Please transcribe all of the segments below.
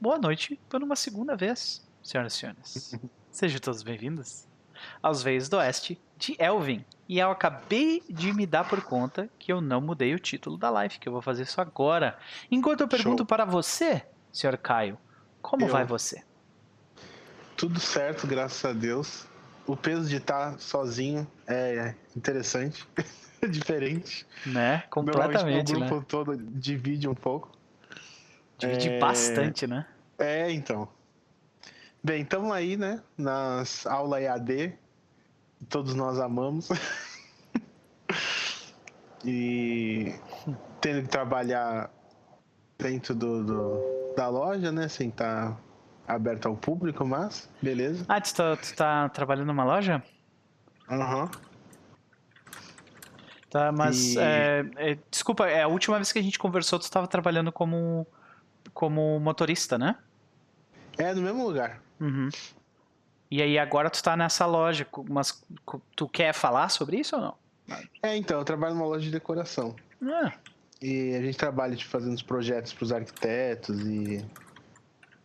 boa noite por uma segunda vez, senhoras e senhores. Sejam todos bem-vindos aos Veios do Oeste de Elvin. E eu acabei de me dar por conta que eu não mudei o título da live, que eu vou fazer isso agora. Enquanto eu pergunto Show. para você, senhor Caio, como Eu. vai você? Tudo certo, graças a Deus. O peso de estar sozinho é interessante, diferente. Né? Normalmente Completamente, o né? grupo todo divide um pouco. Divide é- bastante, né? É, então. Bem, estamos aí, né? Nas aulas EAD. Todos nós amamos. e tendo que trabalhar dentro do, do- da loja, né? Sem estar aberto ao público, mas beleza. Ah, tu tá, tu tá trabalhando numa loja? Aham. Tá, mas E- é, é, desculpa, é a última vez que a gente conversou, tu estava trabalhando como como motorista, né? É no mesmo lugar. Uhum. E aí agora tu tá nessa loja, mas tu quer falar sobre isso ou não? É, então, eu trabalho numa loja de decoração. Ah, E a gente trabalha tipo, fazendo os projetos para os arquitetos e,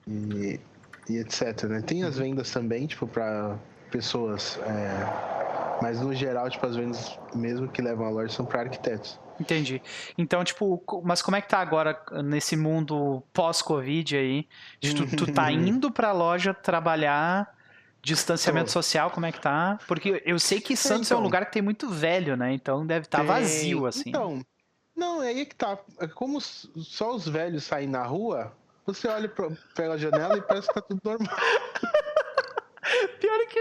e, e etc. Né? Tem as vendas também, tipo, para pessoas. é, mas no geral, tipo, as vendas mesmo que levam a loja são para arquitetos. entendi. Então, tipo, mas como é que tá agora nesse mundo pós-Covid aí? De tu, tu tá indo pra loja trabalhar distanciamento Tô. social, como é que tá? Porque eu sei que Santos é um então. lugar que tem muito velho, né? Então deve estar Tem- vazio, assim. Então, não, é aí que tá. É Como só os velhos saem na rua, você olha pro- pela janela e parece que tá tudo normal.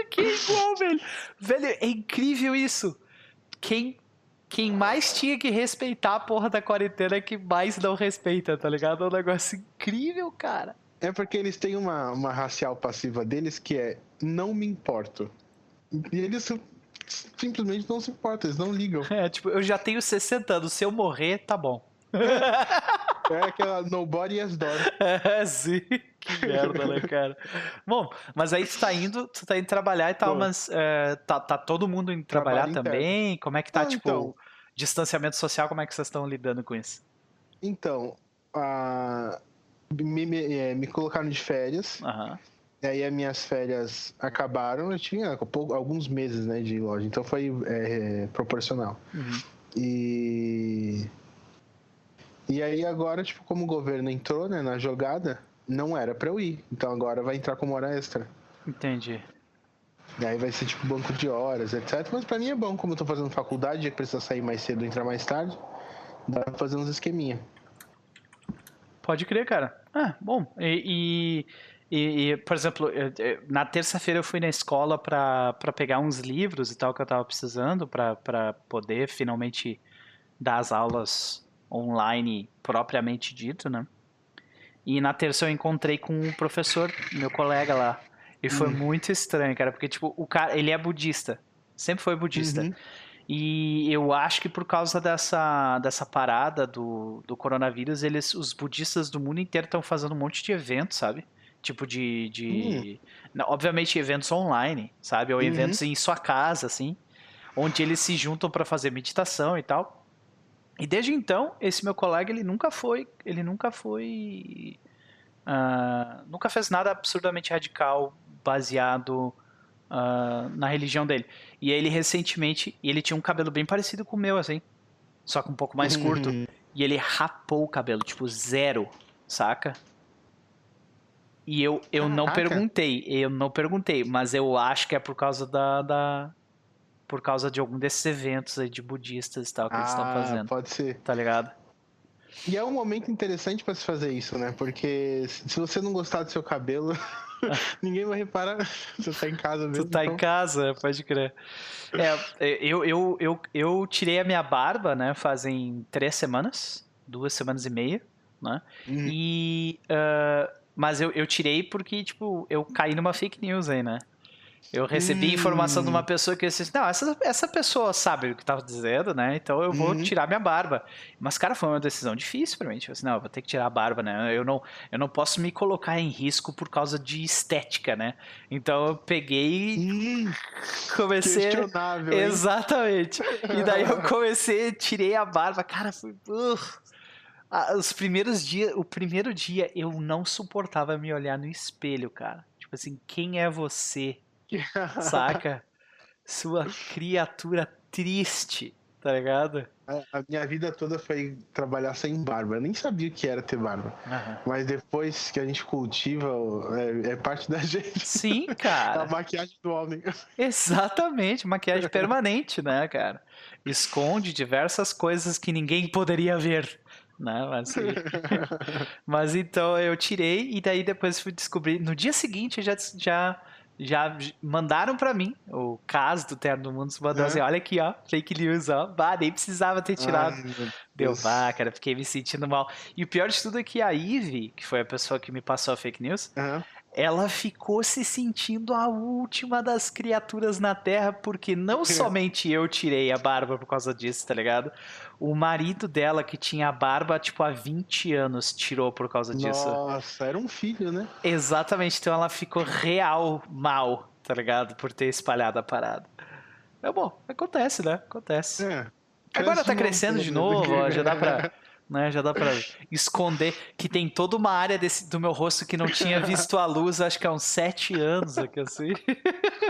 Que é igual, velho. Velho, é incrível isso. Quem, quem mais tinha que respeitar a porra da quarentena é que mais não respeita, tá ligado? É um negócio incrível, cara. É porque eles têm uma, uma racial passiva deles que é não me importo. E eles simplesmente não se importam, eles não ligam. É, tipo, eu já tenho 60 anos, se eu morrer, tá bom. É aquela nobody has door. É, sim. Que merda, né, cara? Bom, mas aí tu tá indo, tu tá indo trabalhar e tal, Tô. mas é, tá, tá todo mundo indo trabalhar Trabalho interno. também? Como é que tá, Não, tipo, então. distanciamento social, como é que vocês estão lidando com isso? Então, a- me, me, é, me colocaram de férias. E aí as minhas férias acabaram. Eu tinha alguns meses né, de loja, então foi é, proporcional. Uhum. E. E aí agora, tipo, como o governo entrou né, na jogada, não era pra eu ir. Então agora vai entrar como hora extra. Entendi. E aí vai ser tipo banco de horas, etc. Mas pra mim é bom, como eu tô fazendo faculdade, que precisa sair mais cedo e entrar mais tarde, dá pra fazer uns esqueminha. Pode crer, cara. Ah, bom. E, e- e- por exemplo, na terça-feira eu fui na escola pra pra pegar uns livros e tal que eu tava precisando pra poder finalmente dar as aulas online propriamente dito, né? E na terça eu encontrei com o professor, meu colega lá. E foi Hum. muito estranho, cara, porque tipo, o cara, ele é budista. Sempre foi budista. Uhum. E eu acho que por causa dessa, dessa parada do, do coronavírus, eles, os budistas do mundo inteiro estão fazendo um monte de eventos, sabe? Tipo de. de Não, obviamente eventos online, sabe? Ou Uhum. eventos em sua casa, assim. Onde eles se juntam para fazer meditação e tal. E desde então, esse meu colega, ele nunca foi. Ele nunca foi. ah, nunca fez nada absurdamente radical baseado ah, na religião dele. E ele recentemente, ele tinha um cabelo bem parecido com o meu, assim. Só que um pouco mais curto. E ele rapou o cabelo, tipo, zero, saca? E eu, eu não perguntei, eu não perguntei, mas eu acho que é por causa da. da por causa de algum desses eventos aí de budistas e tal que eles estão Ah, fazendo, Pode ser. tá ligado? E é um momento interessante pra se fazer isso, né? Porque se você não gostar do seu cabelo, ninguém vai reparar. Você tá em casa mesmo. Tu tá em então- casa, pode crer. É, eu, eu, eu, eu tirei a minha barba, né, fazem três semanas, duas semanas e meia, né? Uhum. E. ah, mas eu, eu tirei porque, tipo, eu caí numa fake news aí, né? Eu recebi Hum. informação de uma pessoa que eu disse, não, essa, essa pessoa sabe o que tava dizendo, né? Então eu vou Uhum. tirar minha barba. Mas, cara, foi uma decisão difícil pra mim. Tipo assim, não, eu vou ter que tirar a barba, né? Eu não, eu não posso me colocar em risco por causa de estética, né? Então eu peguei e Hum, comecei. questionável. hein? Exatamente. E daí eu comecei, tirei a barba, cara, foi. Ah, Os primeiros dias, o primeiro dia eu não suportava me olhar no espelho, cara. Tipo assim, quem é você? Saca? Sua criatura triste, tá ligado? A- A minha vida toda foi trabalhar sem barba. Eu nem sabia o que era ter barba. Aham. Mas depois que a gente cultiva, é, é parte da gente. Sim, A cara. maquiagem do homem. Exatamente, maquiagem permanente, né, cara? Esconde diversas coisas que ninguém poderia ver, né? Mas, mas então eu tirei e daí depois fui descobrir. No dia seguinte já já já mandaram pra mim o caso do Terno do Mundo, mandou É. assim, olha aqui, ó, fake news, ó, bah, nem precisava ter tirado. Ai, Deu vá, cara, fiquei me sentindo mal. E o pior de tudo é que a Ivy, que foi a pessoa que me passou a fake news, Aham. ela ficou se sentindo a última das criaturas na Terra, porque não somente eu tirei a barba por causa disso, tá ligado? O marido dela, que tinha a barba, tipo, há 20 anos, tirou por causa disso. Nossa, era um filho, né? Exatamente, então ela ficou real mal, tá ligado? Por ter espalhado a parada. É bom, acontece, né? Acontece. É. Agora tá crescendo novo, de né? novo, ó, já dá pra. Né, já dá pra esconder que tem toda uma área desse, do meu rosto que não tinha visto a luz, acho que há uns sete anos aqui assim.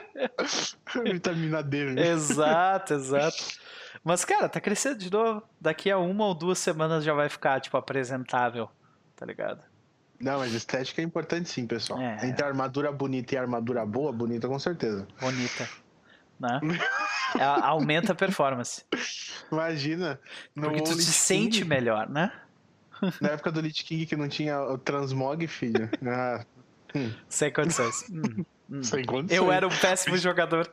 Vitamina D. né? exato, exato. Mas, cara, tá crescendo de novo. Daqui a uma ou duas semanas já vai ficar, tipo, apresentável, tá ligado? Não, mas estética é importante sim, pessoal. É. Entre armadura bonita e armadura boa, bonita com certeza. Bonita. Né? Ela aumenta a performance. Imagina, Porque tu Lich sente King, melhor, né? Na época do Lich King que não tinha o transmog, filho. Ah, Sem condições. Hum, hum. sem condições. Eu era um péssimo jogador.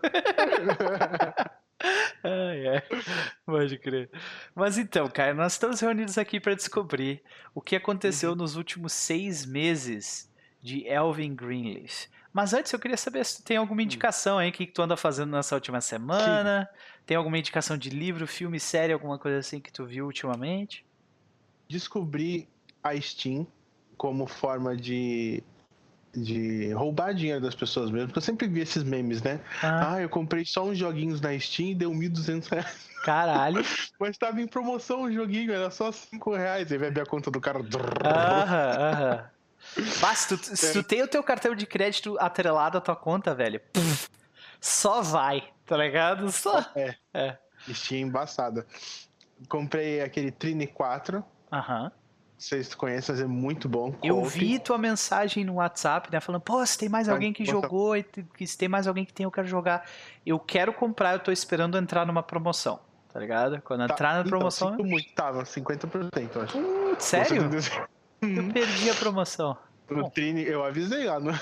Ai, ai. Pode crer. Mas então, cara, nós estamos reunidos aqui para descobrir o que aconteceu nos últimos seis meses de Elvin Greenleaf. Mas antes eu queria saber se tu tem alguma indicação aí, o que que tu anda fazendo nessa última semana? Tem alguma indicação de livro, filme, série, alguma coisa assim que tu viu ultimamente? Descobri a Steam como forma de, de roubar dinheiro das pessoas mesmo. Porque eu sempre vi esses memes, né? Ah, Ah, eu comprei só uns joguinhos na Steam e deu 1.200 reais. caralho. Mas tava em promoção o joguinho, era só 5 reais. Aí vai ver a conta do cara. Aham, aham. Mas se tu, se tu tem o teu cartão de crédito atrelado à tua conta, velho, puf, só vai, tá ligado? Só. É. É. Steam embaçada. Comprei aquele Trini 4. Aham. Não sei se tu conhece, mas é muito bom. Eu vi tua mensagem no WhatsApp, né? Falando, pô, se tem mais Vai, alguém que jogou, se tem mais alguém que tem, eu quero jogar. Eu quero comprar, eu tô esperando entrar numa promoção, tá ligado? Quando Tá, entrar na então, promoção. sinto muito, tava 50%, eu acho. Putz, sério? Eu perdi a promoção. O Trini, eu avisei lá no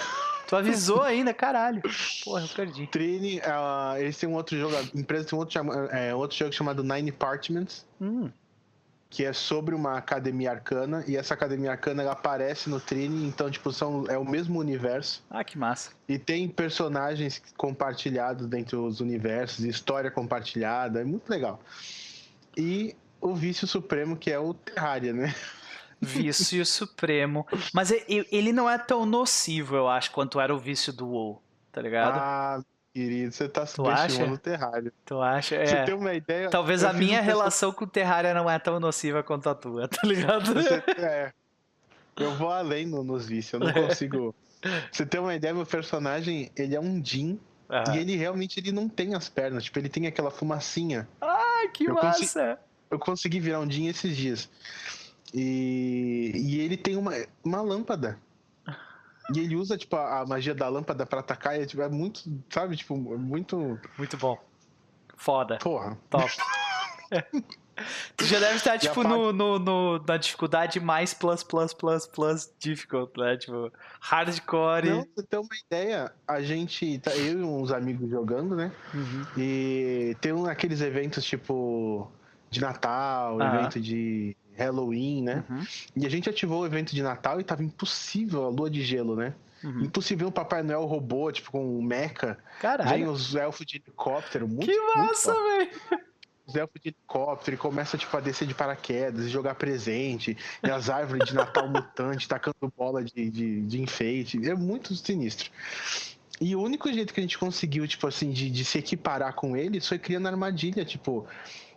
Tu avisou ainda, caralho. Porra, eu perdi. Trini, ah, eles têm um outro jogo, a empresa tem um outro, é, outro jogo chamado Nine Apartments, Hum, que é sobre uma academia arcana, e essa academia arcana ela aparece no Trini, então tipo são é o mesmo universo ah, que massa. e tem personagens compartilhados dentro dos universos, história compartilhada, é muito legal. E o vício supremo que é o Terraria, né? Vício supremo. Mas ele não é tão nocivo, eu acho, quanto era o vício do WoW, tá ligado? Ah, querido, você tá subestimando o Terraria. tu acha? Você É. tem uma ideia? Talvez a minha relação com o Terraria não é tão nociva quanto a tua, tá ligado? Você- é. Eu vou além no- nos vícios, eu não consigo. Você tem uma ideia, meu personagem, ele é um Jin Ah. e ele realmente ele não tem as pernas, tipo, ele tem aquela fumacinha. Ai, que Eu massa! Eu consegui virar um Jin esses dias. E, e ele tem uma, uma lâmpada. E ele usa, tipo, a, a magia da lâmpada pra atacar e é, tipo, é muito, sabe, tipo, muito. Muito bom. Foda. Porra. Top. Tu já deve estar, tipo, no, no, no- na dificuldade mais plus, plus, plus, plus difficult, né? Tipo, hardcore. Não, pra ter uma ideia, a gente, tá, eu e uns amigos jogando, né? Uhum. E tem um, aqueles eventos tipo de Natal, Aham. evento de Halloween, né? Uhum. E a gente ativou o evento de Natal e tava impossível a lua de gelo, né? Uhum. Impossível um Papai Noel robô, tipo, com um mecha. Vem Caralho. os elfos de helicóptero, muito, Que massa, velho. Os elfos de helicóptero e começa, tipo, a descer de paraquedas e jogar presente. E as árvores de Natal mutante tacando bola de, de, de enfeite. É muito sinistro. E o único jeito que a gente conseguiu, tipo assim, de, de se equiparar com eles foi criando armadilha, tipo.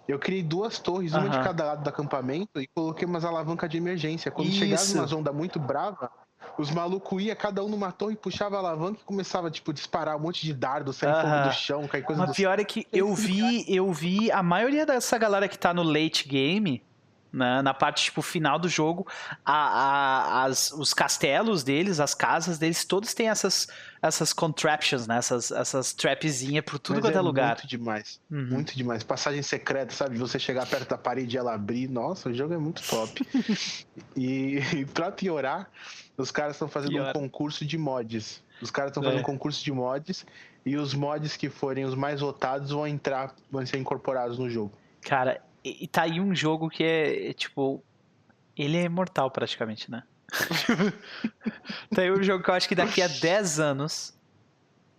Eu criei duas torres, uma de Aham. cada lado do acampamento, e coloquei umas alavancas de emergência. Quando chegava Isso. uma onda muito brava, os malucos iam cada um numa torre, puxava a alavanca e começava, tipo, disparar um monte de dardo, sair fogo Aham. do chão, cair coisa Mas do pior é que eu vi, eu vi a maioria dessa galera que tá no late game, né, na parte tipo final do jogo, a, a- as- os castelos deles, as casas deles, todos têm essas, essas contraptions, né, essas, essas trapzinhas por tudo Mas quanto é é lugar. Muito demais. Uhum. Muito demais. Passagem secreta, sabe? Você chegar perto da parede e ela abrir. Nossa, o jogo é muito top. e, e pra piorar, os caras estão fazendo Piora. um concurso de mods. Os caras estão É. fazendo um concurso de mods. E os mods que forem os mais votados vão entrar, vão ser incorporados no jogo. Cara, e, e tá aí um jogo que é, é, tipo. Ele é imortal praticamente, né? tá aí um jogo que eu acho que daqui a 10 anos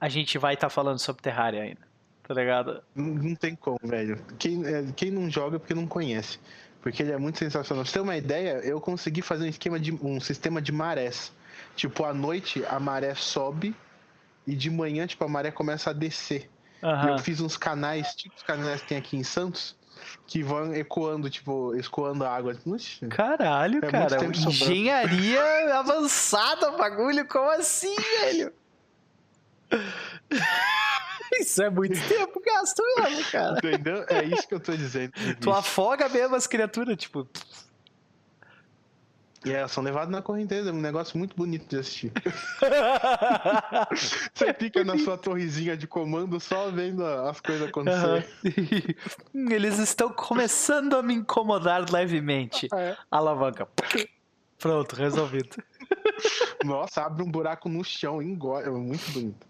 a gente vai estar falando sobre Terraria ainda. Tá ligado? Não, não tem como, velho. Quem, é, quem não joga é porque não conhece. Porque ele é muito sensacional. Pra você ter uma ideia, eu consegui fazer um esquema de um sistema de marés. Tipo, à noite a maré sobe e de manhã, tipo, a maré começa a descer. E Aham. eu fiz uns canais, tipo os canais que tem aqui em Santos, que vão ecoando, tipo, escoando a água. Ixi, Caralho, É cara. Engenharia avançada, bagulho. Como assim, velho? Isso é muito tempo gasto mesmo, cara. entendeu? É isso que eu tô dizendo. Tu afoga mesmo as criaturas, tipo. E é, são levados na correnteza, é um negócio muito bonito de assistir. Você fica na sua torrezinha de comando só vendo as coisas acontecerem. Aham. Eles estão começando a me incomodar levemente. É. Alavanca. Pronto, resolvido. Nossa, abre um buraco no chão, engole. É muito bonito.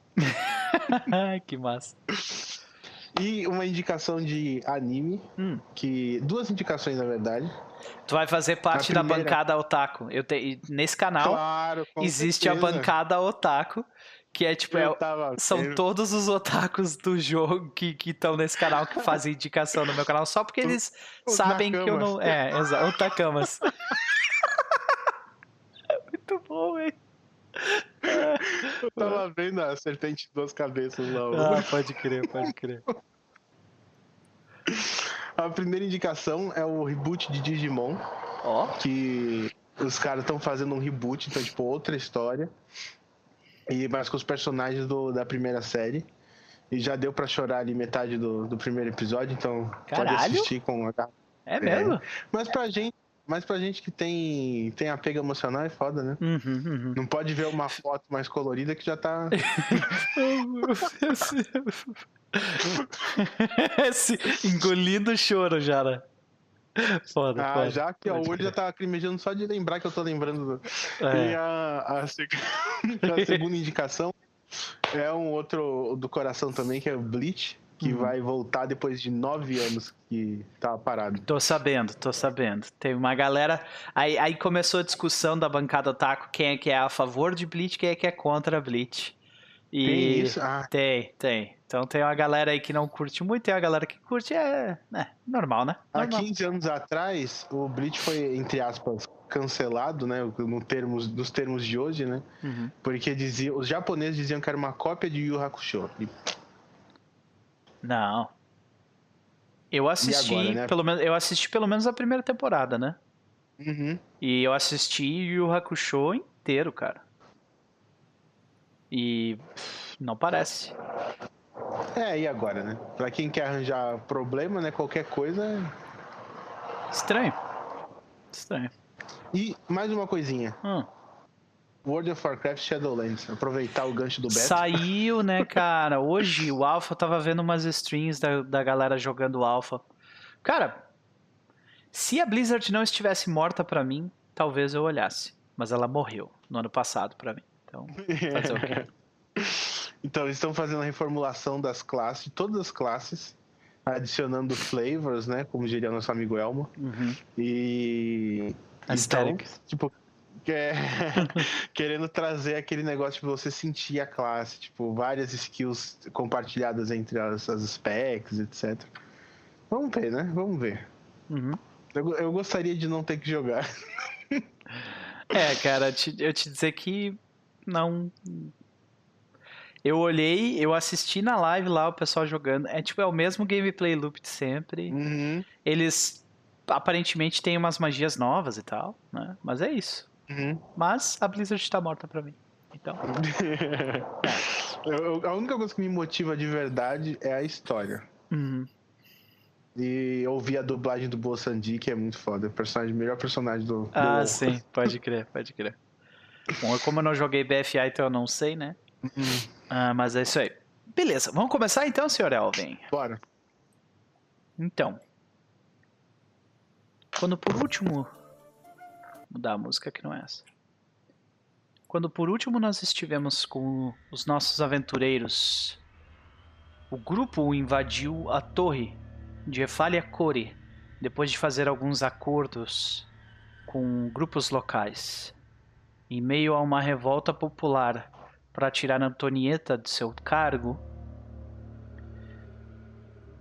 que massa. E uma indicação de anime, Hum. que. Duas indicações, na verdade. Tu vai fazer parte A da bancada Otaku. Eu te... Nesse canal claro, existe a certeza. bancada Otaku, que é tipo. é- São todos os otakus do jogo que estão nesse canal que fazem indicação no meu canal, só porque eles os sabem que eu não. É, exato. Otakamas. Muito bom, velho. Eu tava vendo a serpente de duas cabeças lá. Ah, pode crer, pode crer. A primeira indicação é o reboot de Digimon, Ó. que os caras estão fazendo um reboot, então, tipo, outra história. E mas com os personagens do, da primeira série. E já deu pra chorar ali metade do, do primeiro episódio, então pode Caralho! assistir com a É mesmo? Mas pra gente, mas pra gente que tem, tem apego emocional é foda, né? Uhum, uhum. Não pode ver uma foto mais colorida que já tá. Esse engolindo o choro né? Foda, Ah, foda. já que o olho já tá lacrimejando só de lembrar que eu tô lembrando. Do... É. E a, a seg- a segunda indicação é um outro do coração também, que é o Bleach, que Uhum. vai voltar depois de nove anos que tava parado. Tô sabendo, tô sabendo. Tem uma galera. Aí, aí começou a discussão da bancada Otaku, quem é que é a favor de Bleach, quem é que é contra Bleach. E Tem isso? Ah, tem, tem. Então tem uma galera aí que não curte muito, tem uma galera que curte, é, é normal, né? há Normal. 15 anos atrás, o Bleach foi, entre aspas, cancelado, né? No termos, dos termos de hoje, né? Uhum. Porque dizia, os japoneses diziam que era uma cópia de Yu Hakusho. E Não. Eu assisti, agora, né? pelo menos, eu assisti pelo menos a primeira temporada, né? Uhum. E eu assisti Yu Yu Hakusho inteiro, cara. E não parece. É, e agora, né? Pra quem quer arranjar problema, né? Qualquer coisa. Estranho. Estranho. E mais uma coisinha. Hum. World of Warcraft Shadowlands. Aproveitar o gancho do Beto. Saiu, né, cara? Hoje o Alpha eu tava vendo umas streams da, da galera jogando Alpha. Cara, se a Blizzard não estivesse morta pra mim, talvez eu olhasse. Mas ela morreu no ano passado pra mim. Então, fazer o quê? Então, eles estão fazendo a reformulação das classes, de todas as classes, adicionando flavors, né? Como diria nosso amigo Elmo. Uhum. E. Aesthetic. Então, tipo, quer- querendo trazer aquele negócio de você sentir a classe, tipo, várias skills compartilhadas entre as, as specs, etc. Vamos ver, né? Vamos ver. Uhum. Eu, eu gostaria de não ter que jogar. É, cara, eu te, eu te dizer que não. Eu olhei, eu assisti na live lá o pessoal jogando. É tipo, é o mesmo gameplay loop de sempre. Uhum, Eles aparentemente têm umas magias novas e tal, né? Mas é isso. Uhum. Mas a Blizzard tá morta pra mim. Então, Eu- eu- a única coisa que me motiva de verdade é a história. uhum. E ouvir a dublagem do Boa Sandi, que é muito foda. O personagem, melhor personagem do. do Ah, WoW. sim, pode crer, pode crer. Bom, como eu não joguei BFA, então eu não sei, né? Uhum. Ah, mas é isso aí. Beleza, vamos começar então, senhor Elvin. Bora. Então. Quando por último. Mudar a música que não é essa. Quando por último nós estivemos com os nossos aventureiros, o grupo invadiu a torre de Efalia Core depois de fazer alguns acordos com grupos locais. Em meio a uma revolta popular para tirar Antonieta de seu cargo,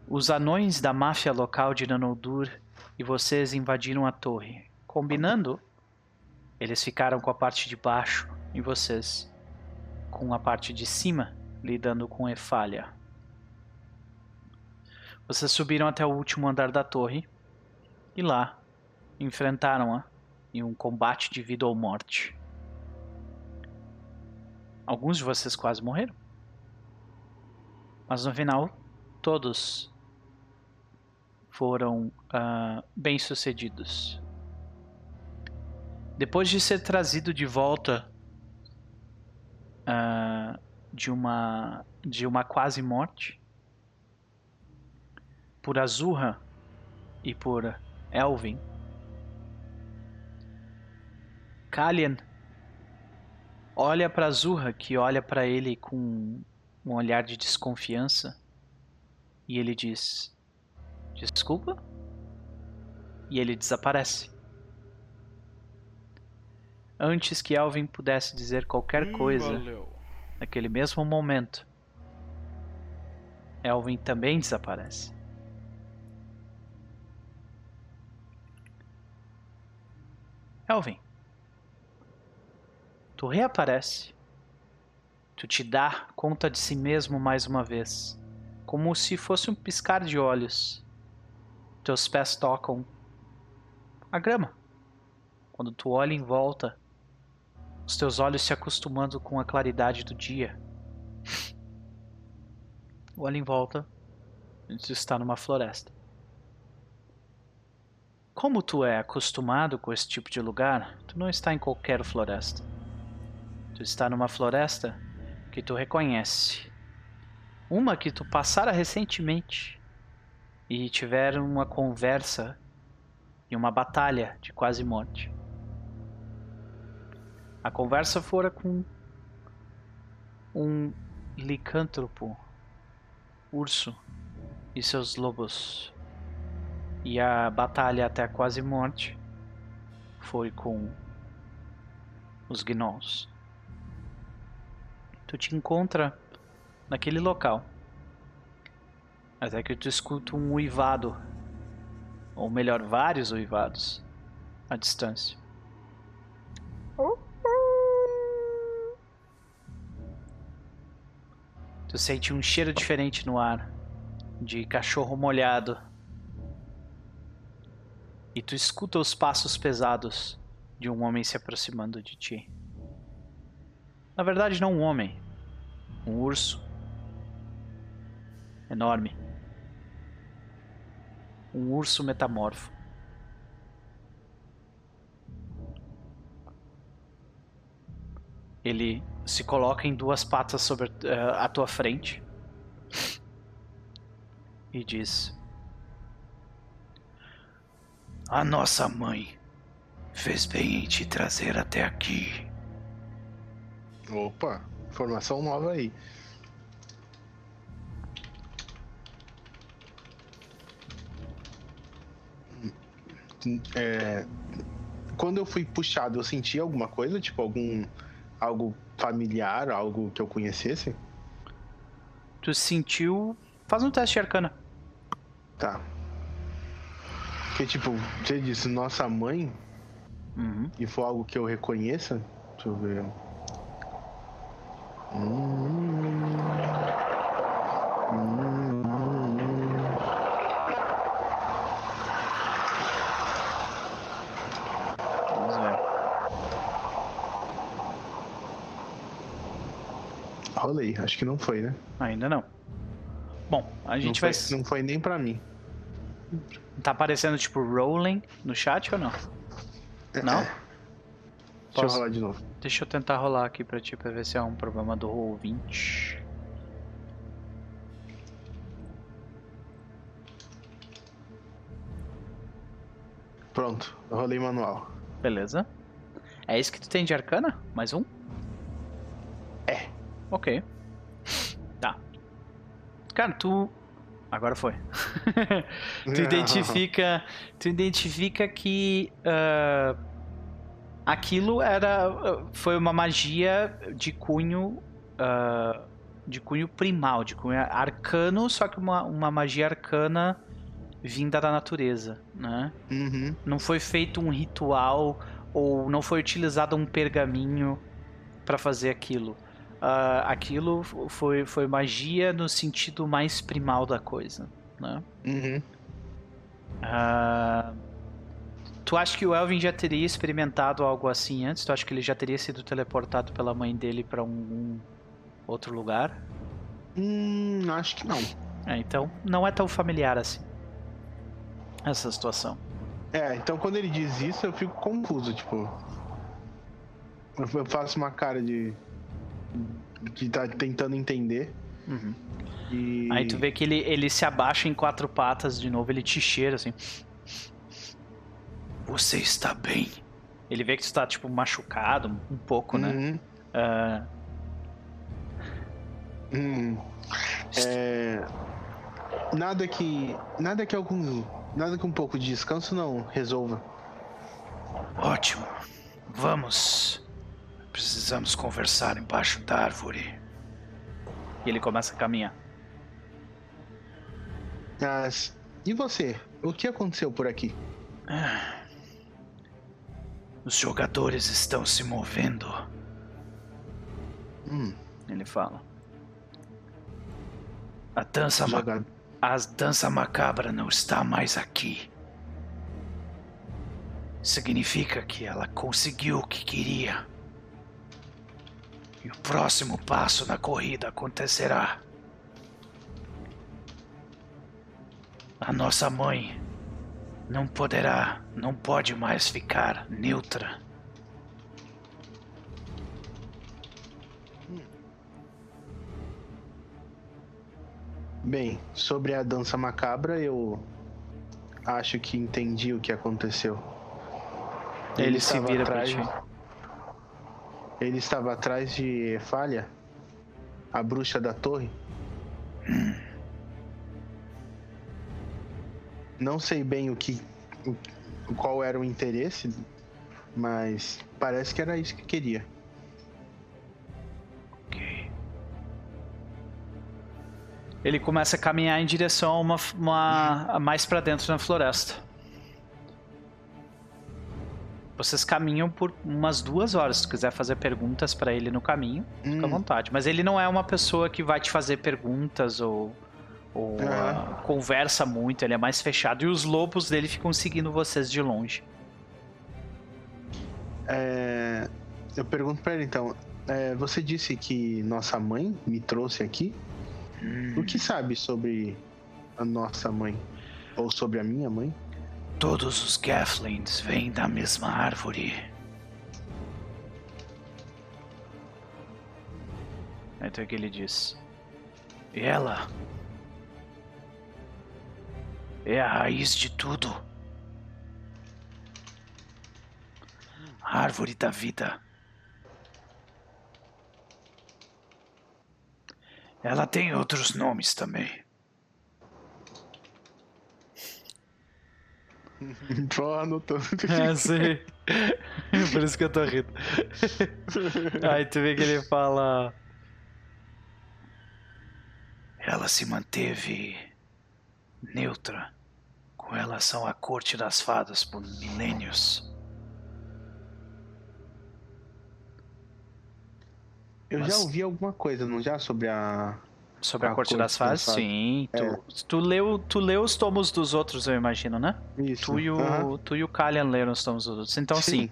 os anões da máfia local de Nanoldur e vocês invadiram a torre. Combinando, eles ficaram com a parte de baixo e vocês com a parte de cima, lidando com Efalha. Vocês subiram até o último andar da torre e lá enfrentaram-a em um combate de vida ou morte. Alguns de vocês quase morreram. Mas no final, todos foram ah, bem-sucedidos. Depois de ser trazido de volta ah, de uma de uma quase morte por Azurra e por Elvin, Kalian olha para Azurra, que olha para ele com um olhar de desconfiança, e ele diz: Desculpa? E ele desaparece. Antes que Alvin pudesse dizer qualquer coisa, naquele mesmo momento, Elvin também desaparece. Elvin, tu reaparece. Tu te dá conta de si mesmo mais uma vez, como se fosse um piscar de olhos. Teus pés tocam a grama. Quando tu olha em volta, os teus olhos se acostumando com a claridade do dia. Olha em volta, tu está numa floresta. Como tu é acostumado com esse tipo de lugar, tu não está em qualquer floresta. Tu está numa floresta que tu reconhece. Uma que tu passara recentemente e tiveram uma conversa e uma batalha de quase morte. A conversa fora com um licântropo, urso e seus lobos. E a batalha até a quase morte foi com os gnolls. Tu te encontra naquele local. Até que tu escuta um uivado, ou melhor, vários uivados, à distância. Tu sente um cheiro diferente no ar, de cachorro molhado. E tu escuta os passos pesados de um homem se aproximando de ti. Na verdade, não um homem, um urso. Enorme. Um urso metamorfo. Ele se coloca em duas patas sobre eh, a tua frente e diz: A nossa mãe fez bem em te trazer até aqui. Opa, informação nova aí. É, quando eu fui puxado, eu senti alguma coisa, tipo algum algo familiar, algo que eu conhecesse? Tu sentiu. Faz um teste de arcana. Tá. Porque tipo, você disse nossa mãe Uhum. e foi algo que eu reconheça? Deixa eu ver. Vamos ver. Rolei, acho que não foi, né? Ainda não. Bom, a Não gente foi, vai. não foi nem pra mim. Tá aparecendo tipo rolling no chat ou não? Não? Deixa Posso- eu rolar de novo. Deixa eu tentar rolar aqui pra ti pra ver se é um problema do ouvinte. Pronto, eu rolei manual. Beleza. É isso que tu tem de arcana? Mais um? Ok. Tá. Cara, tu. Agora foi. tu identifica. Tu identifica que. ah, aquilo era. Foi uma magia de cunho. ah, de cunho primal, de cunho arcano, só que uma, uma magia arcana vinda da natureza, né? Uhum. não foi feito um ritual ou não foi utilizado um pergaminho para fazer aquilo. Ah, aquilo foi, foi magia no sentido mais primal da coisa, né? Uhum. Ah, tu acha que o Elvin já teria experimentado algo assim antes? Tu acha que ele já teria sido teleportado pela mãe dele para um, um outro lugar? Hum, acho que não. É, então não é tão familiar assim essa situação. É, então quando ele diz isso eu fico confuso, tipo. Eu faço uma cara de. De tá tentando entender. Uhum. E. Aí tu vê que ele, ele se abaixa em quatro patas de novo, ele te cheira assim. Você está bem? Ele vê que tu está, tipo, machucado um pouco, né? Uhum. Ah, Hum. É, nada que. Nada que algum. Nada que um pouco de descanso não resolva. ótimo. Vamos. Precisamos conversar embaixo da árvore. E ele começa a caminhar. Mas. E você? O que aconteceu por aqui? Os jogadores estão se movendo. Hum. Ele fala. A dança ma-. A dança macabra não está mais aqui. Significa que ela conseguiu o que queria. E o próximo passo na corrida acontecerá. A nossa mãe não poderá, não pode mais ficar neutra. Bem, sobre a dança macabra, eu acho que entendi o que aconteceu. Ele, se estava vira pra atrás- ti. Ele estava atrás de Falha, a bruxa da torre. Não sei bem o que, o- qual era o interesse, mas parece que era isso que queria. Ele começa a caminhar em direção a uma, uma mais pra dentro na floresta. Vocês caminham por umas duas horas. Se tu quiser fazer perguntas pra ele no caminho, fica à Hum, vontade. Mas ele não é uma pessoa que vai te fazer perguntas ou, ou ah, conversa muito. Ele é mais fechado. E os lobos dele ficam seguindo vocês de longe. é, eu pergunto pra ele então. é, você disse que nossa mãe me trouxe aqui. O que sabe sobre a nossa mãe? Ou sobre a minha mãe? Todos os Gafflings vêm da mesma árvore. Então o que ele diz? E ela é a raiz de tudo. A árvore da vida. Ela tem outros nomes também. Tô anotando. É, sim. Por isso que eu tô rindo. Aí tu vê que ele fala. Ela se manteve neutra com relação à corte das fadas por milênios. Eu Mas- já ouvi alguma coisa, não já? Sobre a. Sobre a, A Corte Corte das das Fases? Sim. Tu, É. tu, leu, tu leu os tomos dos outros, eu imagino, né? Isso. Tu e o, Aham. tu e o Kalian leram os tomos dos outros. Então, assim, Sim.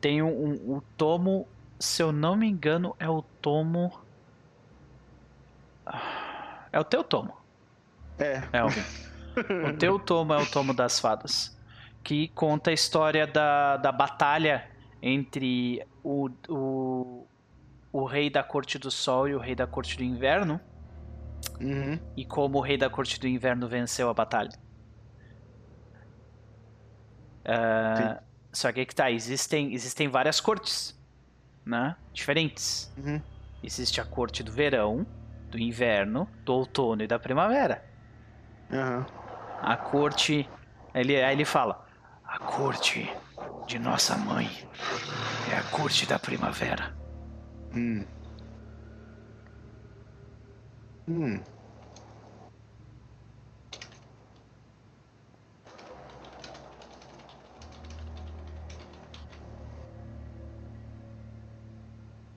tem um, um- o tomo, se eu não me engano, é o tomo. Ah, É o teu tomo, É. Elvin. o teu tomo é o tomo das fadas. Que conta a história da, da batalha entre o, o, o rei da corte do sol e o rei da corte do inverno. Uhum. E como o rei da corte do inverno venceu a batalha. Ah, só que aí que tá, existem, existem várias cortes, né? Diferentes. Uhum. Existe a corte do verão, do inverno, do outono e da primavera. Aham. A corte. Ele, aí ele fala: A corte de nossa mãe é a corte da primavera. Hum. Hum.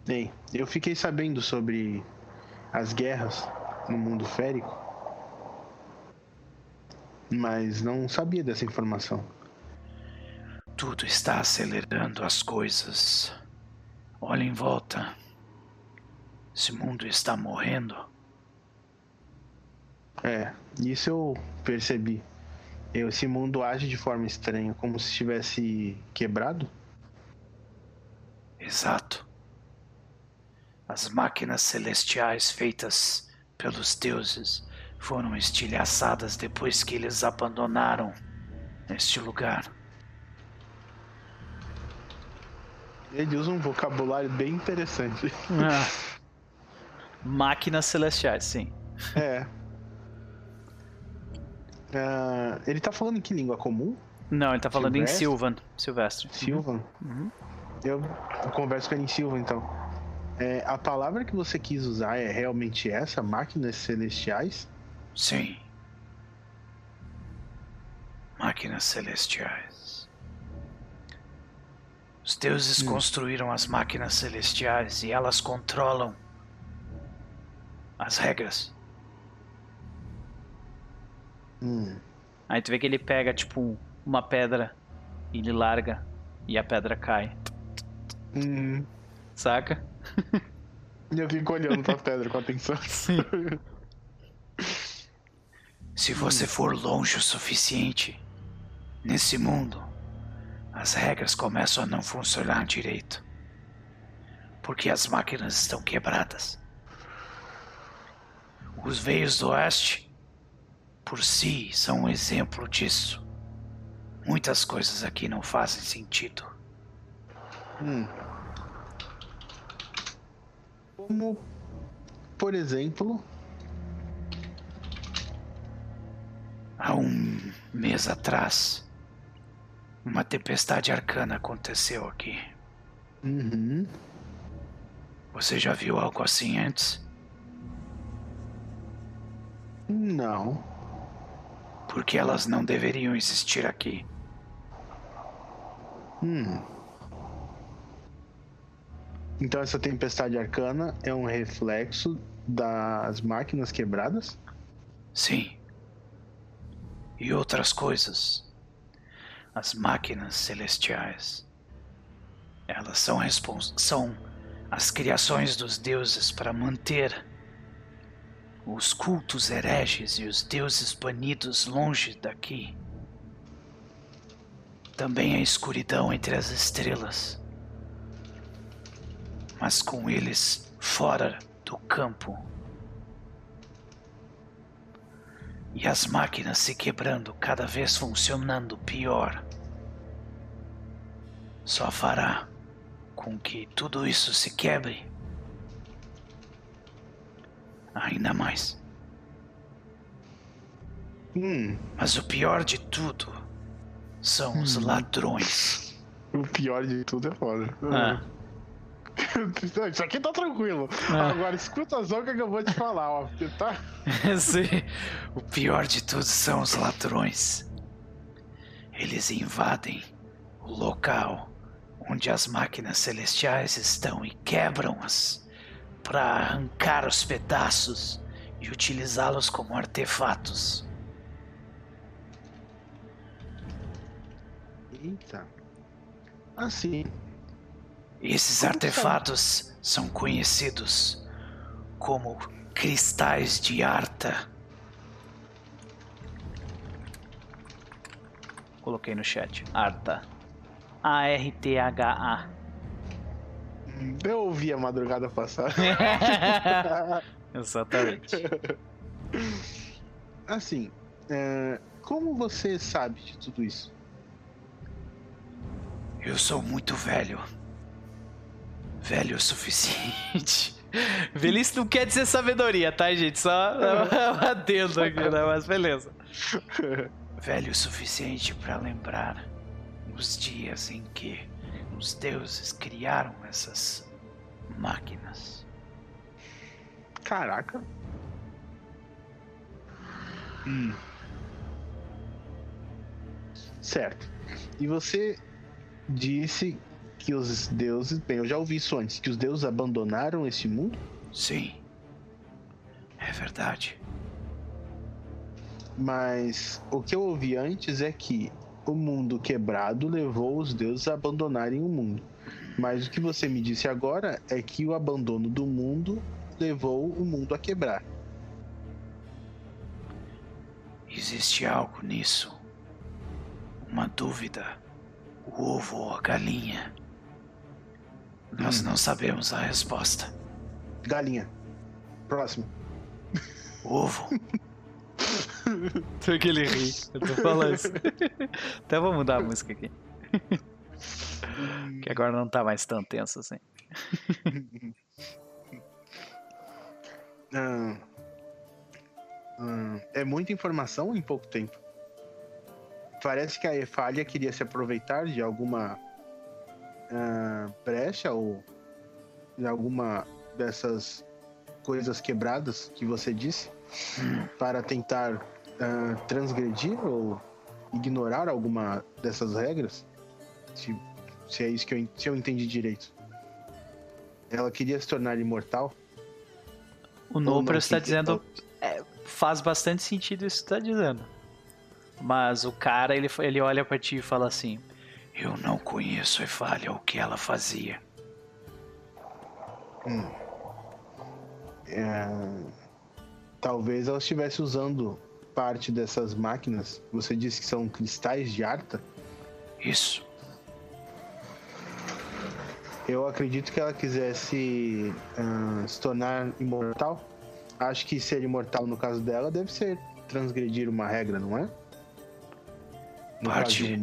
Bem, eu fiquei sabendo sobre as guerras no mundo férico, mas não sabia dessa informação. Tudo está acelerando as coisas. Olha em volta. Esse mundo está morrendo. É, isso eu percebi. Eu, esse mundo age de forma estranha, como se estivesse quebrado. Exato. As máquinas celestiais feitas pelos deuses foram estilhaçadas depois que eles abandonaram este lugar. Ele usa um vocabulário bem interessante. Máquinas celestiais, sim. É. Ah, ele tá falando em que língua comum? Não, ele tá falando em Silvestre? Sylvan. Silvestre. Silvan? Uhum. Eu converso com ele em Silvan, então. É, a palavra que você quis usar é realmente essa? Máquinas celestiais? Sim. Máquinas celestiais. Os deuses Hum. construíram as máquinas celestiais e elas controlam as regras. Hum. Aí tu vê que ele pega, tipo, uma pedra e ele larga e a pedra cai. Hum. Saca? Eu fico olhando pra pedra com atenção. Sim. Se você for longe o suficiente nesse mundo, as regras começam a não funcionar direito. Porque as máquinas estão quebradas. Os veios do oeste, por si, são um exemplo disso. Muitas coisas aqui não fazem sentido. Hum. Como, por exemplo, Há um mês atrás, uma tempestade arcana aconteceu aqui. uhum, Você já viu algo assim antes? não. Porque elas não deveriam existir aqui. Hum. Então essa tempestade arcana é um reflexo das máquinas quebradas? Sim. E outras coisas. As máquinas celestiais. Elas são, respons são as criações dos deuses para manter os cultos hereges e os deuses banidos longe daqui. Também a escuridão entre as estrelas. Mas com eles fora do campo. E as máquinas se quebrando, cada vez funcionando pior. Só fará com que tudo isso se quebre ainda mais. Hum. Mas o pior de tudo são os ladrões. O pior de tudo é foda. Ah. Isso aqui tá tranquilo. Ah. Agora escuta só o que eu vou te falar, ó. Porque tá. Sim. O pior de tudo são os ladrões. Eles invadem o local onde as máquinas celestiais estão e quebram-as para arrancar os pedaços e utilizá-los como artefatos. Eita. Assim. Esses artefatos são conhecidos como cristais de Arta. Coloquei no chat. Arta. A-R-T-H-A. Eu ouvi a madrugada passada. Exatamente. Assim, é, como você sabe de tudo isso? Eu sou muito velho. Velho o suficiente. Velhice não quer dizer sabedoria, tá, gente? Só um adendo aqui, né? Mas beleza. Velho o suficiente para lembrar os dias em que os deuses criaram essas máquinas. Caraca. Hum. Certo. E você disse que os deuses. Bem, eu já ouvi isso antes, que os deuses abandonaram esse mundo? Sim. É verdade. Mas o que eu ouvi antes é que o mundo quebrado levou os deuses a abandonarem o mundo. Mas o que você me disse agora é que o abandono do mundo levou o mundo a quebrar. Existe algo nisso. Uma dúvida. O ovo ou a galinha? Nós Hum. não sabemos a resposta. Galinha. Próximo. Ovo. Foi que ele ri. Eu tô falando isso. Até vou mudar a música aqui. Que agora não tá mais tão tenso assim. Ah, ah, é muita informação em pouco tempo. Parece que a Efalha queria se aproveitar de alguma ah, brecha ou de alguma dessas coisas quebradas que você disse para tentar ah, transgredir ou ignorar alguma dessas regras. Se, se é isso que eu, se eu entendi direito. Ela queria se tornar imortal. O Nopra está dizendo. é, faz bastante sentido isso que tu tá dizendo. Mas o cara, ele, ele olha pra ti e fala assim: Eu não conheço Efalha, o que ela fazia. É, Talvez ela estivesse usando parte dessas máquinas. Você disse que são cristais de Arta. Isso. Eu acredito que ela quisesse ah, se tornar imortal. Acho que ser imortal no caso dela deve ser transgredir uma regra, não é? No Parte.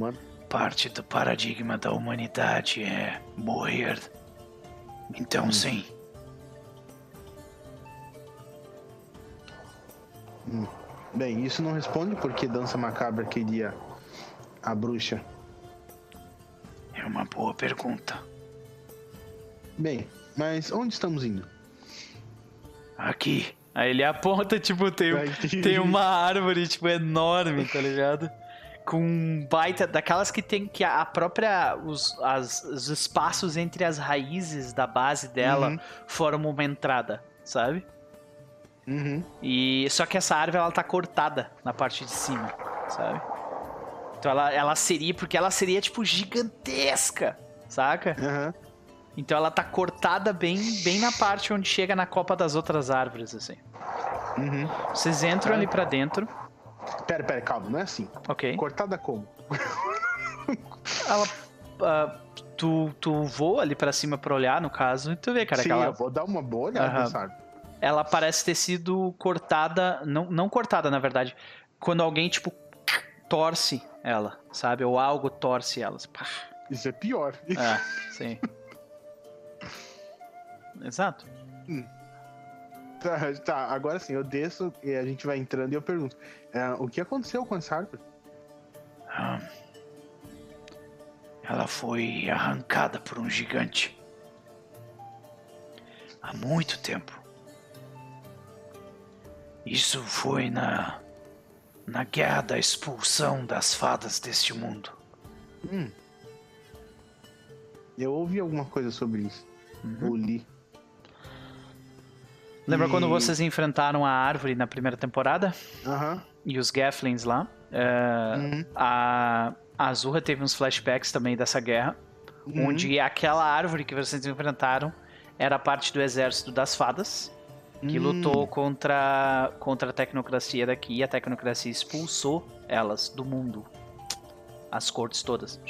Parte do paradigma da humanidade é morrer. Então, sim. Bem, isso não responde porque Dança Macabra queria a bruxa. É uma boa pergunta. Bem, mas onde estamos indo? Aqui. Aí ele aponta, tipo, tem, Aqui. tem uma árvore, tipo, enorme, tá ligado? Com um baita. Daquelas que tem que a própria. Os, as- os espaços entre as raízes da base dela Uhum. formam uma entrada, sabe? Uhum. E só que essa árvore ela tá cortada na parte de cima, sabe? Então ela, ela seria porque ela seria tipo gigantesca, saca? Aham. Então ela tá cortada bem bem na parte onde chega na copa das outras árvores assim. Uhum. Vocês entram ali pra dentro, Pera, pera, calma, não é assim. ok? Cortada como? Ela, ah, tu, tu voa ali pra cima pra olhar, no caso, e tu vê, cara, Sim, que ela, eu vou dar uma boa olhada Aham. nessa árvore. Ela parece ter sido cortada, não, não cortada, na verdade, quando alguém, tipo, torce ela, sabe? Ou algo torce ela. Pá. Isso é pior. É, sim. Exato. Tá, tá, agora sim, eu desço e a gente vai entrando e eu pergunto: é, o que aconteceu com essa árvore? Ah, ela foi arrancada por um gigante. Há muito tempo. Isso foi na. na guerra da expulsão das fadas deste mundo. Hum. Eu ouvi alguma coisa sobre isso. Uhum. Ou li. Lembra E- quando vocês enfrentaram a árvore na primeira temporada? Aham. E os Gafflings lá? É, Uhum. a, a Azurra teve uns flashbacks também dessa guerra, Uhum. onde aquela árvore que vocês enfrentaram era parte do exército das fadas, que Hum. lutou contra, contra a tecnocracia daqui e a tecnocracia expulsou elas do mundo. As cortes todas.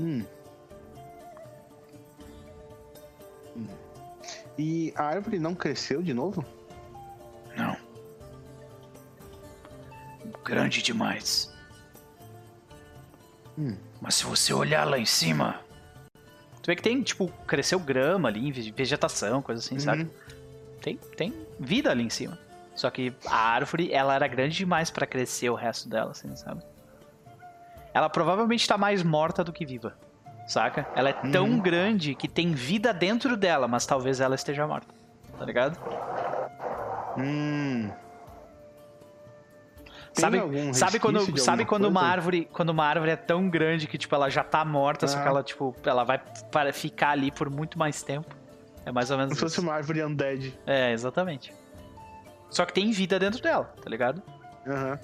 Hum. Hum. E a árvore não cresceu de novo? Não. Grande demais. Hum. Mas se você olhar lá em cima. Tu vê que tem, tipo, cresceu grama ali, ve- vegetação, coisa assim, sabe? Uhum. Tem, tem vida ali em cima. Só que a árvore, ela era grande demais pra crescer o resto dela, assim, sabe? Ela provavelmente tá mais morta do que viva, saca? Ela é tão Uhum. grande que tem vida dentro dela, mas talvez ela esteja morta, tá ligado? Hum. Sabe, sabe quando, sabe quando uma coisa? árvore, quando uma árvore é tão grande que tipo ela já tá morta, só Ah. que ela tipo, ela vai para ficar ali por muito mais tempo. É mais ou menos Como se fosse uma árvore undead. É, exatamente. Só que tem vida dentro dela, tá ligado? Aham.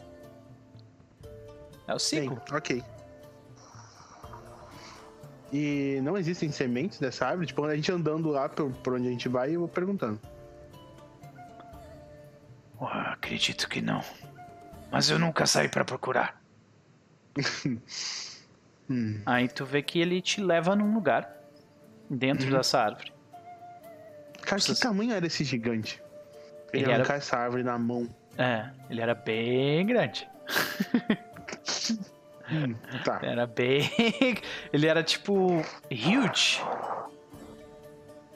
É o ciclo. Bem, ok. E não existem sementes dessa árvore? Tipo, a gente andando lá por, por onde a gente vai, eu vou perguntando. Acredito que não. Mas eu nunca saí pra procurar. Hum. Aí tu vê que ele te leva num lugar dentro Uhum. dessa árvore. Cara, que Vocês- tamanho era esse gigante? Ele, Ele era- arrancar essa árvore na mão. É, ele era bem grande. Hum, tá. Era bem. Ele era tipo. huge.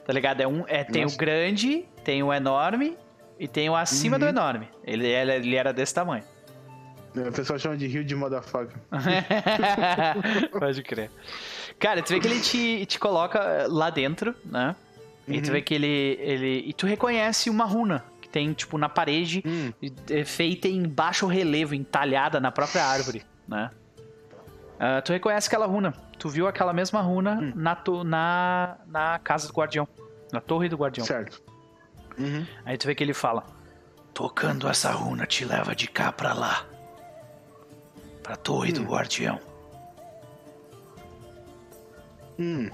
Tá ligado? É um, é, tem Nossa. o grande, tem o enorme e tem o acima Uhum. do enorme. Ele, ele, ele era desse tamanho. O pessoal chama de rio de motherfucker. Pode crer. Cara, tu vê que ele te, te coloca lá dentro, né? E tu Uhum. vê que ele, ele. E tu reconhece uma runa que tem, tipo, na parede, Hum, é, feita em baixo relevo, entalhada na própria árvore, né? Ah, tu reconhece aquela runa. Tu viu aquela mesma runa Hum. na, na, na casa do guardião. Na torre do guardião. certo. Uhum. Aí tu vê que ele fala: Tocando essa runa te leva de cá pra lá. Pra torre do Hum. guardião. Hum.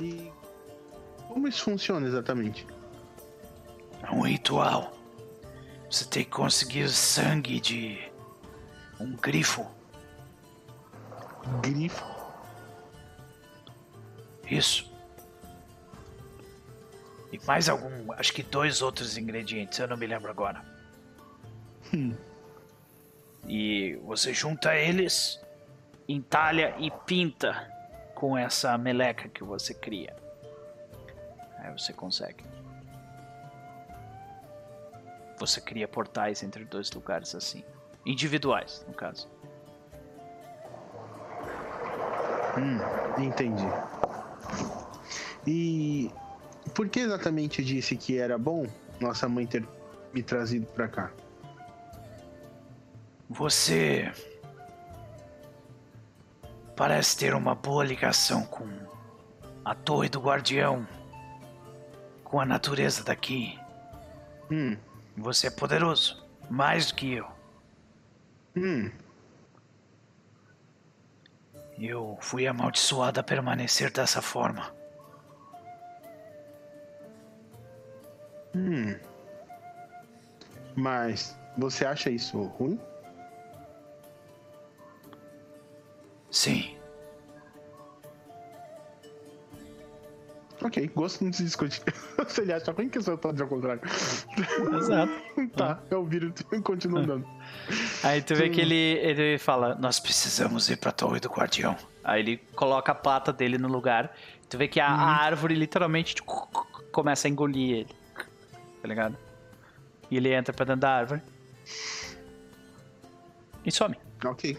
E como isso funciona exatamente? É um ritual. Você tem que conseguir sangue de um grifo. Grifo. Isso. E mais algum, acho que dois outros ingredientes, eu não me lembro agora. Hum. E você junta eles, entalha e pinta com essa meleca que você cria. Aí você consegue. Você cria portais entre dois lugares assim. Individuais, no caso. Hum, entendi. E por que exatamente disse que era bom nossa mãe ter me trazido pra cá? Você parece ter uma boa ligação com a Torre do Guardião, com a natureza daqui. Hum, Você é poderoso, mais do que eu. hum, Eu fui amaldiçoado a permanecer dessa forma. Hum. Mas você acha isso ruim? Sim, Ok, gosto não se discute. Se ele acha ruim que eu tô de ao contrário. exato. tá, eu viro e continuo andando. Aí tu vê Sim. que ele, ele fala: Nós precisamos ir pra Torre do Guardião. Aí ele coloca a pata dele no lugar. Tu vê que a, a árvore literalmente tipo, começa a engolir ele. Tá ligado? E ele entra pra dentro da árvore. E some. Ok.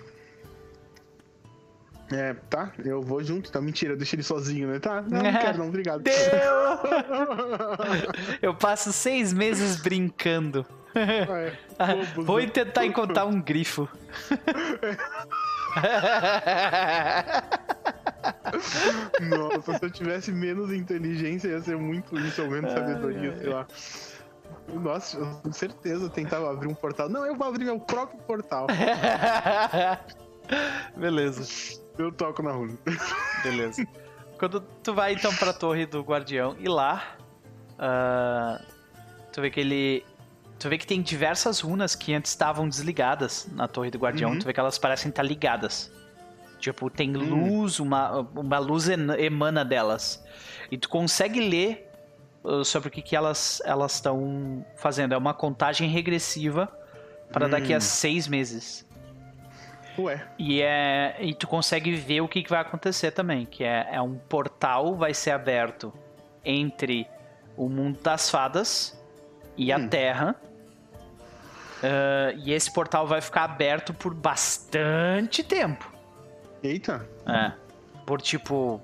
É, tá, eu vou junto. Tá, mentira, deixa ele sozinho, né? Tá, não, não quero não, obrigado. Deu! Eu passo seis meses brincando É, bobos, Vou né? tentar encontrar um grifo. Nossa, se eu tivesse menos inteligência ia ser muito isso, ou menos sabedoria, sei lá. Nossa, eu com certeza tentava abrir um portal. Não, eu vou abrir meu próprio portal. Beleza, Eu toco na runa. beleza. Quando tu vai então pra torre do guardião e lá, ah, tu vê que ele. Tu vê que tem diversas runas que antes estavam desligadas na torre do guardião. Uhum. Tu vê que elas parecem estar ligadas. Tipo, tem luz, uma, uma luz emana delas. E tu consegue ler uh, sobre o que, que elas elas estão fazendo. É uma contagem regressiva para daqui a Hum. seis meses. Ué, E, é, e tu consegue ver o que, que vai acontecer também. Que é, é um portal vai ser aberto entre o mundo das fadas e a Hum. Terra. Ah, e esse portal vai ficar aberto por bastante tempo. eita. É. Por tipo.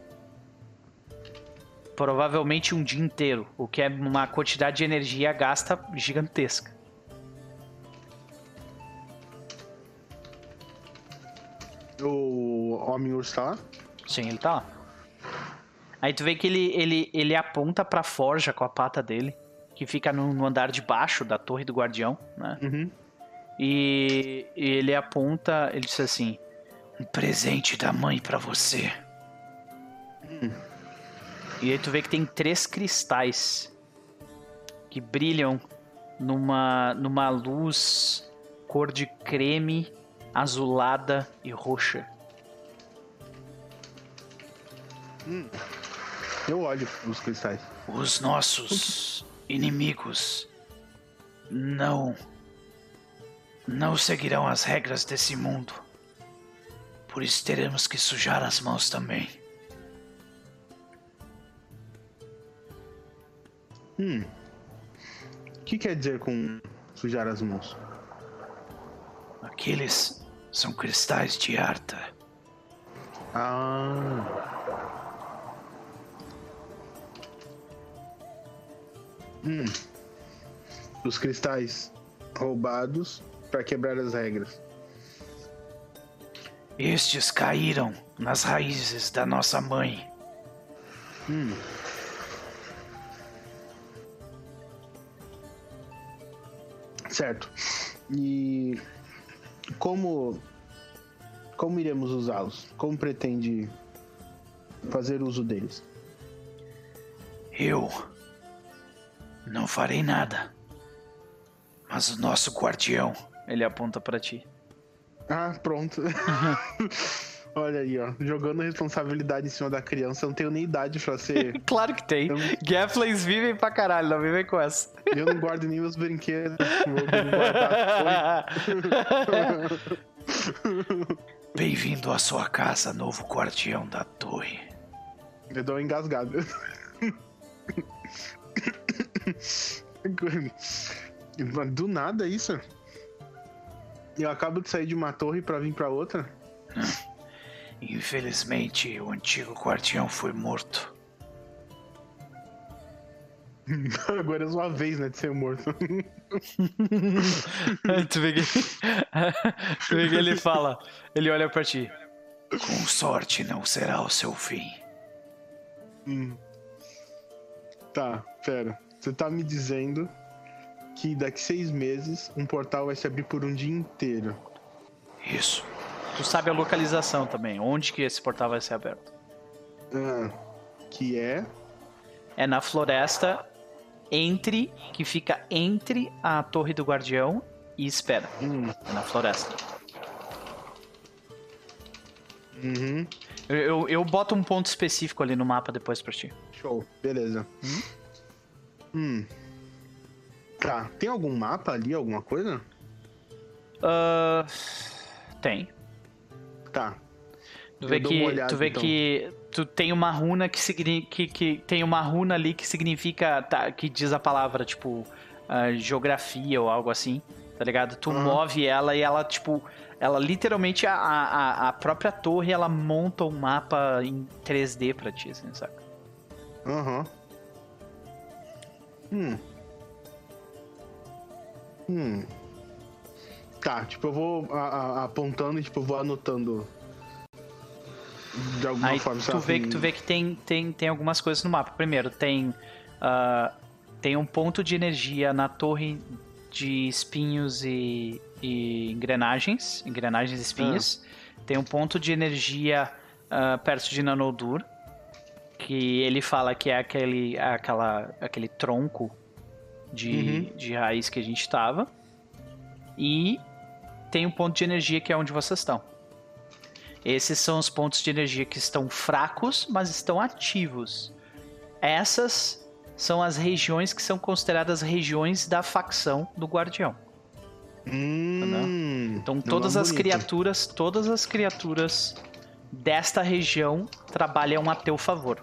Provavelmente um dia inteiro. O que é uma quantidade de energia gasta gigantesca. O Homem-Urso tá lá? Sim, ele tá lá. Aí tu vê que ele, ele, ele aponta pra forja com a pata dele, que fica no, no andar de baixo da torre do guardião, né? Uhum. E, e ele aponta, ele diz assim: Um presente da mãe pra você. E aí tu vê que tem três cristais que brilham numa, numa luz cor de creme, azulada e roxa. Eu olho os cristais. Os nossos inimigos não não seguirão as regras desse mundo. Por isso teremos que sujar as mãos também. Hum. O que quer dizer com sujar as mãos? Aqueles são cristais de Arta. Ah. Hum. Os cristais roubados para quebrar as regras. Estes caíram nas raízes da nossa mãe. Hum. Certo. E como como iremos usá-los? Como pretende fazer uso deles? Eu não farei nada. Mas o nosso guardião, ele aponta pra ti. Ah, pronto. Olha aí, ó. Jogando responsabilidade em cima da criança. Eu não tenho nem idade pra ser. Claro que tem. Eu- vivem pra caralho, não vivem com essa. Eu não guardo nem meus brinquedos. Bem-vindo à sua casa, novo guardião da torre. Eu dou uma engasgada. Do nada isso? Eu acabo de sair de uma torre pra vir pra outra? Infelizmente, o antigo guardião foi morto. Agora é sua vez, né, de ser morto. tu, vê que... tu vê que ele fala, ele olha pra ti. Com sorte não será o seu fim. Hum. Tá, pera. Você tá me dizendo que daqui seis meses um portal vai se abrir por um dia inteiro. Isso. Tu sabe a localização também, onde que esse portal vai ser aberto. Ah, que é. É na floresta entre, que fica entre a torre do guardião e espera. Hum. É na floresta. Uhum. Eu, eu, eu boto um ponto específico ali no mapa depois pra ti. Show, beleza. Hum. Tá, tem algum mapa ali, alguma coisa? Ah, tem. Tá. Tu vê que olhada, tu vê então. que tu tem uma runa que significa que, que tem uma runa ali que significa tá, que diz a palavra tipo ah, geografia ou algo assim, tá ligado? Tu Aham. move ela e ela tipo ela literalmente a, a, a própria torre ela monta um mapa em 3D pra ti, assim, saca? Aham. Hum. Hum. Tá, tipo, eu vou a, a, apontando e tipo, vou anotando. De alguma Aí forma. Tu vê, que, tu vê que tem, tem, tem algumas coisas no mapa. Primeiro, tem. Uh, tem um ponto de energia na torre de espinhos e, e engrenagens. Engrenagens e espinhos. Ah. Tem um ponto de energia uh, perto de Nanodur. Que ele fala que é aquele, aquela, aquele tronco de, uhum. de raiz que a gente estava. E tem um ponto de energia que é onde vocês estão. Esses são os pontos de energia que estão fracos, mas estão ativos. Essas são as regiões que são consideradas regiões da facção do Guardião. Hum, então todas as bonito. criaturas, todas as criaturas desta região trabalham a teu favor.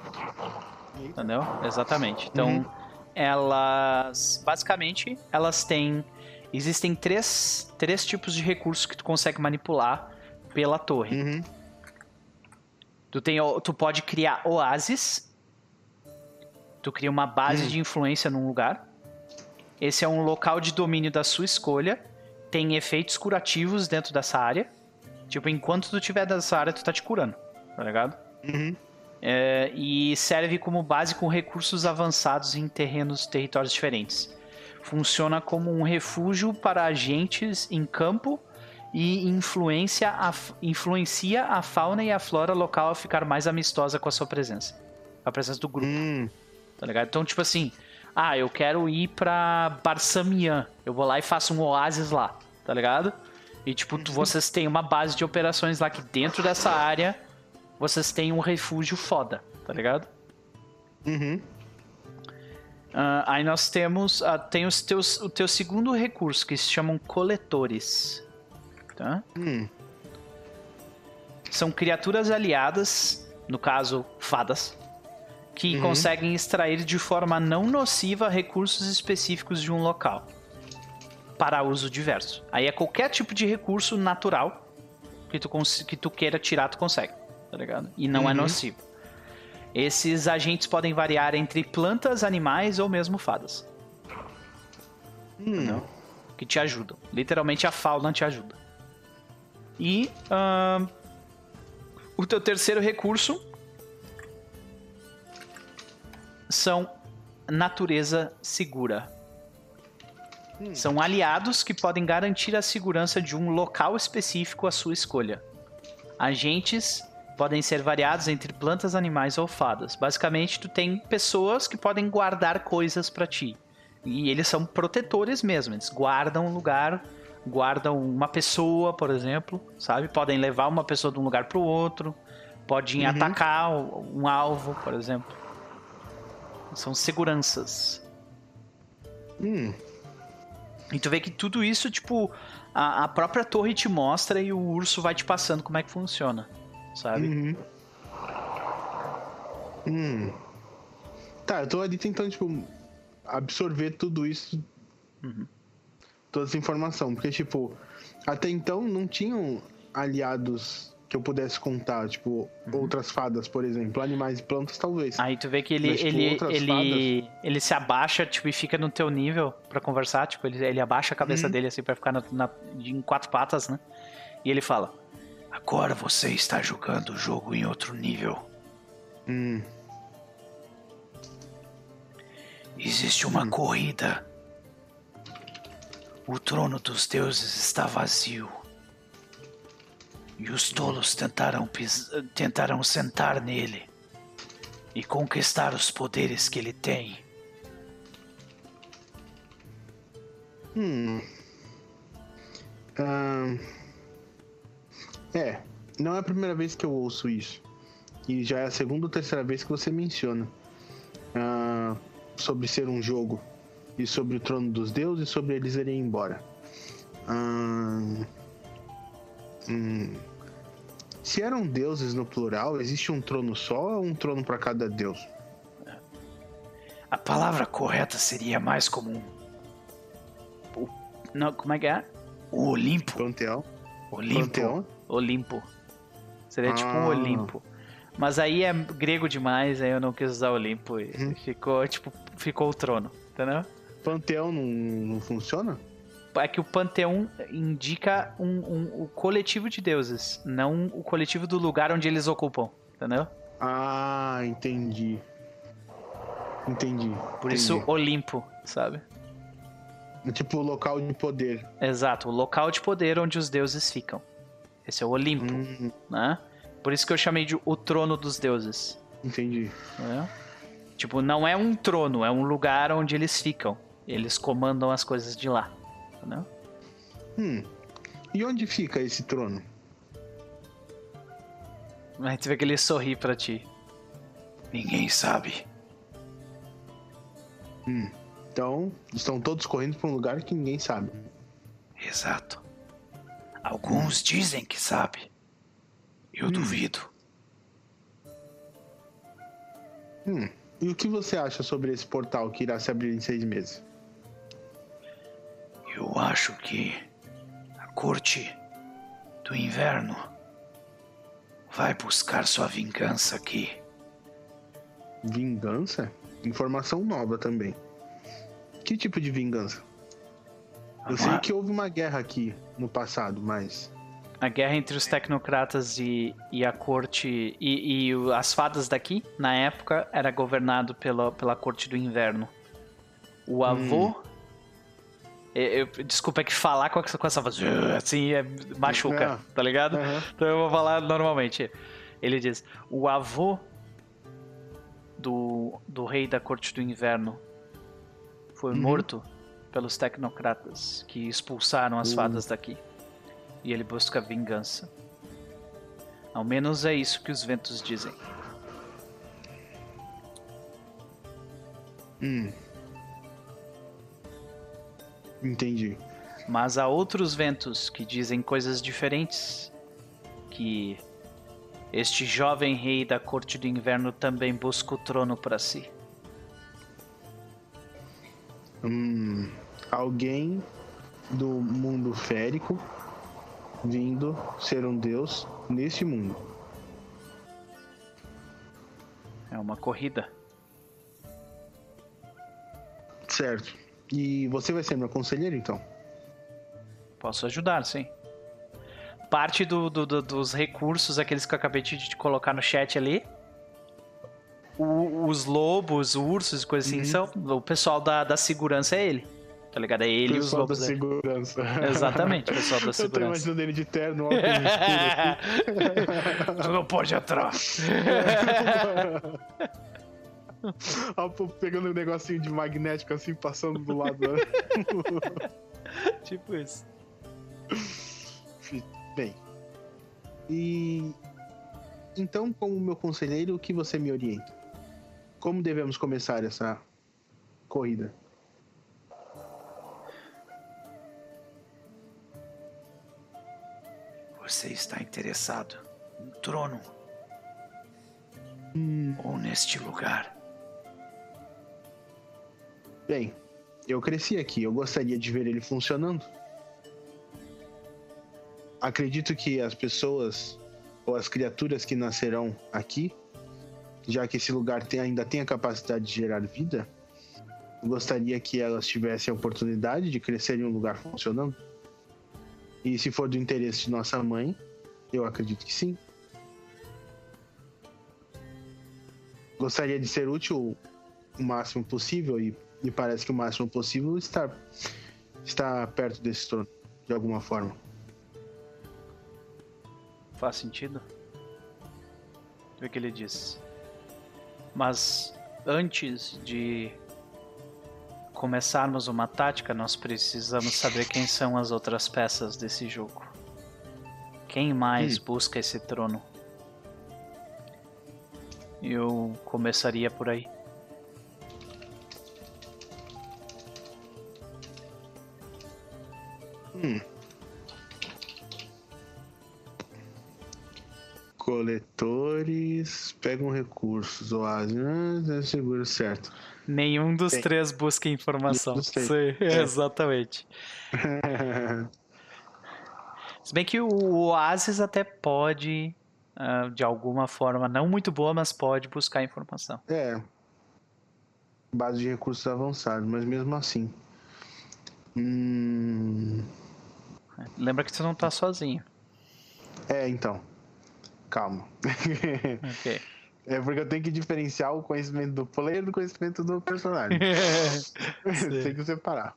Entendeu? Exatamente. Então, uhum. elas basicamente elas têm existem três, três tipos de recursos que tu consegue manipular pela torre. Uhum. Tu, tem, tu pode criar oásis. Tu cria uma base uhum. de influência num lugar. Esse é um local de domínio da sua escolha. Tem efeitos curativos dentro dessa área. Tipo, enquanto tu tiver nessa área, tu tá te curando. Tá ligado? Uhum. É, e serve como base com recursos avançados em terrenos, territórios diferentes. Funciona como um refúgio para agentes em campo e influencia a, influencia a fauna e a flora local a ficar mais amistosa com a sua presença. A presença do grupo. Hum. Tá ligado? Então, tipo assim, ah, eu quero ir pra Barsamian. Eu vou lá e faço um oásis lá, tá ligado? E, tipo, uhum. vocês têm uma base de operações lá que dentro dessa área vocês têm um refúgio foda, tá ligado? Uhum. Uh, aí nós temos uh, tem os teus, o teu segundo recurso, que se chamam coletores. Tá? Hum. São criaturas aliadas, no caso, fadas, que uhum. conseguem extrair de forma não nociva recursos específicos de um local para uso diverso. Aí é qualquer tipo de recurso natural que tu, que tu queira tirar, tu consegue, tá ligado? E não é uhum. é nocivo. Esses agentes podem variar entre plantas, animais ou mesmo fadas. Hum. Que te ajudam. Literalmente a fauna te ajuda. E uh, o teu terceiro recurso são natureza segura. Hum. São aliados que podem garantir a segurança de um local específico à sua escolha. Agentes podem ser variados entre plantas, animais ou fadas. Basicamente, tu tem pessoas que podem guardar coisas para ti. E eles são protetores mesmo, eles guardam um lugar, guardam uma pessoa, por exemplo, sabe? Podem levar uma pessoa de um lugar para o outro, podem uhum. atacar um alvo, por exemplo. São seguranças. Hum. E tu vê que tudo isso, tipo, a, a própria torre te mostra e o urso vai te passando como é que funciona sabe? Uhum. Hum. Tá, eu tô ali tentando, tipo, absorver tudo isso. Uhum. Toda essa informação. Porque, tipo, até então não tinham aliados que eu pudesse contar, tipo, uhum. outras fadas, por exemplo, animais e plantas, talvez. Aí tu vê que ele Mas, tipo, ele ele, fadas... ele se abaixa, tipo, e fica no teu nível para conversar, tipo, ele, ele abaixa a cabeça uhum. dele assim para ficar na, na, em quatro patas, né? E ele fala: Agora você está jogando o jogo em outro nível. Hum. Existe uma hum. corrida. O trono dos deuses está vazio. E os tolos tentaram, tentaram sentar nele e conquistar os poderes que ele tem. Hum. Um... É, não é a primeira vez que eu ouço isso. E já é a segunda ou terceira vez que você menciona uh, sobre ser um jogo e sobre o trono dos deuses e sobre eles irem embora. Uh, hum, se eram deuses no plural, existe um trono só ou um trono para cada deus? A palavra correta seria mais comum. O, não, como é que é? O Olimpo. Panteão. Olimpo. Panteão? Olimpo. Seria ah. tipo um. Olimpo. Mas aí é grego demais, aí eu não quis usar Olimpo e uhum. ficou, tipo, ficou o trono, entendeu? Panteão não, não funciona? é que o panteão indica um, um, o coletivo de deuses, não o coletivo do lugar onde eles ocupam, entendeu? Ah, entendi. Entendi. Por entendi. isso Olimpo, sabe? Tipo o local de poder. Exato, o local de poder onde os deuses ficam. Esse é o Olimpo, Hum, né? Por isso que eu chamei de o trono dos deuses. entendi. né? Tipo, não é um trono, é um lugar onde eles ficam. Eles comandam as coisas de lá. Entendeu? Hum. E onde fica esse trono? Aí tu vê que ele sorri pra ti. Ninguém sabe. Então, estão todos correndo para um lugar que ninguém sabe. Exato. Alguns dizem que sabe. Eu duvido. Hum. E o que você acha sobre esse portal que irá se abrir em seis meses? Eu acho que a corte do inverno vai buscar sua vingança aqui. Vingança? Informação nova também. Que tipo de vingança? Eu sei que houve uma guerra aqui no passado, mas. A guerra entre os tecnocratas e, e a corte. E, e as fadas daqui, na época, era governado pela, pela corte do inverno. O avô. Eu, eu- desculpa, é que falar com essa, com essa voz assim é, machuca, É. tá ligado? Aham. Então eu vou falar normalmente. Ele diz: o avô do, do rei da corte do inverno foi Uhum. morto pelos tecnocratas que expulsaram as Uh. fadas daqui. E ele busca vingança. Ao menos é isso que os ventos dizem. Hum. Entendi. Mas há outros ventos que dizem coisas diferentes. Que este jovem rei da corte do inverno também busca o trono para si. Hum. Alguém do mundo férico vindo ser um deus nesse mundo. É uma corrida. Certo. E você vai ser meu conselheiro então? Posso ajudar, sim. Parte do, do- do- dos recursos, aqueles que eu acabei de, colocar no chat ali. o- os lobos, ursos e coisas assim, Uhum. são. O pessoal da, da segurança é ele. Tá ligado? É ele e os Pessoal da lobos dele. segurança. Exatamente, o pessoal da Eu tô segurança. imaginando ele de terno, óculos escuros. tu não pode entrar. Pegando um negocinho de magnético assim, passando do lado. né? tipo isso. Bem. E. Então, como meu conselheiro, o que você me orienta? Como devemos começar essa corrida? Você está interessado no trono ou neste lugar? Bem, eu cresci aqui, eu gostaria de ver ele funcionando. Acredito que as pessoas ou as criaturas que nascerão aqui, já que esse lugar tem- ainda tem a capacidade de gerar vida, gostaria que elas tivessem a oportunidade de crescer em um lugar funcionando. E se for do interesse de nossa mãe, eu acredito que sim. Gostaria de ser útil o máximo possível e me parece que o máximo possível está está perto desse trono de alguma forma. Faz sentido? O que ele diz. Mas antes de começarmos uma tática, nós precisamos saber quem são as outras peças desse jogo. Quem mais busca esse trono? Eu começaria por aí. Coletores pegam recursos, oásis, ah, é seguro certo. Nenhum dos Tem. três busca informação. Sim, É. exatamente. Se bem que o Oasis até pode, ah, de alguma forma, não muito boa, mas pode buscar informação. é. Base de recursos avançados, mas mesmo assim. Hum... Lembra que você não tá sozinho. É, então. Calma. Ok. É porque eu tenho que diferenciar o conhecimento do player do conhecimento do personagem. Tem que separar.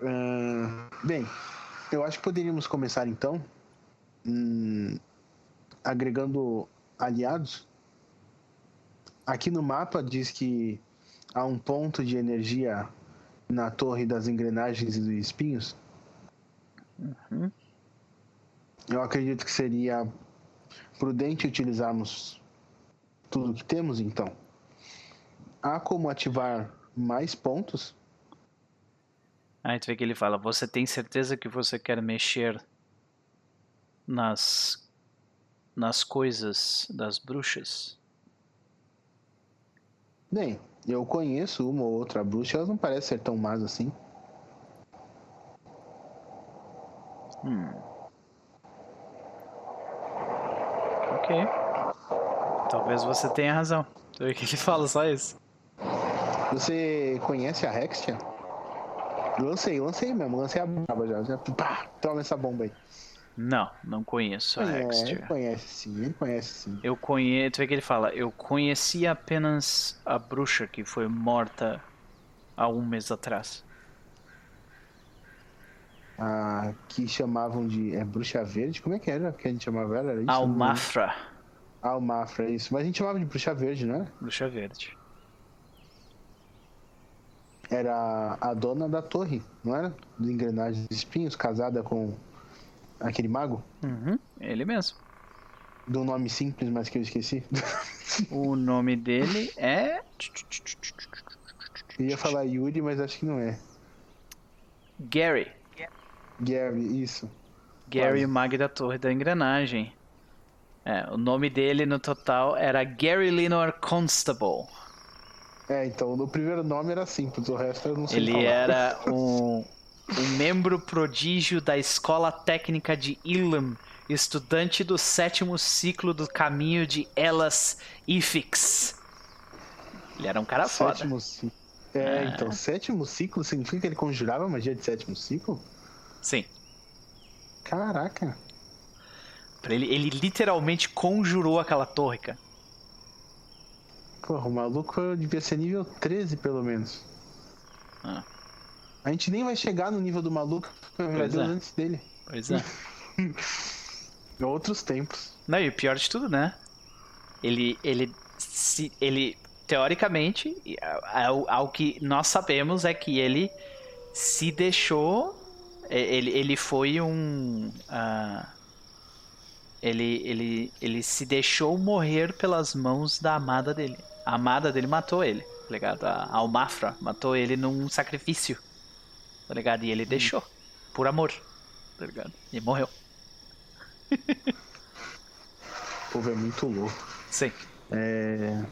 Uh, bem, eu acho que poderíamos começar então hum, agregando aliados. Aqui no mapa diz que há um ponto de energia na torre das engrenagens e dos espinhos. Uhum. Eu acredito que seria prudente utilizarmos tudo que temos, então. Há como ativar mais pontos? Aí tu vê que ele fala: Você tem certeza que você quer mexer nas, nas coisas das bruxas? Bem, eu conheço uma ou outra bruxa, elas não parecem ser tão más assim. Hum. Ok. Talvez você tenha razão. Tu vê que ele fala só isso. Você conhece a Hextia? Lancei, lancei mesmo, lancei a braba já. já pá, toma essa bomba aí. Não, não conheço a É, Hexter. ele conhece sim, ele conhece sim. Eu conheço. Tu vê que ele fala: Eu conheci apenas a bruxa que foi morta há um mês atrás. Ah, que chamavam de. É bruxa verde? Como é que era que a gente chamava ela? Era isso? Almafra. Almafra, isso. Mas a gente chamava de bruxa verde, não é? Bruxa verde. Era a dona da torre, não era? Dos engrenagens de espinhos, casada com aquele mago. Uhum, ele mesmo. Do nome simples, mas que eu esqueci. O nome dele é. Eu ia falar Yuri, mas acho que não é. Gary. Gary, isso. Gary Quase. Mag da Torre da Engrenagem. É, o nome dele no total era Gary Lenor Constable. É, então, o primeiro nome era simples, o resto eu não sei Ele falar. era um, um membro prodígio da Escola Técnica de Ilam, estudante do sétimo ciclo do caminho de Elas Ifix. Ele era um cara foda. Sétimo ciclo. É, então, sétimo ciclo significa que ele conjurava magia de sétimo ciclo? Sim. Caraca. Ele, ele literalmente conjurou aquela torre, cara. Porra, o maluco devia ser nível 13, pelo menos. Ah. A gente nem vai chegar no nível do maluco, Pois é. antes dele. Pois é. Outros tempos. Não, e o pior de tudo, né? Ele, ele, se, ele teoricamente, ao, ao que nós sabemos é que ele se deixou, é, ele, ele foi um, ah, ele, ele, ele se deixou morrer pelas mãos da amada dele. A amada dele matou ele, tá ligado? A Almafra matou ele num sacrifício, tá ligado? E ele deixou, por amor, tá ligado? E morreu. O povo é muito louco. Sim. É...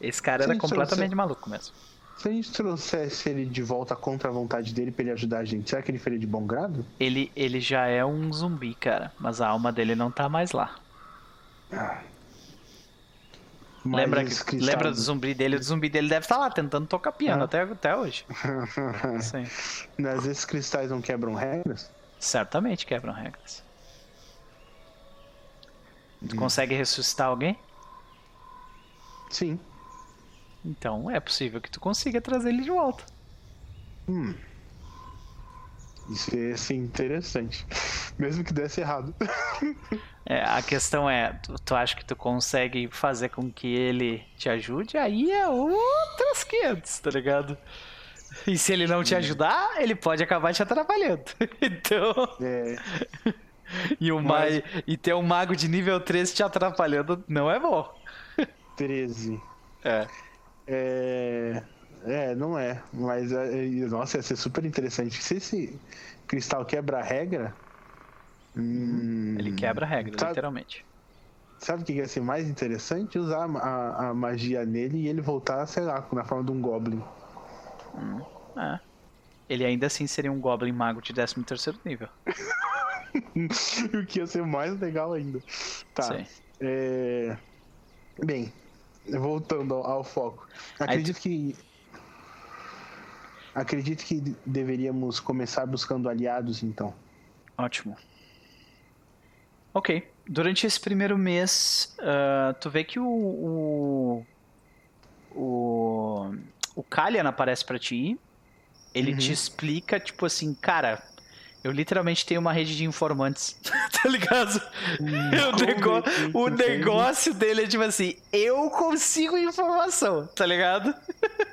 Esse cara era Sim, completamente você- maluco mesmo. Se a gente trouxesse ele de volta contra a vontade dele pra ele ajudar a gente, será que ele faria de bom grado? Ele, ele já é um zumbi, cara. Mas a alma dele não tá mais lá. Mas lembra, que, lembra do zumbi dele? O zumbi dele deve estar lá tentando tocar piano Ah. até, até hoje. Sim. Mas esses cristais não quebram regras? Certamente quebram regras. Tu consegue ressuscitar alguém? Sim. Então é possível que tu consiga trazer ele de volta. Hum. Isso ia ser interessante. Mesmo que desse errado. É, a questão é, tu, tu acha que tu consegue fazer com que ele te ajude? Aí é outras 500, tá ligado? E se ele não te ajudar, ele pode acabar te atrapalhando. Então, É, e, o Mas- ma- e ter um mago de nível 13 te atrapalhando não é bom. 13. É. É. É, não é. Mas, é, é, nossa, ia ser super interessante. Se esse cristal quebra a regra. hum, Ele quebra a regra, Sabe- literalmente. Sabe o que ia ser mais interessante? Usar a, a- magia nele e ele voltar, sei lá, na forma de um Goblin. É. Ele ainda assim seria um Goblin Mago de 13º nível. o que ia ser mais legal ainda. Tá. Sim. É... Bem, voltando ao, ao foco. Acredito que. Acredito que deveríamos começar buscando aliados, então. Ótimo. Ok. Durante esse primeiro mês, uh, tu vê que o. O, o, o Kalian aparece pra ti. Ele uhum. te explica, tipo assim, cara, eu literalmente tenho uma rede de informantes, tá ligado? Hum, o, nego o negócio dele é tipo assim, eu consigo informação, tá ligado?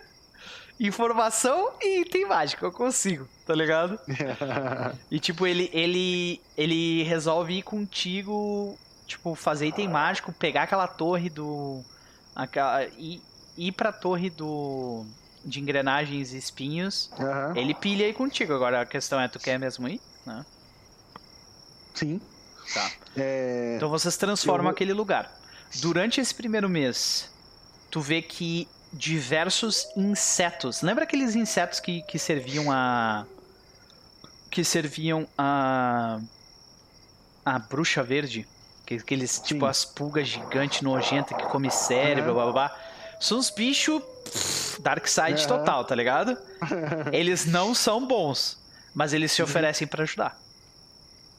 informação e item mágico, eu consigo, tá ligado? e tipo, ele, ele, ele resolve ir contigo, tipo, fazer item mágico, pegar aquela torre do. Aquela, ir, ir pra torre do. De engrenagens e espinhos. Uhum. Ele pilha aí contigo. Agora a questão é, tu quer mesmo ir? Né? Sim. Tá. É... Então vocês transformam eu... aquele lugar. Durante esse primeiro mês, tu vê que diversos insetos. Lembra aqueles insetos que, que serviam a. que serviam a. a bruxa verde? Aqueles, Sim. tipo, as pulgas gigantes nojentas que come cérebro, uhum. blá blá blá. São uns bichos. Dark Side uhum. total, tá ligado? Eles não são bons, mas eles se uhum. oferecem para ajudar.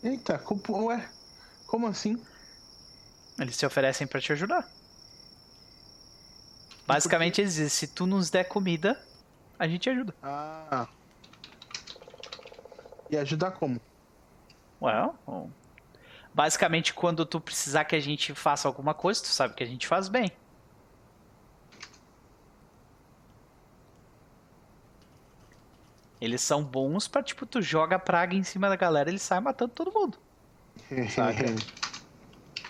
Eita, como, ué, como assim? Eles se oferecem para te ajudar. Basicamente eles dizem, se tu nos der comida, a gente ajuda. Ah. E ajudar como? Well, basicamente quando tu precisar que a gente faça alguma coisa, tu sabe que a gente faz bem. Eles são bons pra, tipo, tu joga praga em cima da galera e eles saem matando todo mundo. Saca?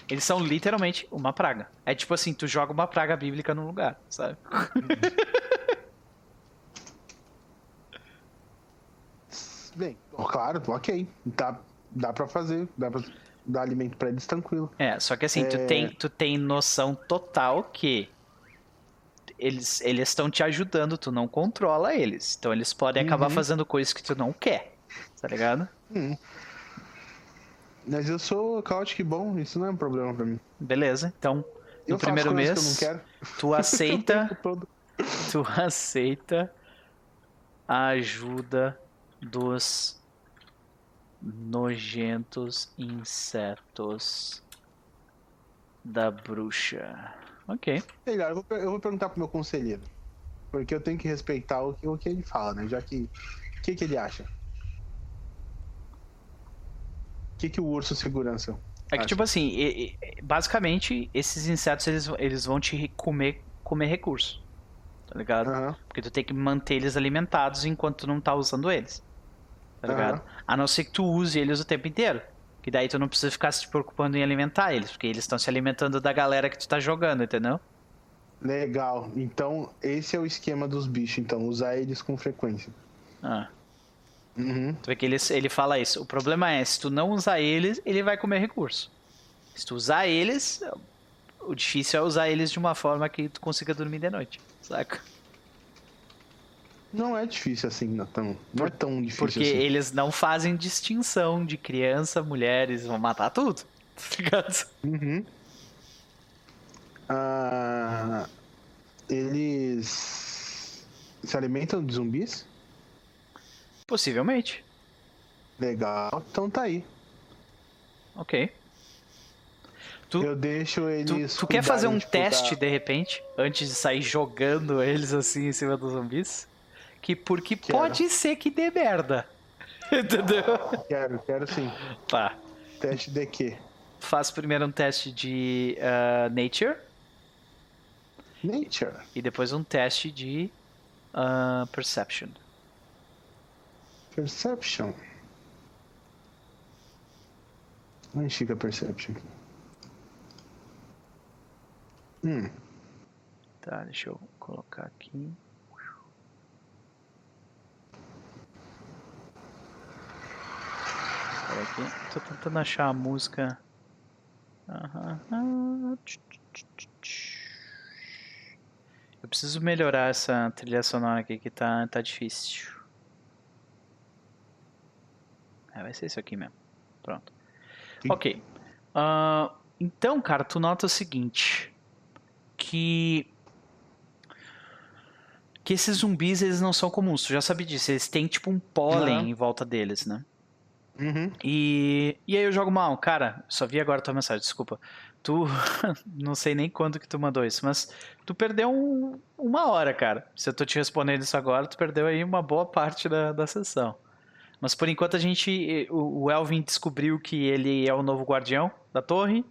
Eles são literalmente uma praga. É tipo assim, tu joga uma praga bíblica num lugar, sabe? Bem, claro, ok. Dá, dá pra fazer, dá pra dar alimento pra eles tranquilo. É, só que assim, é... tu, tem, tu tem noção total que eles eles estão te ajudando, tu não controla eles. Então eles podem acabar uhum. fazendo coisas que tu não quer, tá ligado? Uhum. Mas eu sou caótico e bom, isso não é um problema pra mim. Beleza, então no eu primeiro mês tu aceita tu aceita a ajuda dos nojentos insetos da bruxa. Ok. Melhor, eu vou, eu vou perguntar pro meu conselheiro. Porque eu tenho que respeitar o que, o que ele fala, né? Já que. O que, que ele acha? que, que o urso segurança É que, tipo assim, basicamente, esses insetos, eles, eles vão te comer, comer recurso. Tá ligado? Uhum. Porque tu tem que manter eles alimentados enquanto tu não tá usando eles. Tá ligado? Uhum. A não ser que tu use eles o tempo inteiro. Que daí tu não precisa ficar se preocupando em alimentar eles. Porque eles estão se alimentando da galera que tu tá jogando, entendeu? Legal. Então, esse é o esquema dos bichos, então. Usar eles com frequência. Ah. Uhum. Tu vê que ele, ele fala isso. O problema é, se tu não usar eles, ele vai comer recurso. Se tu usar eles, o difícil é usar eles de uma forma que tu consiga dormir de noite, saca? Não é difícil assim, tão, não é tão difícil Porque assim. eles não fazem distinção de criança, mulheres, vão matar tudo, tá ligado? Uhum. Ah, eles se alimentam de zumbis? Possivelmente. Legal, então tá aí. Ok. Tu, eu deixo eles. Tu, tu quer fazer um teste de repente, antes de sair jogando eles assim em cima dos zumbis? Que porque quero. pode ser que dê merda. Entendeu? Quero, quero sim. Tá. Teste de quê? Faz primeiro um teste de uh, Nature. Nature. E depois um teste de uh, Perception. Perception. Onde fica Perception? Hum. Tá, deixa eu colocar aqui. Espera aqui. Tô tentando achar a música. Eu preciso melhorar essa trilha sonora aqui que tá, tá difícil. É, vai ser isso aqui mesmo. Pronto. Sim. Ok. Uh, então, cara, tu nota o seguinte. Que que esses zumbis eles não são comuns. Tu já sabe disso. Eles têm tipo um pólen Uhum. em volta deles, né? Uhum. E, e aí eu jogo mal. Cara, só vi agora tua mensagem, desculpa. Tu. não sei nem quando que tu mandou isso, mas tu perdeu um- uma hora, cara. Se eu tô te respondendo isso agora, tu perdeu aí uma boa parte da, da sessão. Mas por enquanto a gente. O, o Elvin descobriu que ele é o novo guardião da torre.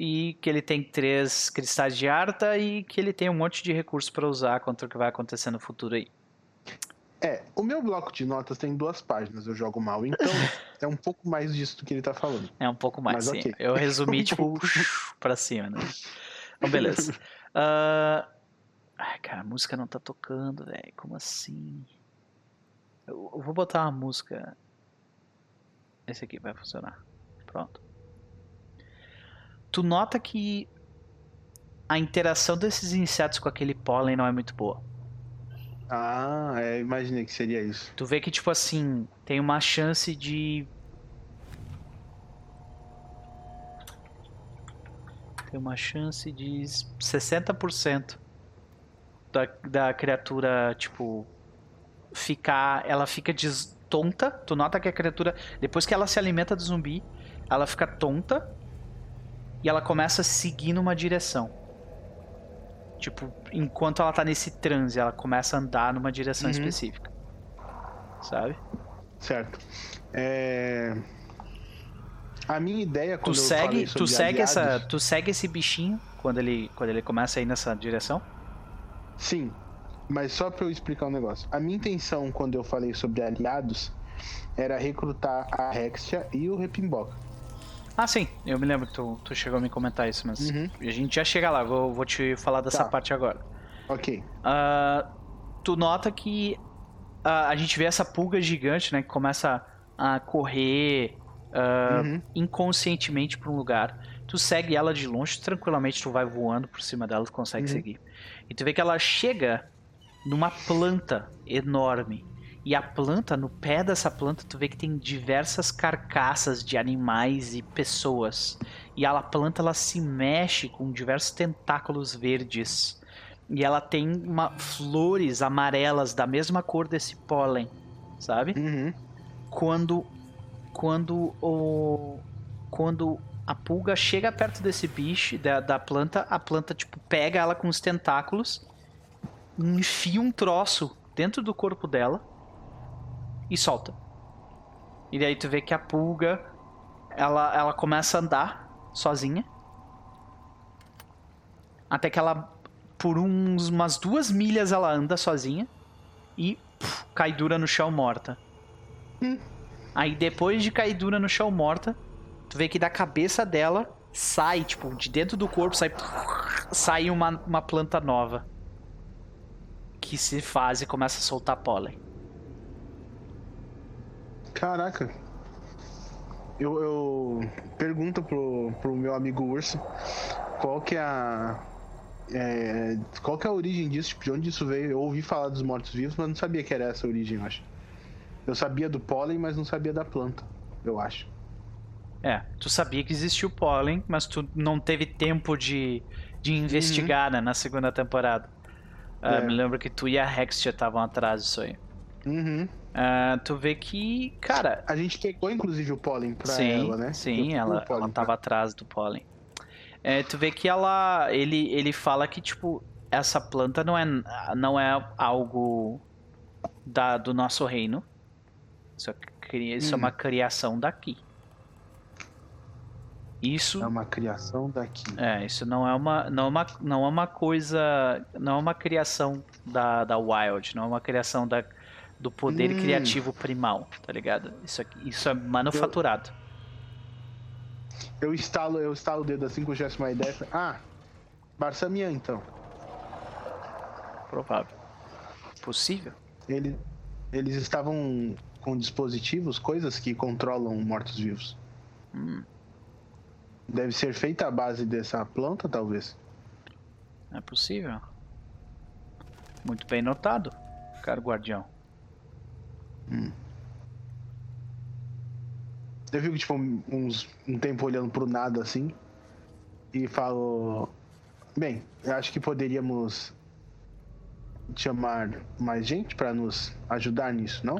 E que ele tem três cristais de Arta e que ele tem um monte de recursos pra usar contra o que vai acontecer no futuro aí. É, o meu bloco de notas tem duas páginas, eu jogo mal, então é um pouco mais disso do que ele tá falando. É um pouco mais, Mas sim. ok. Eu resumi, tipo, pra cima, né? Então, beleza. Ah, Ai, cara, a música não tá tocando, velho. Como assim? Eu eu vou botar uma música. Esse aqui vai funcionar. Pronto. Tu nota que a interação desses insetos com aquele pólen não é muito boa. Ah, é, imaginei que seria isso. Tu vê que, tipo assim, tem uma chance de. Tem uma chance de 60% da, da criatura, tipo, ficar. Ela fica des- tonta. Tu nota que a criatura, depois que ela se alimenta do zumbi, ela fica tonta e ela começa a seguir numa direção. Tipo, enquanto ela tá nesse transe, ela começa a andar numa direção Uhum. específica. Sabe? Certo. É... A minha ideia Tu quando eu segue, falei tu segue essa, aliados- tu segue esse bichinho quando ele, quando ele começa a ir nessa direção? Sim, mas só pra eu explicar um negócio. A minha intenção quando eu falei sobre aliados era recrutar a Rexia e o Repimboca. Ah, sim, eu me lembro que tu, tu chegou a me comentar isso, mas Uhum. a gente já chega lá, vou, vou te falar dessa Tá. parte agora. Ok. Ah, tu nota que ah, a gente vê essa pulga gigante, né, que começa a correr ah, Uhum. inconscientemente pra um lugar. Tu segue ela de longe, tranquilamente tu vai voando por cima dela, tu consegue Uhum. seguir. E tu vê que ela chega numa planta enorme. E a planta, no pé dessa planta, tu vê que tem diversas carcaças de animais e pessoas. E a planta ela se mexe com diversos tentáculos verdes. E ela tem uma, flores amarelas da mesma cor desse pólen, sabe? Uhum. quando quando o quando a pulga chega perto desse bicho da, da planta a planta tipo pega ela com os tentáculos enfia um troço dentro do corpo dela e solta e daí tu vê que a pulga ela ela começa a andar sozinha até que ela por uns umas duas milhas ela anda sozinha e puf, cai dura no chão morta Aí depois de cair dura no chão morta, tu vê que da cabeça dela sai, tipo, de dentro do corpo sai sai uma, uma planta nova. Que se faz e começa a soltar pólen. Caraca. Eu, eu pergunto pro, pro meu amigo Urso qual que é a. é, qual que é a origem disso? Tipo, de onde isso veio? Eu ouvi falar dos mortos-vivos, mas não sabia que era essa a origem, eu acho. Eu sabia do pólen, mas não sabia da planta, eu acho. É, tu sabia que existia o pólen, mas tu não teve tempo de, de investigar, né, na segunda temporada. Ah, É. Me lembro que tu e a Rex já estavam atrás disso aí. Uhum. Ah, tu vê que, cara, A gente pegou, inclusive, o pólen pra sim, ela, né? Sim, Eu- ela, ela pra- tava atrás do pólen. É, tu vê que ela. Ele, ele fala que, tipo, essa planta não é, não é algo da, do nosso reino. Isso, é, isso é Hum. uma criação daqui. Isso. É uma criação daqui. É, isso não é uma, não é uma, não é uma coisa, não é uma criação da, da Wild, não é uma criação da, do poder Hum. criativo primal, tá ligado? Isso, aqui, isso é manufaturado. Eu estalo, eu estalo o dedo assim com o gesto uma ideia. Ah, Barsamian, então. Provável. Possível? Ele, eles estavam com dispositivos, coisas que controlam mortos-vivos. Hum, Deve ser feita a base dessa planta, talvez. é possível. Muito bem notado, caro guardião. Eu fico, tipo, uns, um tempo olhando pro nada assim. E falo. Bem, eu acho que poderíamos chamar mais gente para nos ajudar nisso, não?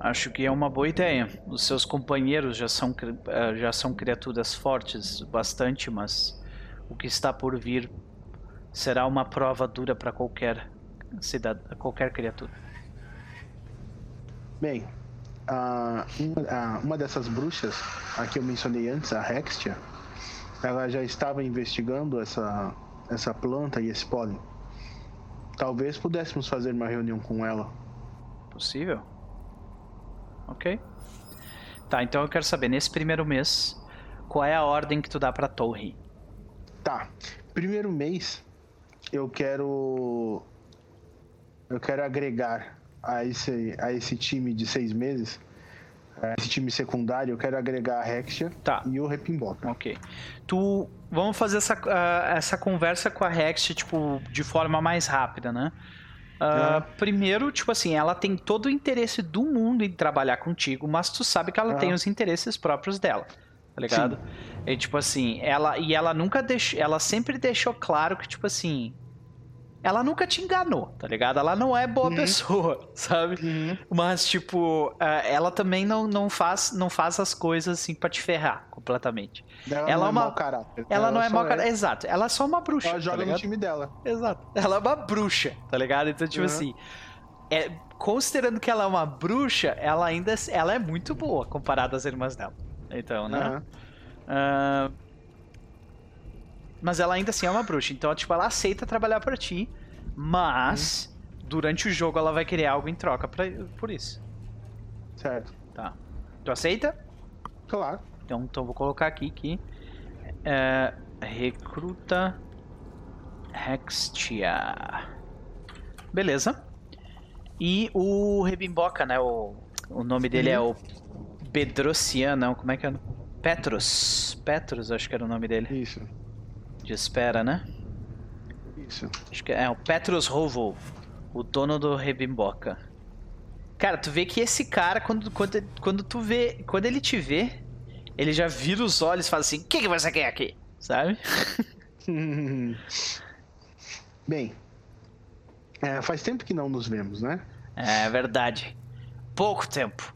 Acho que é uma boa ideia. Os seus companheiros já são, eh, já são criaturas fortes bastante, mas o que está por vir será uma prova dura para qualquer cidade, qualquer criatura. Bem, a, uma, uma dessas bruxas, a que eu mencionei antes, a Hextia, ela já estava investigando essa, essa planta e esse pólen. Talvez pudéssemos fazer uma reunião com ela. Possível? Ok. Tá, então eu quero saber, nesse primeiro mês, qual é a ordem que tu dá pra torre? Tá. Primeiro mês, eu quero. Eu quero agregar a esse, a esse time de seis meses, esse time secundário, eu quero agregar a Hexia Tá. e o Repimboca. Ok. Tu. Vamos fazer essa, ah, essa conversa com a Rex, tipo, de forma mais rápida, né? Ah, Primeiro, tipo assim, ela tem todo o interesse do mundo em trabalhar contigo, mas tu sabe que ela Aham. tem os interesses próprios dela, tá ligado? E tipo assim, ela e ela nunca deixou, ela sempre deixou claro que tipo assim, ela nunca te enganou, tá ligado? Ela não é boa Uhum. pessoa, sabe? Mas tipo, ah, ela também não, não faz não faz as coisas assim pra te ferrar completamente. Ela, Ela não é é uma- mau caráter. Ela, não é mau cara, exato. Ela é só uma bruxa, Ela tá joga no ligado? time dela. Exato. Ela é uma bruxa, tá ligado? Então, tipo Uhum. assim, é, considerando que ela é uma bruxa, ela ainda ela é muito boa comparada às irmãs dela. Então, né? Aham. Ah, mas ela ainda assim é uma bruxa. Então, tipo, ela aceita trabalhar pra ti, mas durante o jogo ela vai querer algo em troca pra, por isso. Certo. Tá. Tu aceita? Claro. Então, então vou colocar aqui que é, recruta Hextia. Beleza. E o Rebimboca, né? O, o nome dele é o Bedrocian, não, como é que é? Petrus. Petrus, acho que era o nome dele. Isso. De espera, né? Isso. Acho que é o Petrus Rovo, o dono do Rebimboca. Cara, tu vê que esse cara, quando, quando, quando tu vê. Quando ele te vê, ele já vira os olhos e fala assim: O que, que você quer aqui? Sabe? Bem, é, faz tempo que não nos vemos, né? É verdade. Pouco tempo.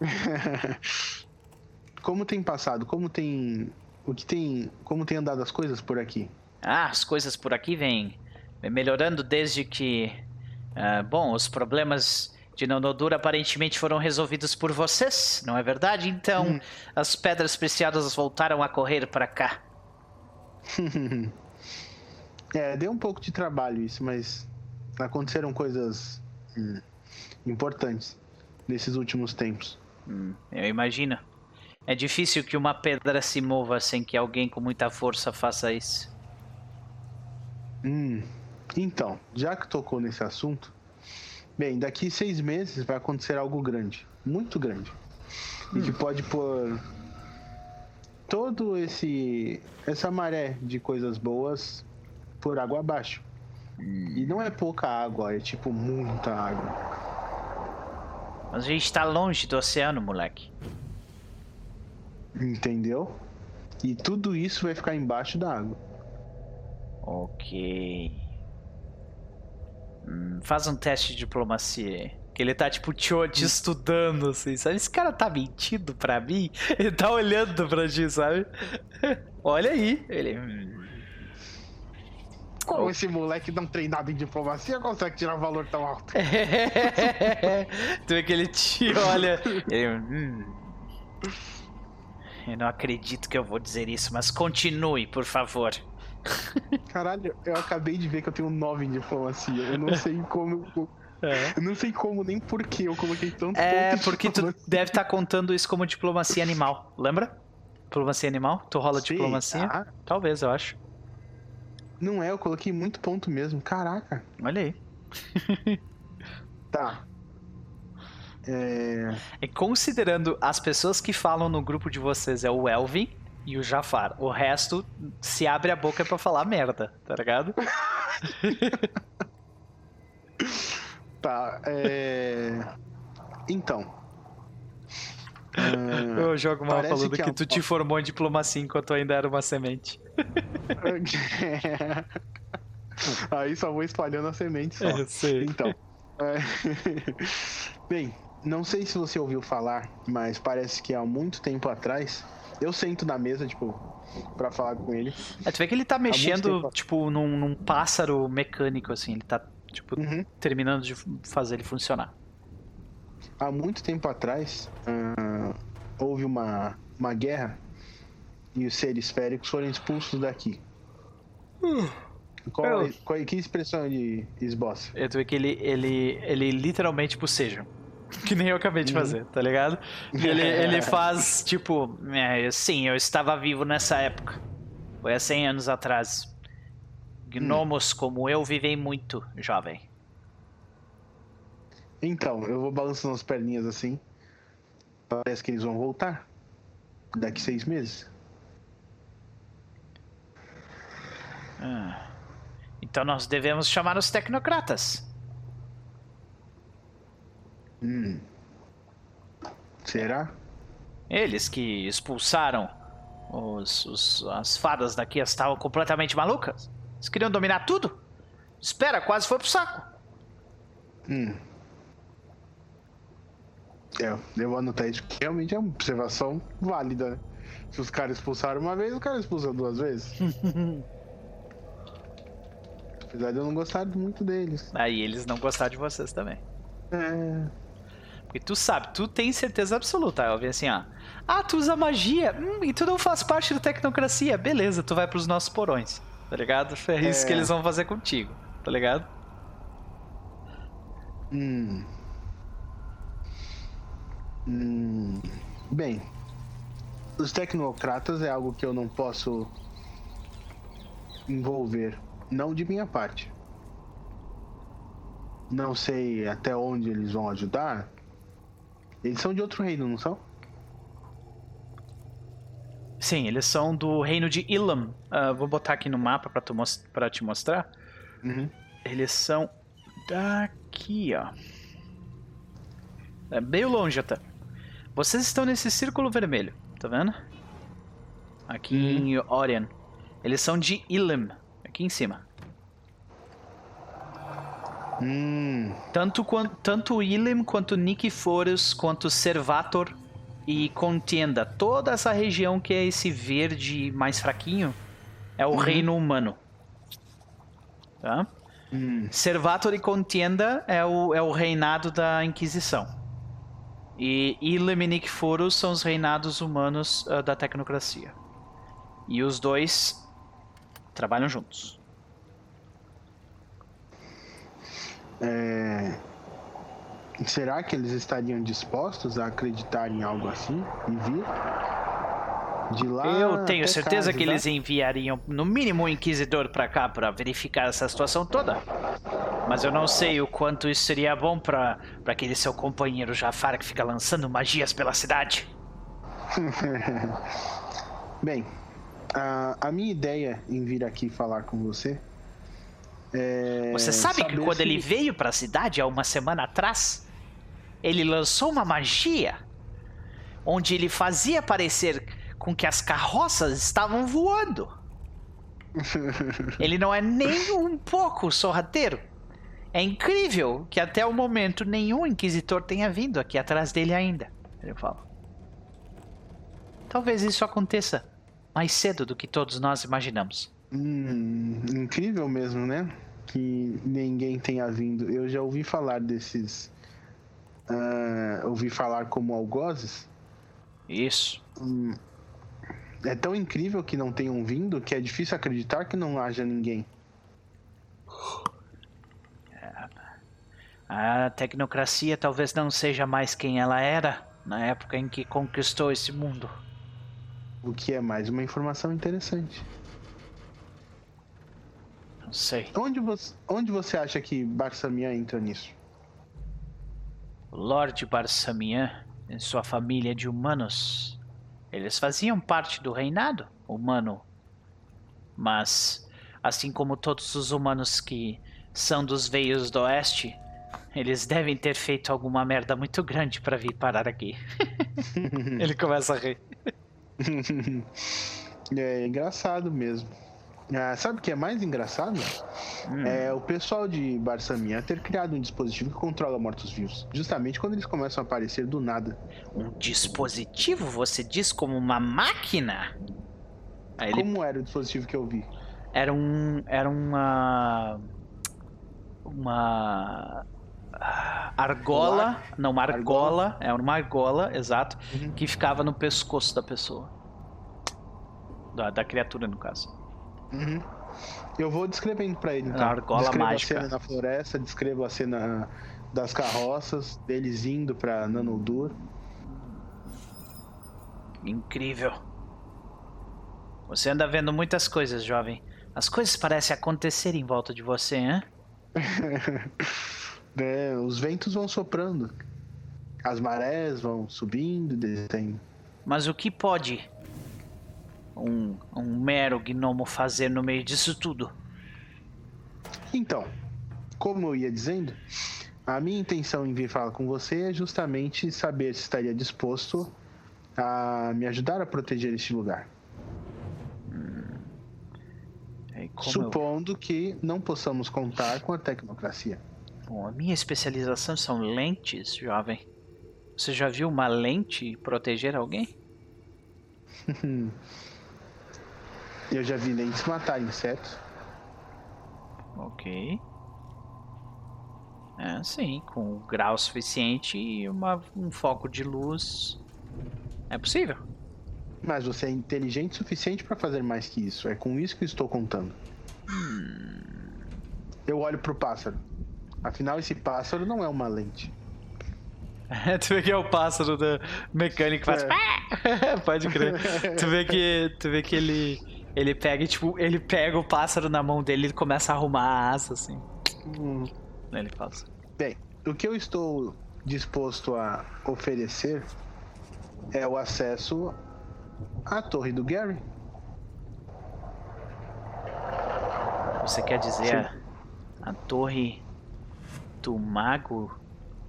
como tem passado? Como tem. O que tem. Como tem andado as coisas por aqui? Ah, as coisas por aqui vêm melhorando desde que. ah, bom, os problemas de Nanodura aparentemente foram resolvidos por vocês, não é verdade? Então, Hum. as pedras preciosas voltaram a correr para cá. é, deu um pouco de trabalho isso, mas aconteceram coisas hum, importantes nesses últimos tempos. Hum, eu imagino. É difícil que uma pedra se mova sem que alguém com muita força faça isso. Hum, então, já que tocou nesse assunto, bem, daqui seis meses vai acontecer algo grande, muito grande, e que pode pôr todo esse essa maré de coisas boas por água abaixo. E não é pouca água, é tipo muita água. Mas a gente tá longe do oceano, moleque. Entendeu? E tudo isso vai ficar embaixo da água. Ok. Hum, faz um teste de diplomacia. Que ele tá, tipo, te, te estudando, assim, sabe? Esse cara tá mentindo pra mim? Ele tá olhando pra ti, sabe? Olha aí. Ele. hum, Como esse moleque não treinado em diplomacia consegue tirar um valor tão alto? tu vê que ele te olha. Ele, hum. Eu não acredito que eu vou dizer isso, mas continue, por favor. Caralho, eu acabei de ver que eu tenho 9 em diplomacia. Eu não sei como. Eu não sei como nem por que eu coloquei tanto É, porque tu deve estar contando isso como diplomacia animal, lembra? Diplomacia animal? Tu rola Sim, diplomacia? ah, Talvez, eu acho. não é, eu coloquei muito ponto mesmo. Caraca. Olha aí. Tá. É. E considerando as pessoas que falam no grupo de vocês é o Elvin e o Jafar, o resto se abre a boca pra falar merda, tá ligado? Tá. É. Então. Ah, Eu jogo mal parece falando que que, a- tu te formou em diplomacia enquanto ainda era uma semente. Aí só vou espalhando a semente só. É, sei. Então. é, Bem, não sei se você ouviu falar, mas parece que há muito tempo atrás, eu sento na mesa, tipo, pra falar com ele. É, tu vê que ele tá mexendo, tipo, num, num pássaro mecânico, assim. Ele tá, tipo, Uhum. terminando de fazer ele funcionar. Há muito tempo atrás, ah, houve uma, uma guerra e os seres féricos foram expulsos daqui. Qual, Eu- qual, que expressão ele esboça? Eu tu vê que ele, ele, ele literalmente boceja. Que nem eu acabei de fazer, tá ligado? Ele, ele faz, tipo, é, sim, eu estava vivo nessa época. Foi há 100 anos atrás. Gnomos como eu vivem muito, jovem. Então, eu vou balançando as perninhas assim. Parece que eles vão voltar. Daqui seis meses. Ah. Então nós devemos chamar os tecnocratas. Hum. Será? Eles que expulsaram os, os- as fadas daqui estavam completamente malucas. Eles queriam dominar tudo. Espera, quase foi pro saco. Hum. É, eu vou anotar isso realmente é uma observação válida, né? Se os caras expulsaram uma vez, o cara expulsa duas vezes. Apesar de eu não gostar muito deles. Aí eles não gostaram de vocês também. É. Porque tu sabe, tu tem certeza absoluta. Eu vi assim, ó. Ah, tu usa magia. Hum, e tu não faz parte da tecnocracia. Beleza, tu vai pros nossos porões. Tá ligado? É isso É. que eles vão fazer contigo. Tá ligado? Hum. Hum. Bem, os tecnocratas é algo que eu não posso envolver, não de minha parte. Não sei até onde eles vão ajudar. Eles são de outro reino, não são? Sim, eles são do reino de Ilam. Ah, vou botar aqui no mapa pra, tu mos- pra te mostrar. Uhum. Eles são daqui, ó. É meio longe até. Vocês estão nesse círculo vermelho, tá vendo? Aqui em Orion. Eles são de Ilam, aqui em cima. Hum. Tanto, tanto Ilim quanto Nikiforus, quanto Servator e Contienda. Toda essa região que é esse verde mais fraquinho é o reino humano. Tá? Hum. Servator e Contienda é o, é o reinado da Inquisição. E Ilim e Nikiforus são os reinados humanos ah, da tecnocracia. E os dois trabalham juntos. É... Será que eles estariam dispostos a acreditar em algo assim e vir? De lá. Eu tenho certeza que eles enviariam no mínimo um inquisidor pra cá pra verificar essa situação toda. Mas eu não sei o quanto isso seria bom pra para aquele seu companheiro Jafar que fica lançando magias pela cidade. Bem, a, a minha ideia em vir aqui falar com você é. Você sabe que quando se- ele veio pra cidade há uma semana atrás, ele lançou uma magia onde ele fazia parecer com que as carroças estavam voando. Ele não é nem um pouco sorrateiro. É incrível que até o momento nenhum inquisitor tenha vindo aqui atrás dele ainda. Ele fala. Talvez isso aconteça mais cedo do que todos nós imaginamos. Hum, incrível mesmo, né? Que ninguém tenha vindo. Eu já ouvi falar desses. ah, ouvi falar como algozes. Isso. É tão incrível que não tenham vindo que é difícil acreditar que não haja ninguém. A tecnocracia talvez não seja mais quem ela era na época em que conquistou esse mundo. O que é mais uma informação interessante. Sei. Onde você, onde você acha que Barsamian entra nisso? O Lord Barsamian e sua família de humanos. Eles faziam parte do reinado humano. Mas, assim como todos os humanos que são dos veios do oeste, eles devem ter feito alguma merda muito grande para vir parar aqui. Ele começa a rir. é engraçado mesmo. Ah, sabe o que é mais engraçado? é o pessoal de Barsamia ter criado um dispositivo que controla mortos-vivos, justamente quando eles começam a aparecer do nada. Um dispositivo? Você diz como uma máquina? Aí ele... Como era o dispositivo que eu vi? Era um. Era uma. Uma. Argola. Não, uma argola. argola. É uma argola, exato. Uhum. Que ficava no pescoço da pessoa. Da, da criatura, no caso. Uhum. Eu vou descrevendo pra ele. Então. A argola descrevo mágica. a cena na floresta, descrevo a cena das carroças, deles indo pra Nanoldur. Incrível. Você anda vendo muitas coisas, jovem. As coisas parecem acontecer em volta de você, hein? é, os ventos vão soprando. As marés vão subindo e descendo. Mas o que pode um, um mero gnomo fazer no meio disso tudo? Então, como eu ia dizendo, a minha intenção em vir falar com você é justamente saber se estaria disposto a me ajudar a proteger este lugar. Supondo eu... que não possamos contar com a tecnocracia. Bom, a minha especialização são lentes, jovem. Você já viu uma lente proteger alguém? eu já vi lentes matar insetos. Ok. É, sim, com um grau suficiente e uma, um foco de luz. É possível. Mas você é inteligente o suficiente para fazer mais que isso. É com isso que estou contando. Hum. Eu olho pro pássaro. Afinal, esse pássaro não é uma lente. tu vê que é o pássaro do mecânico que faz. É. Pode crer. tu vê que, tu vê que ele, ele pega tipo, ele pega o pássaro na mão dele e começa a arrumar a asa, assim. Hum. Ele passa. Bem, o que eu estou disposto a oferecer é o acesso à torre do Gary. Você quer dizer a, a, torre do mago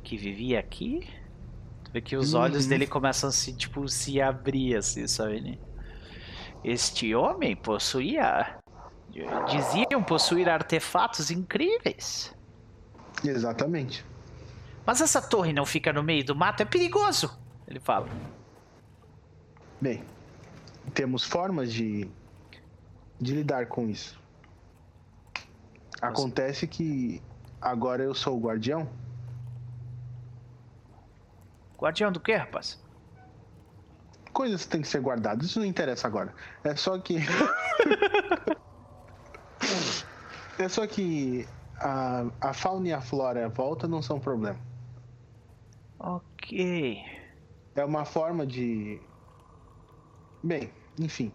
que vivia aqui? Tu vê que os uhum. olhos dele começam a se, tipo, se abrir assim, sabe? Este homem possuía. Diziam possuir artefatos incríveis. Exatamente. Mas essa torre não fica no meio do mato? É perigoso! Ele fala. Bem, temos formas de, de lidar com isso. Acontece que agora eu sou o guardião. Guardião do quê, rapaz? Coisas tem que ser guardadas, isso não interessa agora. É só que. é só que a, a fauna e a flora volta não são problema. Ok. É uma forma de Bem, enfim.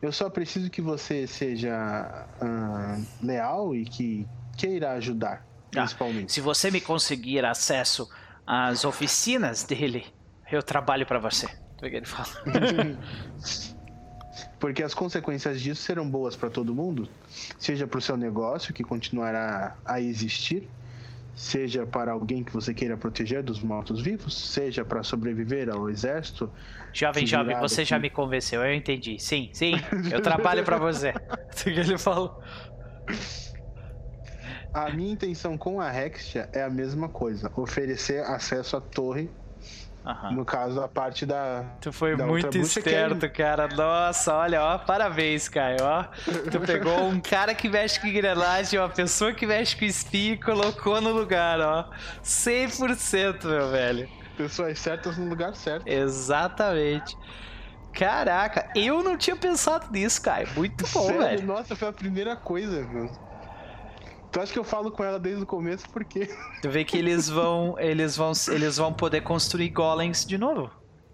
Eu só preciso que você seja uh, leal e que queira ajudar, ah, principalmente. Ah, se você me conseguir acesso às oficinas dele, eu trabalho para você. É que ele fala. Porque as consequências disso serão boas para todo mundo, seja para o seu negócio, que continuará a existir, seja para alguém que você queira proteger dos mortos-vivos, seja para sobreviver ao exército. Jovem, jovem, você já me convenceu, eu entendi. Sim, sim, eu trabalho para você. O que ele falou. A minha intenção com a Rexia é a mesma coisa: oferecer acesso à torre Uhum. No caso, a parte da. Tu foi da muito esperto, cara. Nossa, olha, ó, parabéns, Caio. Ó, tu pegou um cara que mexe com engrenagem, uma pessoa que mexe com espinho e colocou no lugar, ó. 100%, meu velho. Pessoas certas no lugar certo. Exatamente. Caraca, eu não tinha pensado nisso, Caio. Muito bom, Sério? velho. Nossa, foi a primeira coisa, meu. Tu acha que eu falo com ela desde o começo porque. Tu vê que eles vão. Eles vão. Eles vão poder construir golems de novo.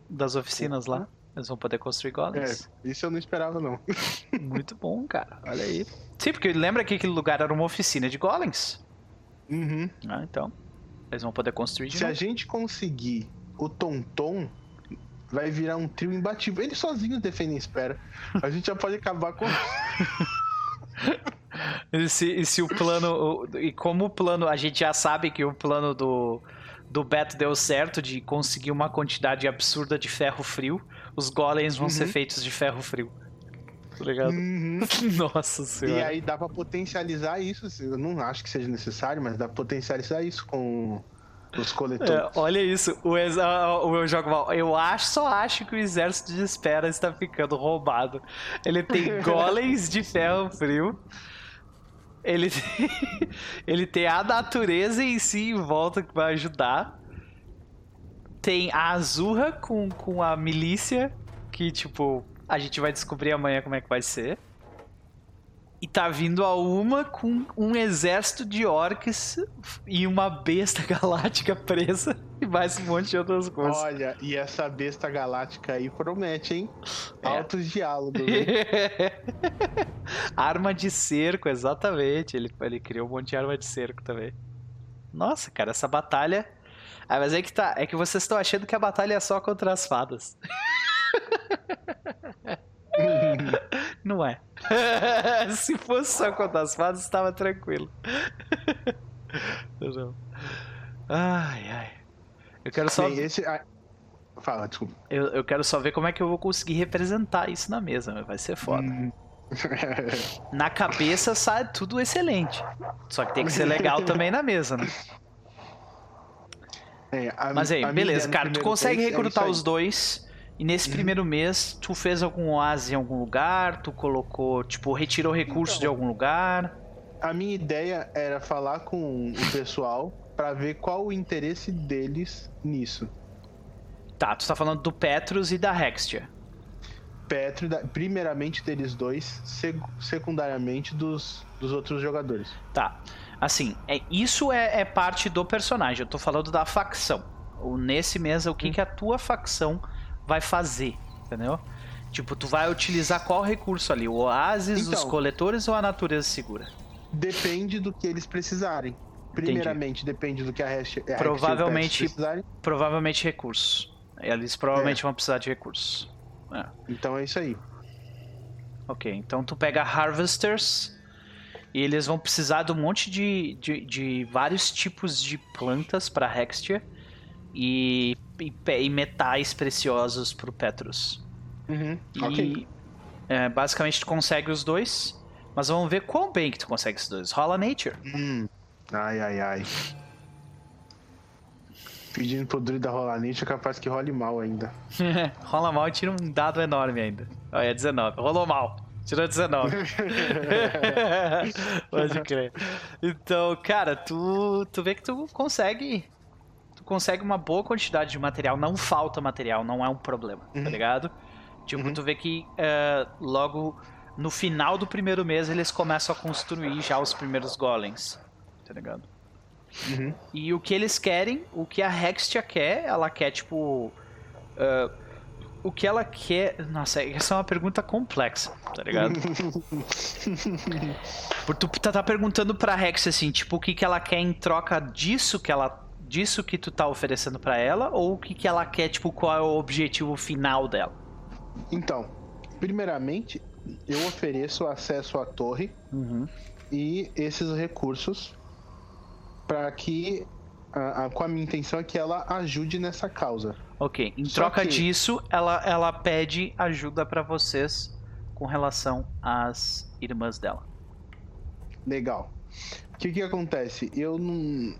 Das oficinas lá. Eles vão poder construir golems. É, isso eu não esperava, não. Muito bom, cara. Olha aí. Sim, porque lembra que aquele lugar era uma oficina de golems. Uhum. Ah, então. Eles vão poder construir de Se novo. a gente conseguir o Tonton, vai virar um trio imbatível. Eles sozinhos defendem espera. A gente já pode acabar com. E se, e se o plano. E como o plano. A gente já sabe que o plano do, do Beto deu certo de conseguir uma quantidade absurda de ferro frio. Os golems vão uhum. ser feitos de ferro frio. Tá ligado? Uhum. Nossa E senhora. aí dá pra potencializar isso. Eu não acho que seja necessário, mas dá pra potencializar isso com os coletores. É, olha isso, o, ex- o meu jogo mal. Eu acho, só acho que o exército de espera está ficando roubado. Ele tem golems de ferro frio. Ele tem, ele tem a natureza em si em volta que vai ajudar. Tem a Azurra com, com a milícia, que tipo, a gente vai descobrir amanhã como é que vai ser. E tá vindo a uma com um exército de orcs e uma besta galáctica presa e mais um monte de outras coisas. Olha, e essa besta galáctica aí promete, hein? É. Altos diálogos. arma de cerco, exatamente. Ele, ele criou um monte de arma de cerco também. Nossa, cara, essa batalha. Ah, mas é que tá. É que vocês estão achando que a batalha é só contra as fadas. Não é. Se fosse só contra as fadas, estava tranquilo. Não. Ai, ai. Eu quero só. Bem, esse. ah, Fala, desculpa. Eu, eu quero só ver como é que eu vou conseguir representar isso na mesa, vai ser foda. Hum. Na cabeça sai tudo excelente. Só que tem que ser legal também na mesa, né? É, a- Mas aí, beleza, cara, tu consegue é recrutar isso os aí. dois. E nesse Uhum. primeiro mês, tu fez algum oásis em algum lugar, tu colocou, tipo, retirou recursos Então. de algum lugar. A minha ideia era falar com o pessoal pra ver qual o interesse deles nisso. Tá, tu tá falando do Petrus e da Hextia. Petro, primeiramente deles dois, secundariamente dos, dos outros jogadores. Tá. Assim, é, isso é, é parte do personagem. Eu tô falando da facção. O, nesse mês, o que, Hum. que a tua facção vai fazer, entendeu? Tipo, tu vai utilizar qual recurso ali? O oásis, os Então. coletores ou a natureza segura? Depende do que eles precisarem. Primeiramente, depende do que a Hash, a Provavelmente- precisarem. Provavelmente recursos. Eles provavelmente vão precisar de recursos. É. Então é isso aí. Ok, então tu pega Harvesters e eles vão precisar de um monte de, de, de vários tipos de plantas para Hextia e, e, e metais preciosos pro Petrus. Uhum. E Ok. é, basicamente tu consegue os dois, mas vamos ver quão bem que tu consegue esses dois. Rola Nature. Hum. Ai, ai, ai. Pedindo pro druida rolar nicho, é capaz que role mal ainda. Rola mal e tira um dado enorme ainda. Olha, 19. Rolou mal. Tirou 19. Pode crer. Então, cara, tu, tu vê que tu consegue. Consegue uma boa quantidade de material. Não falta material, não é um problema, tá Uhum. ligado? Tipo, Uhum. tu vê que é, logo no final do primeiro mês eles começam a construir já os primeiros golems, tá ligado? Uhum. E o que eles querem, o que a Hextia quer, ela quer, tipo. ah, o que ela quer. Nossa, essa é uma pergunta complexa, tá ligado? Porque tu tá, tá perguntando pra Hextia assim, tipo, o que, que ela quer em troca disso que ela. Disso que tu tá oferecendo pra ela, ou o que, que ela quer, tipo, qual é o objetivo final dela? Então, primeiramente, eu ofereço acesso à torre Uhum. e esses recursos para que a, a- com a minha intenção é que ela ajude nessa causa. Ok, em Só troca que- disso, ela, ela pede ajuda pra vocês com relação às irmãs dela. Legal. O que que acontece? Eu não.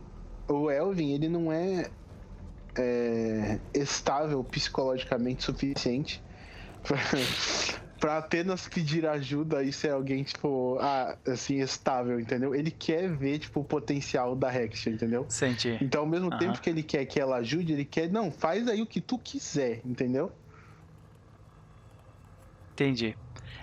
O Elvin, ele não é, é, estável psicologicamente suficiente pra apenas pedir ajuda e ser alguém, tipo, ah, assim, estável, entendeu? Ele quer ver, tipo, o potencial da Hexia, entendeu? Senti. Então, ao mesmo Aham. tempo que ele quer que ela ajude, ele quer, não, faz aí o que tu quiser, entendeu? Entendi.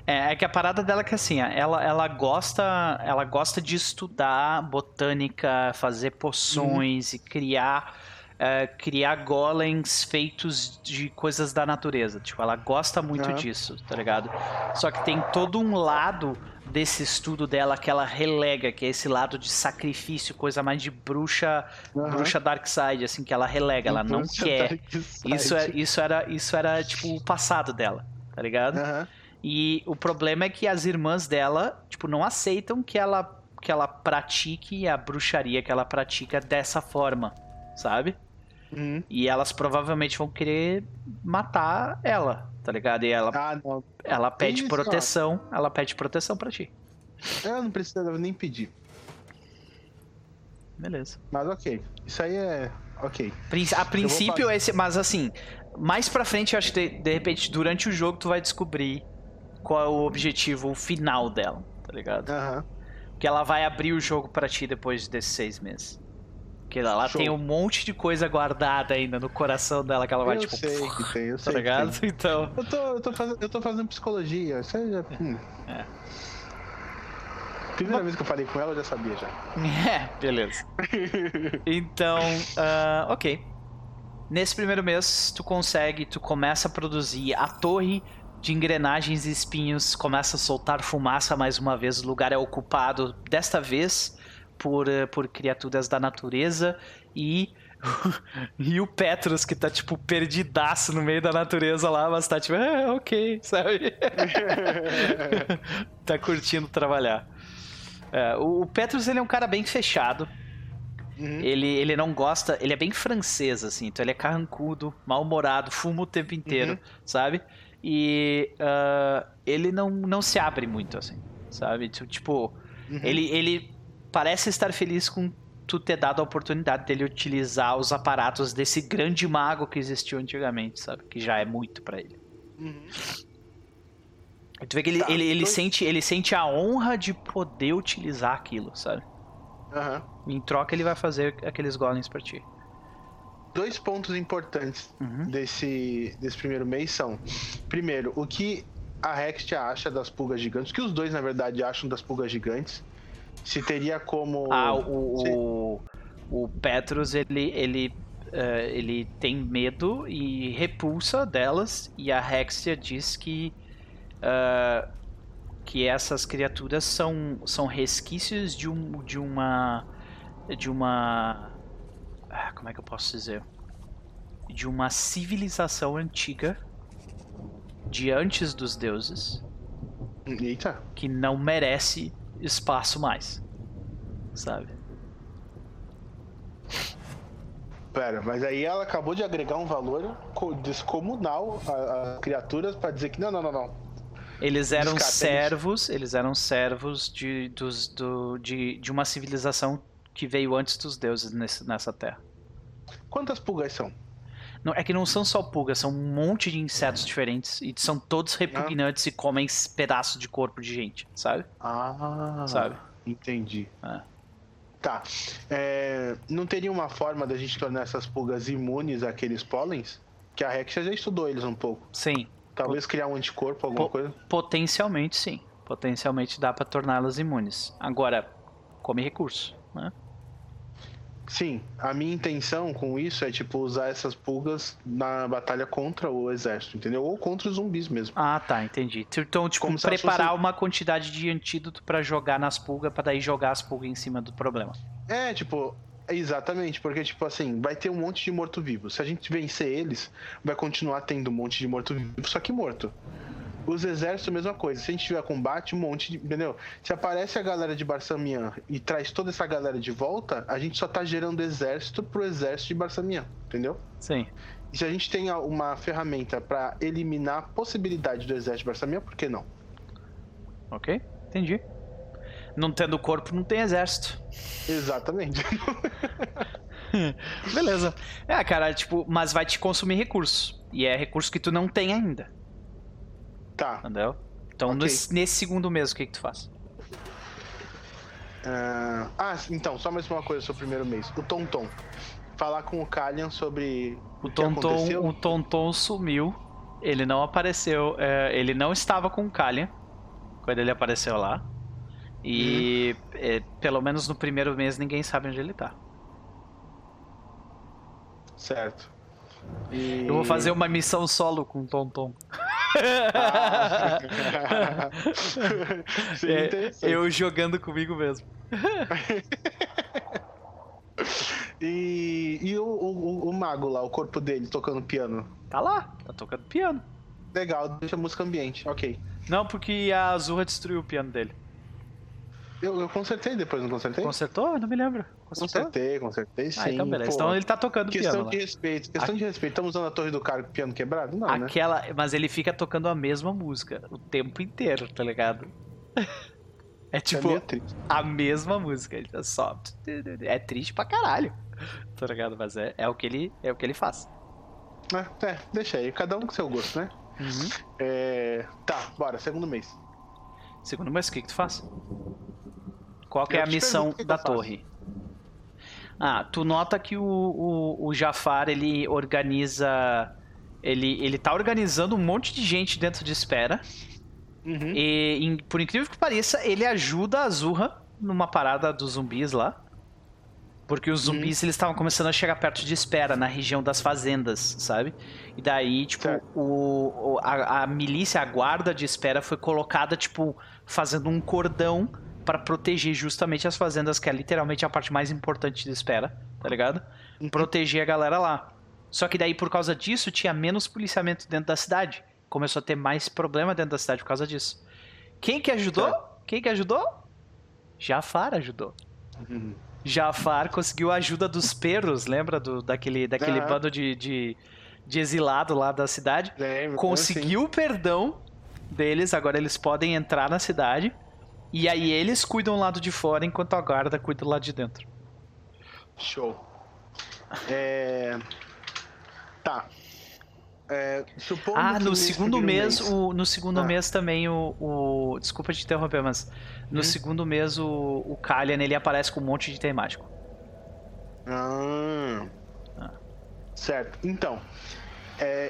É, é que a parada dela é que assim, ela, ela gosta ela gosta de estudar botânica, fazer poções e criar é, criar golems feitos de coisas da natureza. Tipo, ela gosta muito Aham. disso, tá ligado? Só que tem todo um lado desse estudo dela que ela relega, que é esse lado de sacrifício, coisa mais de bruxa, Aham. bruxa dark side, assim, que ela relega, ela não Bruxa quer. Dark Side. Isso, é, isso era isso era tipo o passado dela, tá ligado? Aham. E o problema é que as irmãs dela, tipo, não aceitam que ela que ela pratique a bruxaria que ela pratica dessa forma, sabe? Uhum. E elas provavelmente vão querer matar ela, tá ligado? E ela, Ah, ela pede isso, proteção, ela pede proteção pra ti. Eu não precisava nem pedir. Beleza. Mas ok. Isso aí é. Ok. A princípio, esse, mas assim, mais pra frente, eu acho que de, de repente, durante o jogo, tu vai descobrir qual é o objetivo final dela, tá ligado? Aham. Que ela vai abrir o jogo pra ti depois desses seis meses. Que ela, tem um monte de coisa guardada ainda no coração dela que ela vai, eu tipo, sei que tem, eu tá sei. que ligado? tem. Então. Eu tô, eu, tô fazendo, eu tô fazendo psicologia. Isso aí já. Hum. É. Primeira vez que eu falei com ela, eu já sabia já. É, beleza. Então, ah, ok. Nesse primeiro mês, tu consegue, tu começa a produzir a torre de engrenagens e espinhos, começa a soltar fumaça mais uma vez. O lugar é ocupado, desta vez, por, eh, por criaturas da natureza e. e o Petrus, que tá, tipo, perdidaço no meio da natureza lá, mas tá tipo, é, ok, sabe? tá curtindo trabalhar. É, o o Petrus, ele é um cara bem fechado. Uhum. Ele, ele não gosta, ele é bem francês, assim, então ele é carrancudo, mal-humorado, fuma o tempo inteiro, Uhum. sabe? E ah, ele não, não se abre muito, assim, sabe? Tu- Tipo, Uhum. ele, ele parece estar feliz com tu ter dado a oportunidade dele utilizar os aparatos desse grande mago que existiu antigamente, sabe? Que já é muito pra ele. Uhum. Tu vê que ele, Tá, ele, ele, então- sente, ele sente a honra de poder utilizar aquilo, sabe? Aham. Em troca, ele vai fazer aqueles golems pra ti. Dois pontos importantes Uhum. desse, desse primeiro mês são: primeiro, o que a Rextia acha das pulgas gigantes, o que os dois, na verdade, acham das pulgas gigantes. Se teria como. Ah, o, o, o Petrus, ele, ele, eh, ele tem medo e repulsa delas, e a Hexia diz que, ah, que essas criaturas são, são resquícios de, um, de uma. de uma. Ah, como é que eu posso dizer? De uma civilização antiga de antes dos deuses Eita. que não merece espaço mais. Sabe? Pera, mas aí ela acabou de agregar um valor co- descomunal às criaturas pra dizer que não, não, não, não. Eles eram servos, eles eram servos de, dos, do, de, de uma civilização que veio antes dos deuses nesse- nessa terra. Quantas pulgas são? Não, é que não são só pulgas, são um monte de insetos diferentes e são todos repugnantes e comem pedaços de corpo de gente, sabe? Ah, Sabe? Entendi. É. Tá. É, não teria uma forma da gente tornar essas pulgas imunes àqueles pólens? Que a Rexia já estudou eles um pouco. Sim, Talvez criar um anticorpo, alguma Po- coisa. potencialmente sim. Potencialmente dá pra torná-las imunes. Agora, come recurso, né? Sim, a minha intenção com isso é tipo usar essas pulgas na batalha contra o exército, entendeu? Ou contra os zumbis mesmo. Ah, tá, entendi. Então, tipo, Como preparar fossem- uma quantidade de antídoto pra jogar nas pulgas, pra daí jogar as pulgas em cima do problema. É, tipo, exatamente, porque tipo assim, vai ter um monte de morto-vivo. Se a gente vencer eles, vai continuar tendo um monte de morto-vivo, só que morto. Os exércitos, mesma coisa. Se a gente tiver combate, um monte de. Entendeu? Se aparece a galera de Barsamian e traz toda essa galera de volta, a gente só tá gerando exército pro exército de Barsamian, entendeu? Sim. E se a gente tem uma ferramenta pra eliminar a possibilidade do exército de Barsamian, por que não? Ok? Entendi. Não tendo corpo, não tem exército. Exatamente. Beleza. É, cara, tipo, mas vai te consumir recurso. E é recurso que tu não tem ainda, tá. entendeu? Então, Ok. nesse, nesse segundo mês, o que que tu faz? Ah, ah, então, só mais uma coisa sobre o primeiro mês. O Tonton. Falar com o Kalian sobre O o Tonton, o Tonton sumiu. Ele não apareceu. é, ele não estava com o Kalian quando ele apareceu lá. E é, pelo menos no primeiro mês ninguém sabe onde ele tá. Certo. E- Eu vou fazer uma missão solo com o Tonton. Ah. É, eu jogando comigo mesmo. E, e o, o- o mago lá, o corpo dele tocando piano. Tá lá, tá tocando piano. Legal, deixa a música ambiente. Ok. Não, porque a Azurra destruiu o piano dele. Eu, eu consertei depois, não consertei? Consertou? Eu não me lembro. Consertei, consertei sim. Ah, então beleza. Pô, então ele tá tocando questão piano. de lá. respeito, questão de respeito. Estamos usando a torre do cara com piano quebrado? Não, né? Aquela, mas ele fica tocando a mesma música o tempo inteiro, tá ligado? É É tipo triste. a mesma música, ele tá só é triste pra caralho. Tá ligado? Mas é, é o que ele é o que ele faz. É, é, deixa aí, cada um com seu gosto, né? É, Tá, bora, segundo mês. Segundo, mas o que que tu faz? Qual que é a missão que da eu faço. Ah, tu nota que o, o, o Jafar, ele organiza... Ele, ele tá organizando um monte de gente dentro de espera. Uhum. E, em- por incrível que pareça, ele ajuda a Zurra numa parada dos zumbis lá. Porque os zumbis, eles estavam começando a chegar perto de espera, na região das fazendas, sabe? E daí, tipo, o, o- a, a milícia, a guarda de espera foi colocada, tipo, fazendo um cordão pra proteger justamente as fazendas, que é literalmente a parte mais importante de espera, tá ligado? Proteger a galera lá. Só que daí, por causa disso, tinha menos policiamento dentro da cidade. Começou a ter mais problema dentro da cidade por causa disso. Quem que ajudou? Certo. Quem que ajudou? Jafar ajudou. Uhum. Jafar conseguiu a ajuda dos perros, lembra do, daquele, daquele bando de, de, de exilado lá da cidade? Lembro, Conseguiu o perdão deles, agora eles podem entrar na cidade. E aí eles cuidam do lado de fora, enquanto a guarda cuida lado de dentro. Show. É... Tá. É, supondo Ah, que no segundo primeiro mês, o, no segundo Ah. mês também o, o- Desculpa te interromper, mas no Hum. segundo mês o, o Kalian ele aparece com um monte de item mágico. Ah. Ah. Certo. Então, é,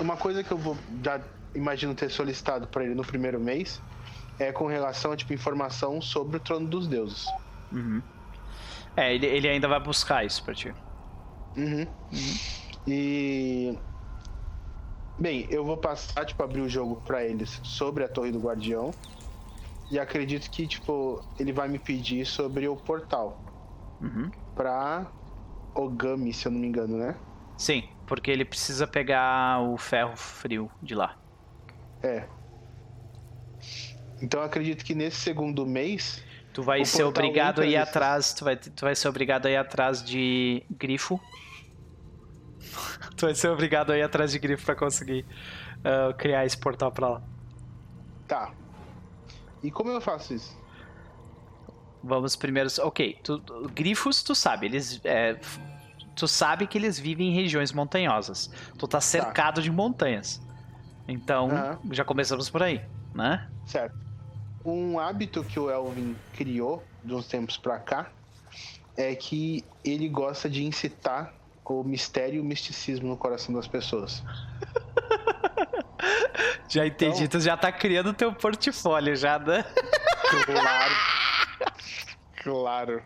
uma coisa que eu vou já imagino ter solicitado para ele no primeiro mês é com relação a tipo informação sobre o trono dos deuses. Uhum. É, ele, ele ainda vai buscar isso pra ti. Uhum. E bem, eu vou passar tipo abrir o jogo para eles sobre a Torre do Guardião. E acredito que tipo ele vai me pedir sobre o portal Uhum. pra Ogami, se eu não me engano, né? Sim, porque ele precisa pegar o ferro frio de lá. É. Então eu acredito que nesse segundo mês Tu vai ser obrigado a ir atrás. Tu vai, tu vai ser obrigado a ir atrás de grifo. tu vai ser obrigado a ir atrás de grifo pra conseguir ah, criar esse portal pra lá. Tá. E como eu faço isso? Vamos primeiro. Ok, tu- grifos tu sabe, eles. é, tu sabe que eles vivem em regiões montanhosas. Tu tá cercado de montanhas. Então, Aham. já começamos por aí, né? Certo. Um hábito que o Elvin criou de uns tempos pra cá é que ele gosta de incitar o mistério e o misticismo no coração das pessoas. Já entendi, Então- tu já tá criando teu portfólio já, né? Claro. claro.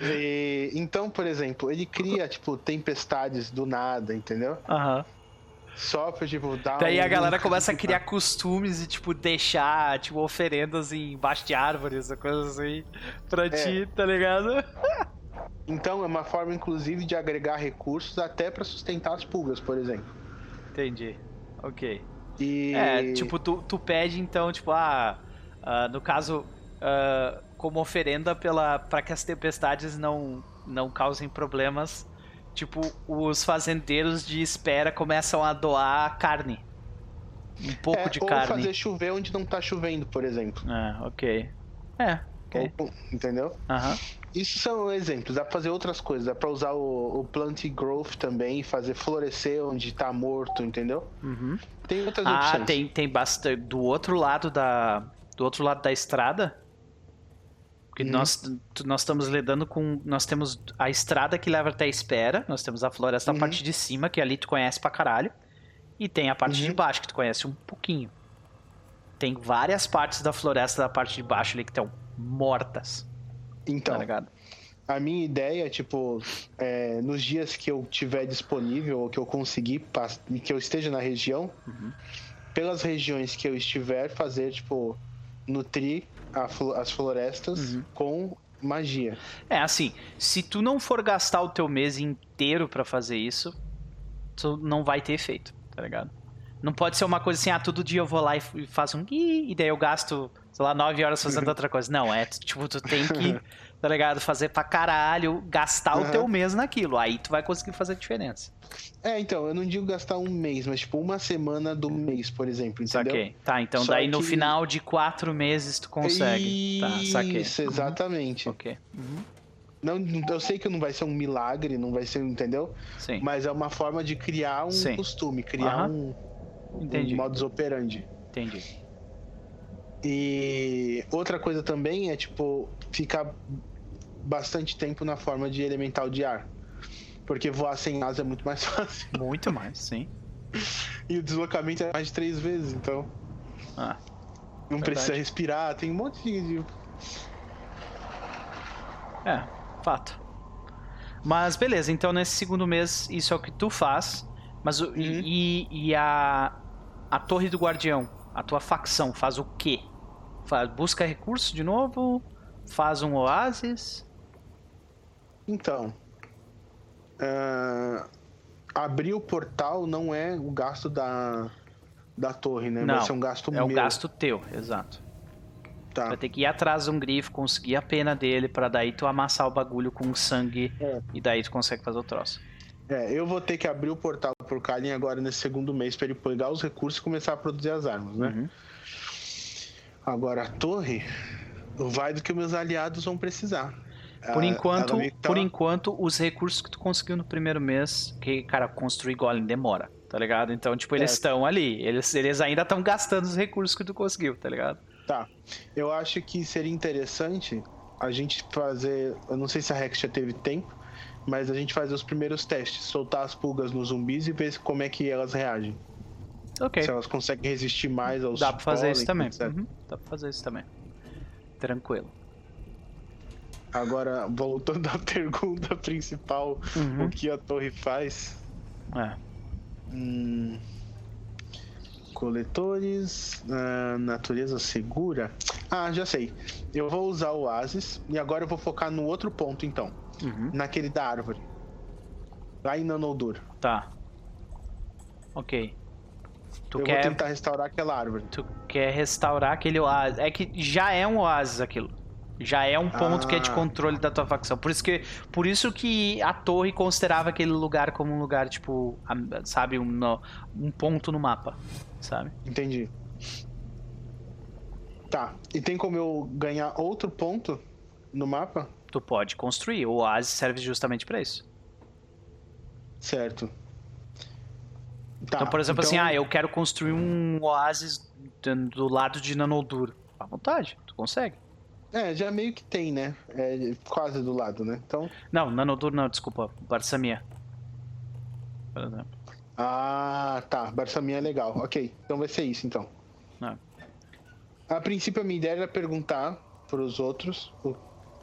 E, então, por exemplo, ele cria, tipo, tempestades do nada, entendeu? Aham. Só pra, tipo, dar Daí um- a galera começa a criar costumes e, tipo, deixar, tipo, oferendas embaixo de árvores, coisas assim, pra ti, tá ligado? Então, é uma forma, inclusive, de agregar recursos até pra sustentar as pulgas, por exemplo. Entendi. Ok. E... É, tipo, tu, tu pede então, tipo, ah, ah, no caso, ah, como oferenda pela para que as tempestades não não causem problemas, tipo, os fazendeiros de espera começam a doar carne. Um pouco é, de ou carne. fazer chover onde não tá chovendo, por exemplo. Ah, ok. É, ok. Ou- entendeu? Aham. Isso são exemplos. Dá pra fazer outras coisas. Dá pra usar o, o plant growth também, fazer florescer onde tá morto, entendeu? Uhum. Tem outras Ah, opções. tem, tem bastante. Do outro lado da. Do outro lado da estrada. Porque Uhum. nós, nós estamos lidando com. Nós temos a estrada que leva até a espera. Nós temos a floresta Uhum. a parte de cima, que ali tu conhece pra caralho. E tem a parte de Uhum. baixo, que tu conhece um pouquinho. Tem várias partes da floresta da parte de baixo ali que estão mortas. Então, tá a minha ideia, tipo, é, nos dias que eu tiver disponível ou que eu conseguir e que eu esteja na região, Uhum. pelas regiões que eu estiver, fazer, tipo, nutrir as florestas Uhum. com magia. É assim, se tu não for gastar o teu mês inteiro pra fazer isso, tu não vai ter efeito, tá ligado? Não pode ser uma coisa assim, ah, todo dia eu vou lá e faço um e daí eu gasto, sei lá, nove horas fazendo outra coisa. Não, é tipo, tu tem que, tá ligado? Fazer pra caralho, gastar o Aham. teu mês naquilo. Aí tu vai conseguir fazer diferença. É, então, eu não digo gastar um mês, mas tipo uma semana do mês, por exemplo, entendeu? Saquei. Tá, então Só daí no que- final de quatro meses tu consegue. Tá, saquei. Isso, exatamente. Uhum. Ok. Uhum. Não, eu sei que não vai ser um milagre, não vai ser, entendeu? Sim. Mas é uma forma de criar um Sim. costume, criar um, um Entendi. modus operandi. Entendi. E outra coisa também é, tipo, ficar bastante tempo na forma de elemental de ar. Porque voar sem asa é muito mais fácil. Muito mais, sim. E o deslocamento é mais de três vezes, então Ah, não Verdade. precisa respirar, tem um monte de. é, fato. Mas beleza, então nesse segundo mês isso é o que tu faz. Mas o, e, e a, a Torre do Guardião, a tua facção, faz o quê? Faz, busca recurso de novo? Faz um oásis? Então. ah, abrir o portal não é o gasto da, da torre, né? Não, Vai ser um gasto é meu. o gasto teu, exato. Tá. Vai ter que ir atrás de um grifo, conseguir a pena dele, pra daí tu amassar o bagulho com sangue É. e daí tu consegue fazer o troço. É, eu vou ter que abrir o portal pro Kalin agora nesse segundo mês pra ele pegar os recursos e começar a produzir as armas, né? Uhum. Agora a torre vai do que meus aliados vão precisar. Por Ah, enquanto, por enquanto, os recursos que tu conseguiu no primeiro mês, que, cara, construir golem demora, tá ligado? Então, tipo, eles É. estão ali, eles, eles ainda estão gastando os recursos que tu conseguiu, tá ligado? Tá. Eu acho que seria interessante a gente fazer. Eu não sei se a Rex já teve tempo, mas a gente fazer os primeiros testes, soltar as pulgas nos zumbis e ver como é que elas reagem. Ok, Se elas conseguem resistir mais aos. dá pra fazer isso também. Uhum, Dá pra fazer isso também. Tranquilo. Agora, voltando à pergunta principal, Uhum. o que a torre faz? É. Hum, coletores, ah, natureza segura. Ah, já sei. Eu vou usar o Oasis e agora eu vou focar no outro ponto então, Uhum. naquele da árvore. Lá em Nanoldur. Tá. Ok. Tu eu quer, vou tentar restaurar aquela árvore. tu quer restaurar aquele oásis. É que já é um oásis aquilo. Já é um ponto que é de Ah. controle da tua facção. Por isso que, por isso que a torre considerava aquele lugar como um lugar, tipo, sabe, um, um ponto no mapa. Sabe? Entendi. Tá. E tem como eu ganhar outro ponto no mapa? Tu pode construir. O oásis serve justamente pra isso. Certo. Tá, então, por exemplo, assim, então- ah, eu quero construir um oásis do- do lado de Nanoldur. À vontade, tu consegue. É, já meio que tem, né? É quase do lado, né? Então. Não, Nanoldur não, desculpa. Barsamia. Por exemplo. Ah, tá. Barçaminha é legal. Ok, então vai ser isso então. É. A princípio, a minha ideia era perguntar pros outros o-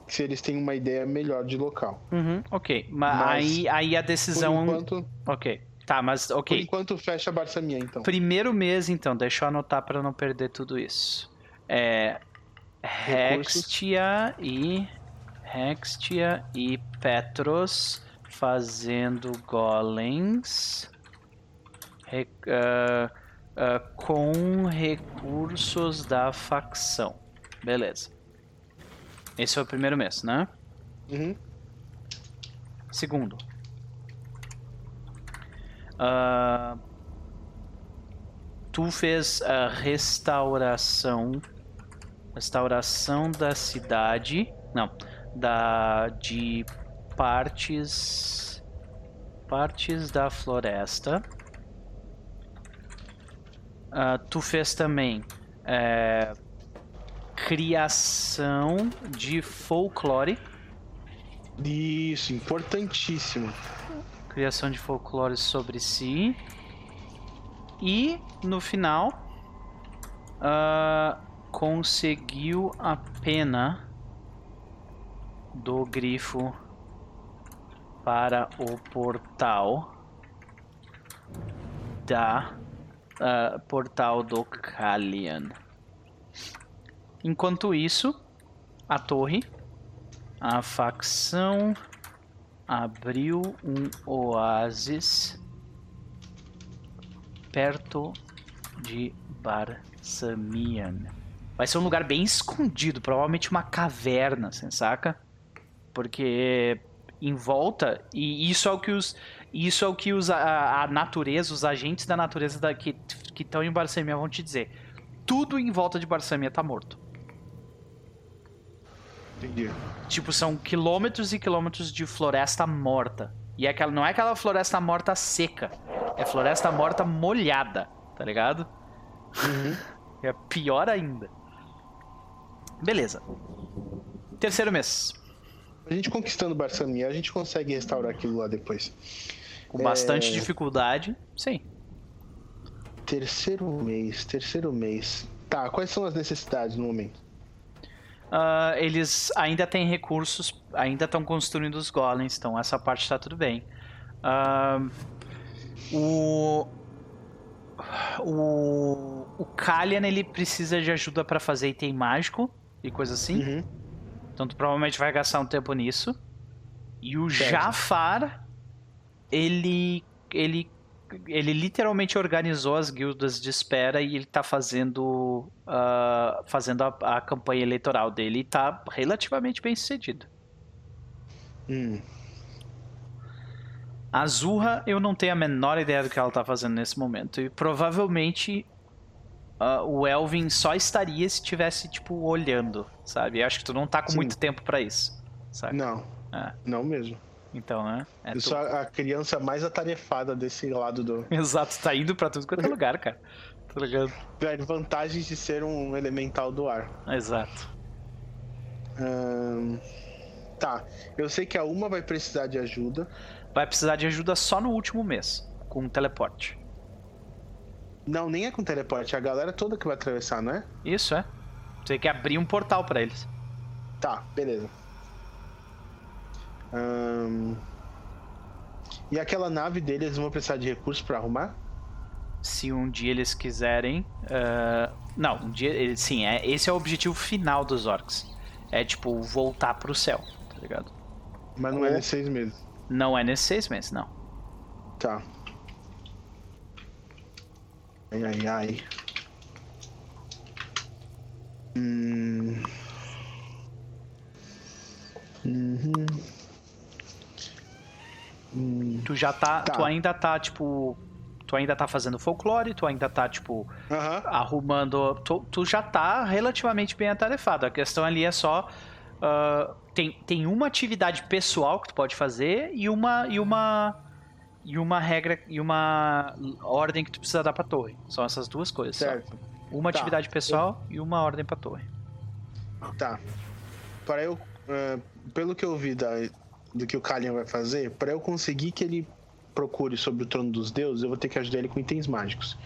se eles têm uma ideia melhor de local. Uhum, ok. Mas, Mas, aí, aí a Por decisão. enquanto, Ok. Tá, mas por ok. enquanto fecha a Barçaminha, então. Primeiro mês, então, deixa eu anotar pra não perder tudo isso. É. Hextia e. Hextia e Petros fazendo golems. ah, ah, com recursos da facção. Beleza. Esse foi o primeiro mês, né? Uhum. Segundo. Ah, tu fez a restauração. Restauração da cidade. Não. Da. De partes. Partes da floresta. Ah, tu fez também. é, criação de folclore. Isso, importantíssimo. criação de folclore sobre si. E no final ah, conseguiu a pena do grifo para o portal da ah, portal do Kalian. Enquanto isso, a torre, a facção abriu um oásis perto de Barsamian. Vai ser um lugar bem escondido, provavelmente uma caverna, assim, saca? Porque em volta, e isso é o que os. Isso é o que os, a, a natureza, os agentes da natureza da, que estão em Barsamia vão te dizer. Tudo em volta de Barsamia tá morto. Entendi. Tipo, são quilômetros e quilômetros de floresta morta. E é aquela, não é aquela floresta morta seca. É floresta morta molhada, tá ligado? Uhum. É pior ainda. Beleza. Terceiro mês. A gente conquistando Barsamia, a gente consegue restaurar aquilo lá depois. Com bastante é... dificuldade, sim. Terceiro mês, terceiro mês. Tá, quais são as necessidades no momento? Uh, eles ainda têm recursos, ainda estão construindo os golems, então essa parte está tudo bem. Uh, o o o Kalian ele precisa de ajuda para fazer item mágico e coisa assim. Uhum. Então tu provavelmente vai gastar um tempo nisso. E o certo. Jafar ele ele ele literalmente organizou as guildas de espera e ele tá fazendo uh, fazendo a, a, campanha eleitoral dele e tá relativamente bem sucedido. Hum. A Zurra, eu não tenho a menor ideia do que ela tá fazendo nesse momento. E provavelmente uh, o Elvin só estaria se tivesse, tipo, olhando, sabe? Eu acho que tu não tá com Sim. muito tempo para isso, sabe? Não. É. Não mesmo. Então, né? É eu sou a criança mais atarefada desse lado do. Exato, tá indo pra tudo quanto é lugar, cara. Tá ligado? Velho, vantagens de ser um elemental do ar. Exato. Hum... Tá, eu sei que a uma vai precisar de ajuda. Vai precisar de ajuda só no último mês, com teleporte. Não, nem é com teleporte, é a galera toda que vai atravessar, não é? Isso, é. Você tem que abrir um portal para eles. Tá, beleza. E aquela nave deles vão precisar de recursos para arrumar? Se um dia eles quiserem. Uh... Não, um dia. Sim, é, esse é o objetivo final dos orcs. É tipo, voltar pro céu, tá ligado? Mas não Ou... é nesses seis meses. Não é nesses seis meses, não. Tá. Ai, ai, ai. Hum. Uhum. Hum, tu já tá, tá, Tu ainda tá, tipo. Tu ainda tá fazendo folclore, tu ainda tá, tipo, arrumando. Tu, tu, já tá relativamente bem atarefado. A questão ali é só. Uh, tem, tem uma atividade pessoal que tu pode fazer e uma. E uma e uma regra e uma ordem que tu precisa dar pra torre. São essas duas coisas. Certo. Só. Uma tá. atividade pessoal eu... e uma ordem pra torre. Tá. Para eu. Uh, pelo que eu vi da, do que o Kalian vai fazer, para eu conseguir que ele procure sobre o trono dos deuses, eu vou ter que ajudar ele com itens mágicos.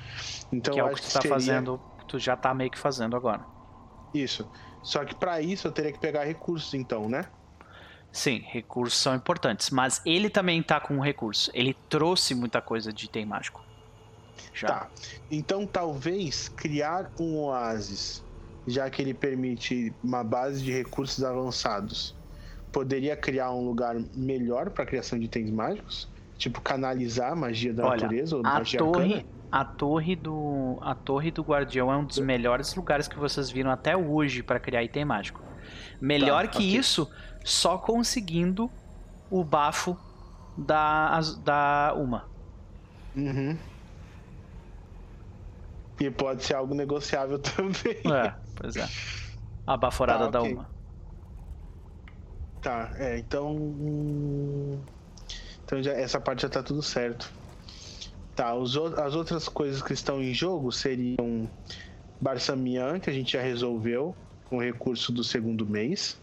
Então, que é o que tu tá seria... fazendo, tu já tá meio que fazendo agora. Isso. Só que para isso eu teria que pegar recursos, então, né? Sim, recursos são importantes, mas ele também tá com um recurso. Ele trouxe muita coisa de item mágico. Já. Tá. Então talvez criar um oásis, já que ele permite uma base de recursos avançados, poderia criar um lugar melhor para criação de itens mágicos? Tipo, canalizar a magia da Olha, natureza ou a magia torre, arcana? a torre do a torre do guardião é um dos melhores lugares que vocês viram até hoje para criar item mágico. Melhor tá, que okay. isso, só conseguindo o bafo da da uma. Uhum. E pode ser algo negociável também. É, pois é. A baforada tá, okay. da uma. Tá, é, então. Então já, essa parte já tá tudo certo. Tá, os, as outras coisas que estão em jogo seriam Barsamian, que a gente já resolveu com o recurso do segundo mês.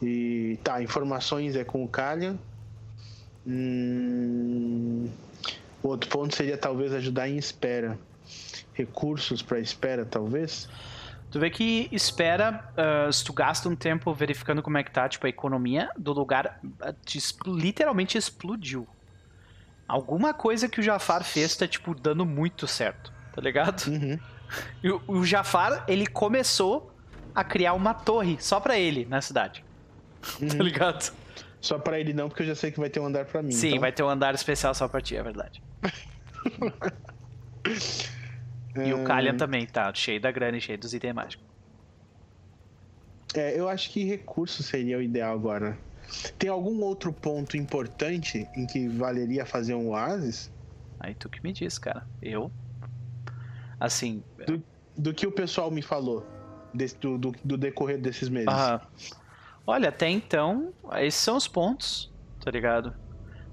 E tá, informações é com o Kalian. Hum, outro ponto seria talvez ajudar em espera. Recursos para espera, talvez. Tu vê que espera, uh, se tu gasta um tempo verificando como é que tá, tipo, a economia do lugar uh, literalmente explodiu. Alguma coisa que o Jafar fez tá, tipo, dando muito certo, tá ligado? Uhum. E o, o Jafar, ele começou a criar uma torre só pra ele na cidade. Tá uhum. Tá ligado? Só pra ele não, porque eu já sei que vai ter um andar pra mim. Sim, então... vai ter um andar especial só pra ti, é verdade. E o Kalian também tá cheio da grana e cheio dos itens mágicos. É, eu acho que recurso seria o ideal agora. Tem algum outro ponto importante em que valeria fazer um oásis? Aí tu que me diz, cara. Eu. Assim. Do, do que o pessoal me falou desse, do, do, do, decorrer desses meses. Ah, olha, até então, esses são os pontos, tá ligado?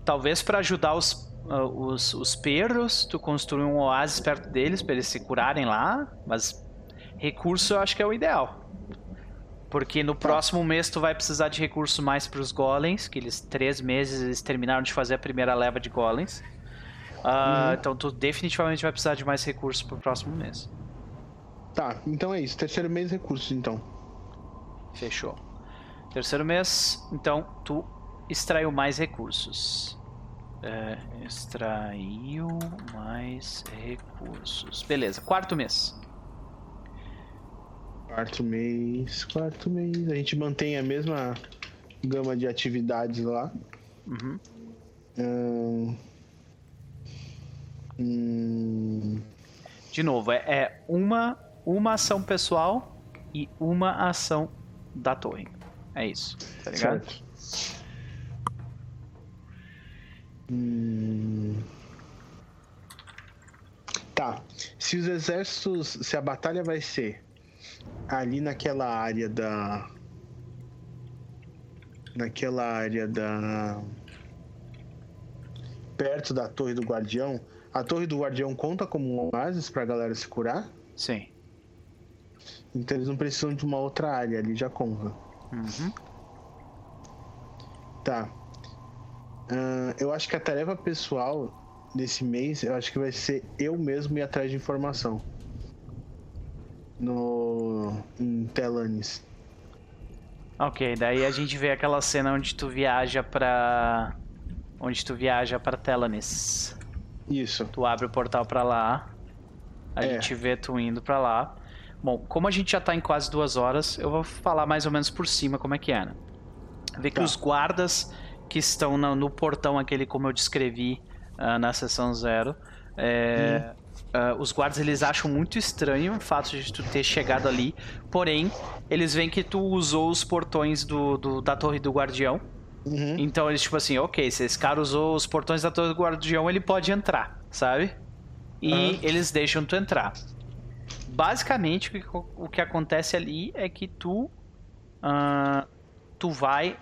Talvez para ajudar os, uh, os, os perros, tu construir um oásis perto deles para eles se curarem lá, mas recurso eu acho que é o ideal. Porque no tá. próximo mês tu vai precisar de recurso mais para os golems, que eles três meses eles terminaram de fazer a primeira leva de golems. Uh, uhum. Então tu definitivamente vai precisar de mais recursos pro próximo mês. Tá, então é isso. Terceiro mês, recursos, então. Fechou. Terceiro mês, então tu extraiu mais recursos. É, extraiu mais recursos. Beleza, quarto mês. Quarto mês, quarto mês. A gente mantém a mesma gama de atividades lá. Uhum. Hum... Hum... De novo, é, é, uma, uma ação pessoal e uma ação da torre. É isso, tá ligado? Certo. Hum... Tá. Se os exércitos. Se a batalha vai ser ali naquela área da. Naquela área da. Perto da Torre do Guardião. A Torre do Guardião conta como um oásis pra galera se curar? Sim. Então eles não precisam de uma outra área ali, já conta. Uhum. Tá. Uh, eu acho que a tarefa pessoal desse mês, eu acho que vai ser eu mesmo ir atrás de informação no em Telanis. Ok, daí a gente vê aquela cena onde tu viaja pra. onde tu viaja pra Telanis. Isso. Tu abre o portal pra lá. A é. gente vê tu indo pra lá. Bom, como a gente já tá em quase duas horas, eu vou falar mais ou menos por cima como é que é, né? Vê que tá. os guardas que estão no, no, portão aquele como eu descrevi uh, na sessão zero, é, hum. Uh, os guardas eles acham muito estranho o fato de tu ter chegado ali, porém, eles veem que tu usou os portões do, do da Torre do Guardião. Uhum. Então eles, tipo assim, ok, se esse cara usou os portões da Torre do Guardião, ele pode entrar, sabe? E uhum. eles deixam tu entrar. Basicamente, o que, acontece ali é que tu. Uh, tu vai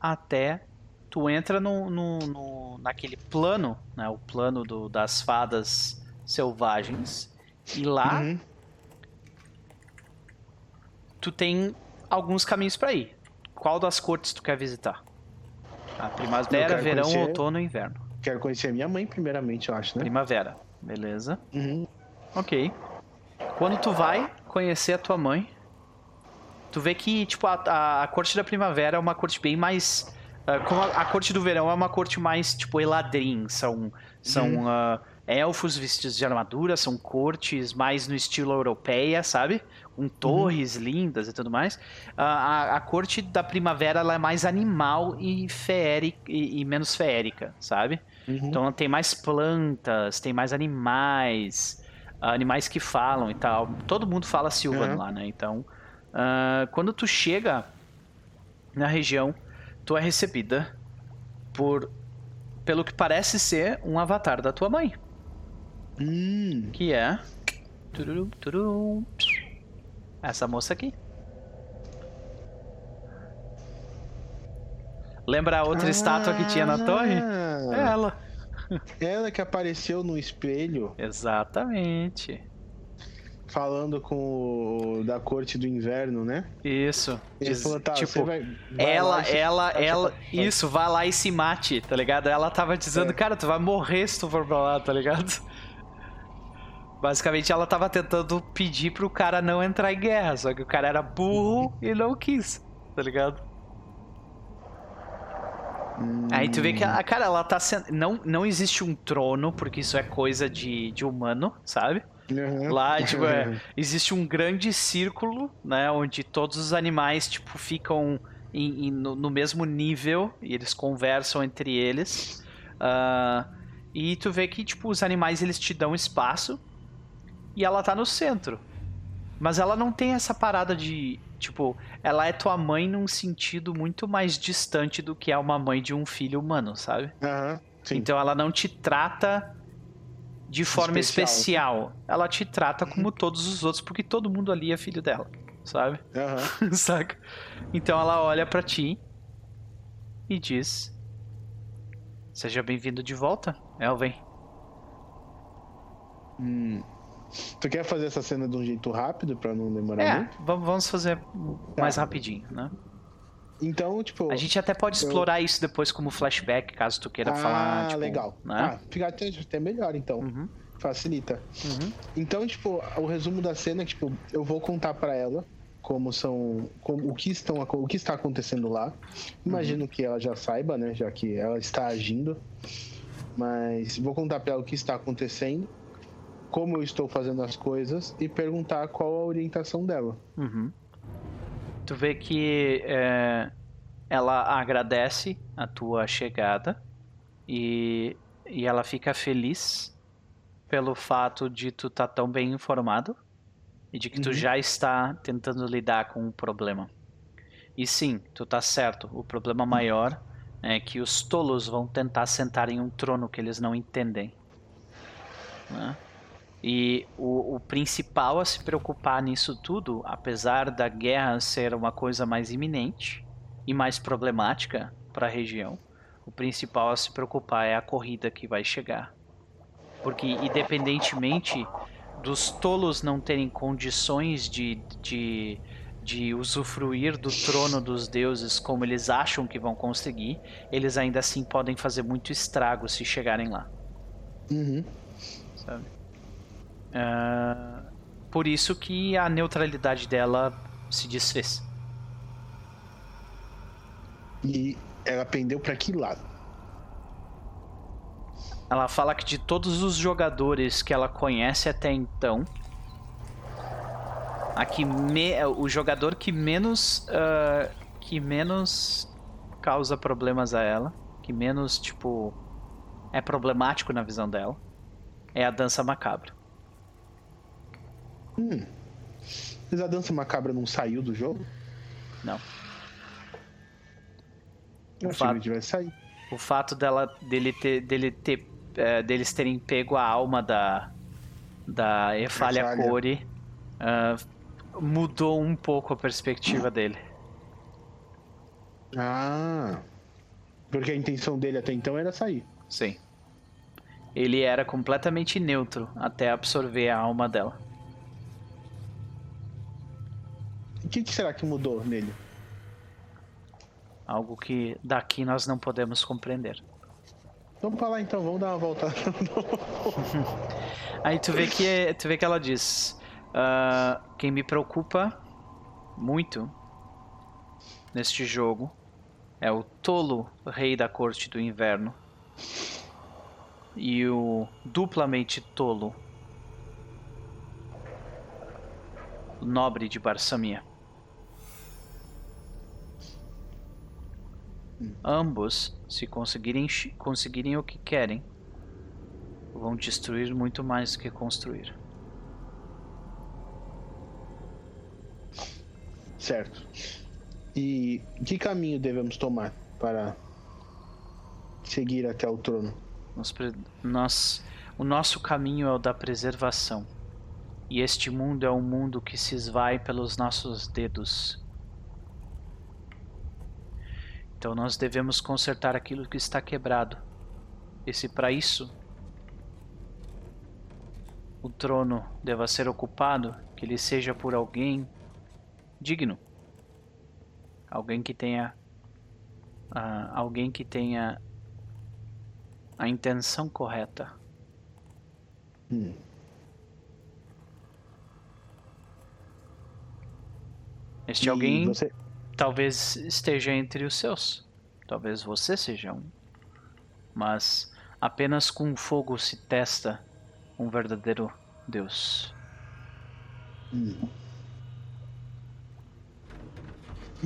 até. Tu entra no, no, no, naquele plano, né? O plano do, das fadas selvagens. E lá uhum. tu tem alguns caminhos para ir. Qual das cortes tu quer visitar? A primavera, verão, conhecer... outono e inverno. Quero conhecer minha mãe primeiramente, eu acho, né? Primavera, beleza. Uhum. Ok. Quando tu vai conhecer a tua mãe, tu vê que, tipo, a, a, a corte da primavera é uma corte bem mais... Uh, como a, a, corte do verão é uma corte mais, tipo, eladrim. São... São... Uhum. Uh, elfos vestidos de armadura, são cortes mais no estilo europeia, sabe? Com torres uhum. lindas e tudo mais. A, a, a, corte da primavera ela é mais animal e, feérica, e, e menos feérica, sabe? Uhum. Então ela tem mais plantas, tem mais animais, animais que falam e tal. Todo mundo fala Silvan uhum. lá, né? Então, uh, quando tu chega na região, tu é recebida por pelo que parece ser um avatar da tua mãe. Hum. Que é. Tururum, tururum, essa moça aqui. Lembra a outra ah, estátua que tinha na torre? É ela. Ela que apareceu no espelho. Exatamente. Falando com o da corte do inverno, né? Isso. Diz, falou, tá, tipo, vai, vai ela, ela, ela, isso, vai lá e se mate, tá ligado? Ela tava dizendo, é. cara, tu vai morrer se tu for pra lá, tá ligado? Basicamente, ela tava tentando pedir pro cara não entrar em guerra, só que o cara era burro e não quis, tá ligado? Hum. Aí tu vê que, a, cara, ela tá sendo. Não, não existe um trono, porque isso é coisa de, de humano, sabe? Uhum. Lá, tipo, é, existe um grande círculo, né? Onde todos os animais, tipo, ficam em, em, no, no, mesmo nível e eles conversam entre eles. Uh, E tu vê que, tipo, os animais eles te dão espaço e ela tá no centro. Mas ela não tem essa parada de. Tipo, ela é tua mãe num sentido muito mais distante do que é uma mãe de um filho humano, sabe? Sim. Então ela não te trata de forma Especial. especial. Ela te trata como todos os outros, porque todo mundo ali é filho dela, sabe? Aham. Saca? Então ela olha pra ti e diz: Seja bem-vindo de volta, Elven. Hum. Tu quer fazer essa cena de um jeito rápido pra não demorar É, muito? va- vamos fazer mais Tá. rapidinho, né? Então, tipo. A gente até pode explorar isso depois como flashback, caso tu queira ah, falar. Tipo, legal. Né? Ah, fica até, até melhor então. Uhum, Facilita. uhum. Então, tipo, o resumo da cena é que, tipo, eu vou contar pra ela como são. Como, o, que estão, o que está acontecendo lá. Imagino que ela já saiba, né? Já que ela está agindo. Mas vou contar pra ela o que está acontecendo, como eu estou fazendo as coisas e perguntar qual a orientação dela. Uhum. Tu vê que é, ela agradece a tua chegada e, e ela fica feliz pelo fato de tu estar tão bem informado e de que tu Uhum. já está tentando lidar com o problema. E sim, tu tá certo. O problema maior é que os tolos vão tentar sentar em um trono que eles não entendem. né? E o, o principal a se preocupar nisso tudo, apesar da guerra ser uma coisa mais iminente e mais problemática para a região, o principal a se preocupar é a corrida que vai chegar. Porque, independentemente dos tolos não terem condições de, de, de usufruir do trono dos deuses como eles acham que vão conseguir, eles ainda assim podem fazer muito estrago se chegarem lá Uhum. sabe? Ah, por isso que a neutralidade dela se desfez. E ela pendeu pra que lado? Ela fala que de todos os jogadores que ela conhece até então, a que me- o jogador que menos ah, que menos causa problemas a ela, que menos tipo é problemático na visão dela, é a dança macabra. Hum. Mas a dança macabra não saiu do jogo? Não. Eu O achei fato- que tivesse saído. o fato dela dele ter dele ter eh, deles terem pego a alma da da Efalha. Core ah, mudou um pouco a perspectiva dele. Ah. Porque a intenção dele até então era sair. Sim. Ele era completamente neutro até absorver a alma dela. O que, que será que mudou nele? Algo que daqui nós não podemos compreender. Vamos pra lá então, vamos dar uma volta. Aí tu vê que tu vê que ela diz: "Ah, quem me preocupa muito neste jogo é o tolo rei da corte do inverno e o duplamente tolo nobre de Barsamia. Ambos, se conseguirem conseguirem o que querem, vão destruir muito mais do que construir. certo. E que caminho devemos tomar para seguir até o trono? Nós, nós- o nosso caminho é o da preservação. E este mundo é um mundo que se esvai pelos nossos dedos. Então nós devemos consertar aquilo que está quebrado. E se para isso o trono deva ser ocupado, que ele seja por alguém digno. Alguém que tenha ah, alguém que tenha a intenção correta. Hum. Este E alguém Você... talvez esteja entre os seus. Talvez você seja um. Mas apenas com fogo se testa um verdadeiro Deus. Hum.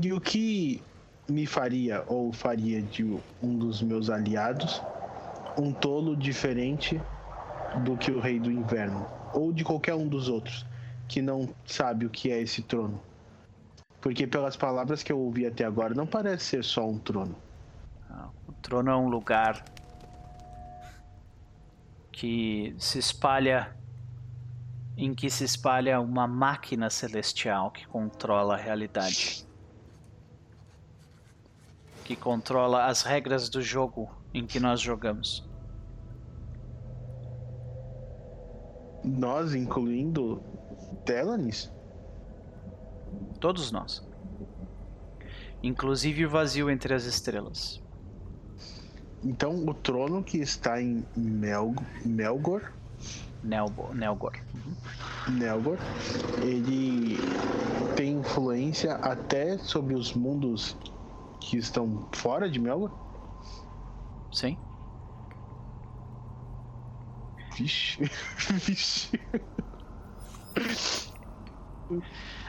E o que me faria ou faria de um dos meus aliados um tolo diferente do que o Rei do Inverno, ou de qualquer um dos outros que não sabe o que é esse trono. Porque pelas palavras que eu ouvi até agora, não parece ser só um trono. O trono é um lugar que se espalha em que se espalha uma máquina celestial que controla a realidade. Que controla as regras do jogo em que nós jogamos. Nós, incluindo Telanis? Todos nós. Inclusive o vazio entre as estrelas. Então o trono que está em Mel Melgor. Nelbo Nelgor. Uhum. Nelgor. Ele tem influência até sobre os mundos que estão fora de Melgor? Sim. Vixe. Vixe.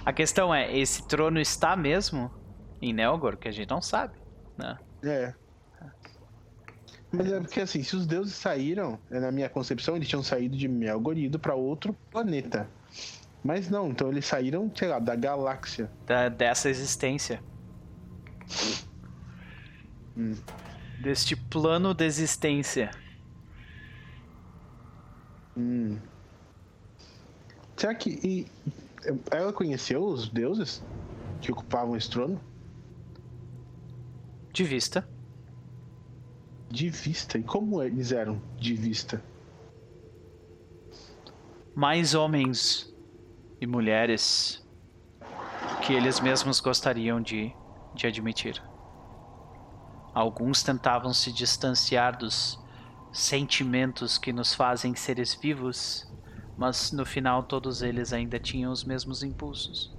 A questão é, esse trono está mesmo em Nelgor, que a gente não sabe, né? É. Mas é porque assim, se os deuses saíram, é, na minha concepção, eles tinham saído de Melgor e ido para outro planeta. Mas não, então eles saíram, sei lá, da galáxia. Da, dessa existência. Hum. Deste plano de existência. Hum. Será que. E, ela conheceu os deuses que ocupavam esse trono? De vista. De vista? E como eles eram de vista? Mais homens e mulheres que eles mesmos gostariam de, de admitir. Alguns tentavam se distanciar dos sentimentos que nos fazem seres vivos, mas no final todos eles ainda tinham os mesmos impulsos.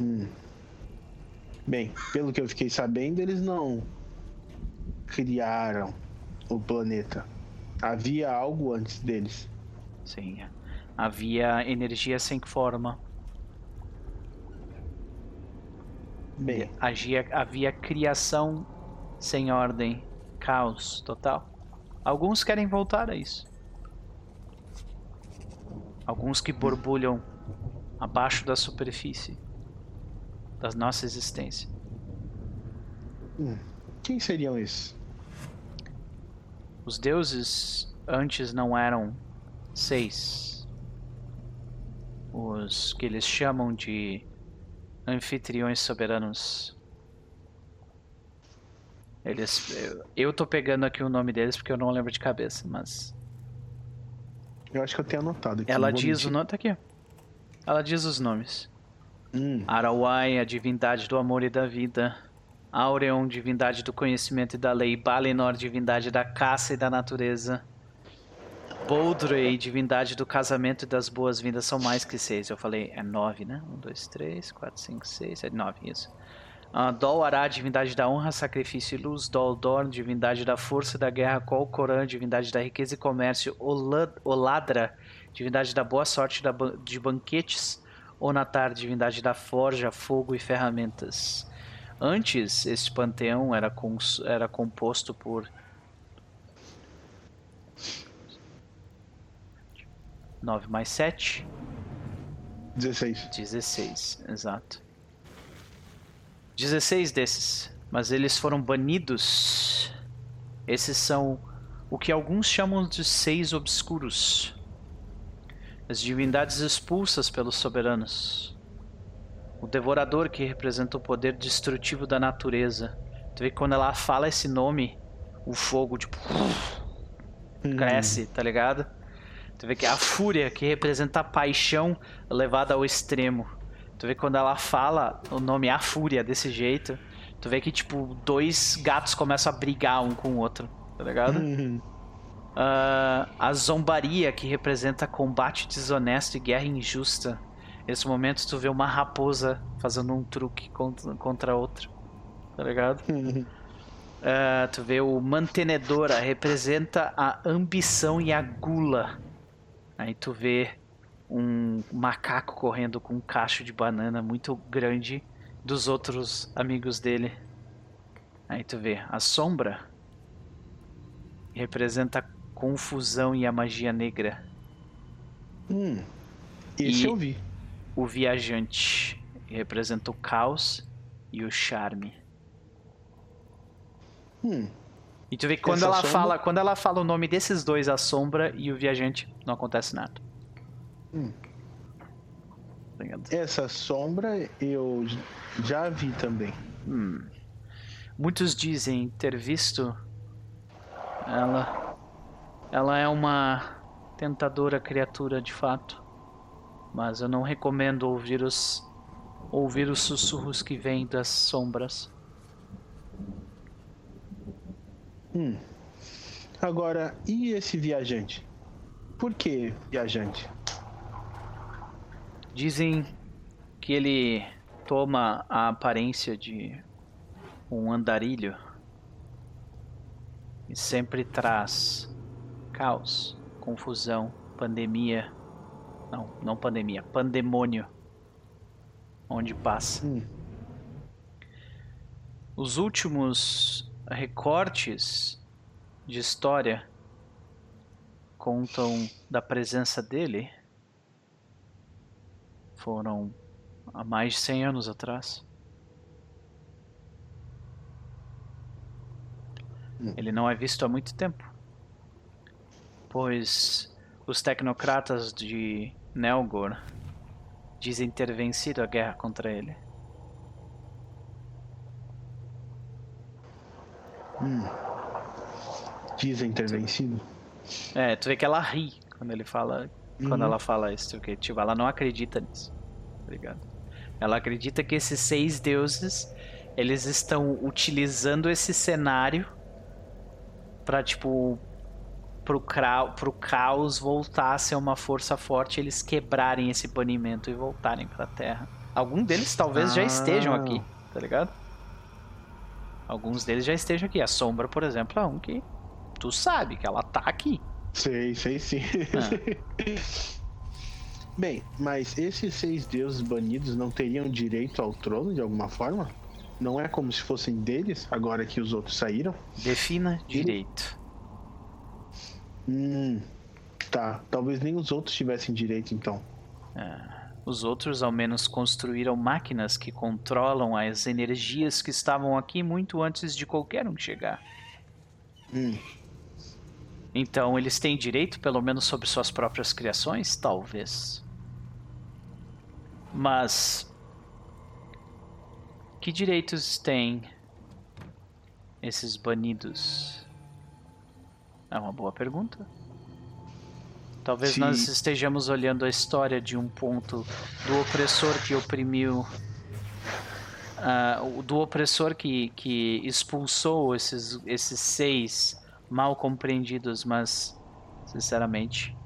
Hum. Bem, pelo que eu fiquei sabendo, eles não criaram o planeta. Havia algo antes deles. Sim. Havia energia sem forma. Bem, havia, havia criação sem ordem, caos total. Alguns querem voltar a isso. Alguns que borbulham abaixo da superfície da nossa existência. Hum, quem seriam esses? Os deuses antes não eram seis. Os que eles chamam de anfitriões soberanos. Eles. Eu tô pegando aqui o nome deles porque eu não lembro de cabeça, mas. Eu acho que eu tenho anotado aqui. Ela diz o nome. Tá aqui. Ela diz os nomes. Hum. Arawai, a divindade do amor e da vida. Aureon, divindade do conhecimento e da lei. Balenor, divindade da caça e da natureza. Boldrey, divindade do casamento e das boas-vindas. São mais que seis. Eu falei, é nove, né? Um, dois, três, quatro, cinco, seis, sete, nove, isso. Uh, Dol Ará, divindade da honra, sacrifício e luz. Dol Dorn, divindade da força e da guerra. Kol Koran, divindade da riqueza e comércio. Olad Oladra, divindade da boa sorte da ban de banquetes. Onatar, divindade da forja, fogo e ferramentas. Antes, este panteão era, era composto por 9 mais 7. 16. 16, exato. 16 desses, mas eles foram banidos. Esses são o que alguns chamam de seis obscuros. As divindades expulsas pelos soberanos. O devorador que representa o poder destrutivo da natureza. Tu vê que quando ela fala esse nome, o fogo, tipo, hum. cresce, tá ligado? Tu vê que é a fúria que representa a paixão levada ao extremo. Tu vê que quando ela fala o nome a fúria desse jeito, tu vê que tipo dois gatos começam a brigar um com o outro, tá ligado? Uhum. Uh, a zombaria que representa combate desonesto e guerra injusta. Nesse momento tu vê uma raposa fazendo um truque contra, contra outra, tá ligado? Uh, tu vê o mantenedora representa a ambição e a gula Aí tu vê um macaco correndo com um cacho de banana muito grande dos outros amigos dele. Aí tu vê a sombra representa a confusão e a magia negra. Hum. Esse E- eu vi. O viajante representa o caos e o charme. Hum. E tu vê que quando Essa ela sombra- fala, quando ela fala o nome desses dois, a sombra e o viajante, não acontece nada. Hum. Essa sombra eu já vi também. Hum. Muitos dizem ter visto ela. Ela é uma tentadora criatura de fato. Mas eu não recomendo ouvir os ouvir os sussurros que vêm das sombras. Hum. Agora, e esse viajante? Por que viajante? Dizem que ele toma a aparência de um andarilho e sempre traz caos, confusão, pandemia. Não, não pandemia, pandemônio. Onde passa. Hum. Os últimos recortes de história contam da presença dele foram há mais de 100 anos atrás. Hum. Ele não é visto há muito tempo, pois os tecnocratas de Nelgor dizem ter vencido a guerra contra ele. Dizem ter vencido? É, tu vê que ela ri quando ele fala, quando Uhum. ela fala isso, porque tipo, ela não acredita nisso, tá ligado? Ela acredita que esses seis deuses, eles estão utilizando esse cenário pra tipo pro, crau, pro caos voltar a ser uma força forte, eles quebrarem esse banimento e voltarem pra Terra. Algum deles talvez já estejam Ah. aqui, tá ligado? Alguns deles já estejam aqui. A Sombra, por exemplo, é um que tu sabe que ela tá aqui. Sei, sei sim. Bem, mas esses seis deuses banidos não teriam direito ao trono de alguma forma? Não é como se fossem deles, agora que os outros saíram? Defina direito. Hum. Tá. Talvez nem os outros tivessem direito, então. Os outros, ao menos, construíram máquinas que controlam as energias que estavam aqui muito antes de qualquer um chegar. Hum. Então, eles têm direito, pelo menos, sobre suas próprias criações? Talvez. Mas. Que direitos têm esses banidos? É uma boa pergunta. Talvez Se- nós estejamos olhando a história de um ponto do opressor que oprimiu. o- do opressor que, que expulsou esses, esses seis mal compreendidos, mas sinceramente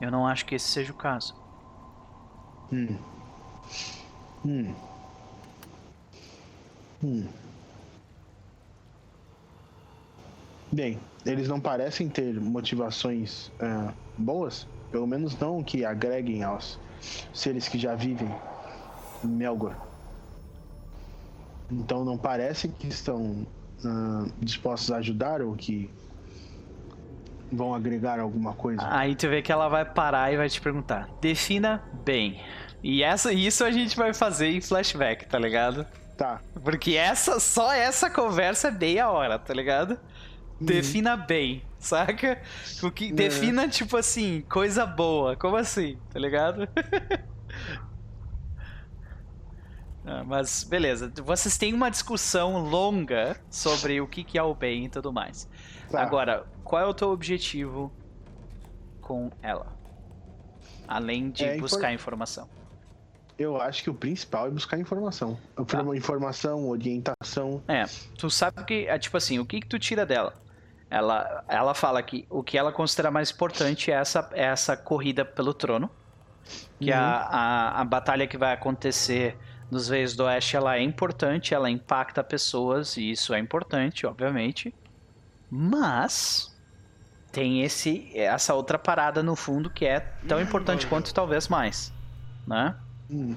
eu não acho que esse seja o caso. Hum. Hum. Hum. Bem, eles não parecem ter motivações ah, boas, pelo menos não que agreguem aos seres que já vivem em Melgor. Então não parece que estão ah, dispostos a ajudar ou que vão agregar alguma coisa. Aí tu vê que ela vai parar e vai te perguntar: defina bem. E essa, isso a gente vai fazer em flashback, tá ligado? Tá. Porque essa, só essa conversa é meia hora, tá ligado? Defina bem, saca? O que, defina, tipo assim, coisa boa. Como assim? Tá ligado? Ah, mas beleza, vocês têm uma discussão longa sobre o que, que é o bem e tudo mais. Tá. Agora, qual é o teu objetivo com ela? Além de É, buscar informação. Eu acho que o principal é buscar informação. Tá. Informação, orientação. É, tu sabe que, é, tipo assim, o que que tu tira dela? Ela, ela fala que o que ela considera mais importante é essa, é essa corrida pelo trono. Que a, a, a batalha que vai acontecer nos Veios do Oeste, ela é importante, ela impacta pessoas, e isso é importante, obviamente. Mas tem esse essa outra parada no fundo que é tão importante quanto talvez mais, né? Hum.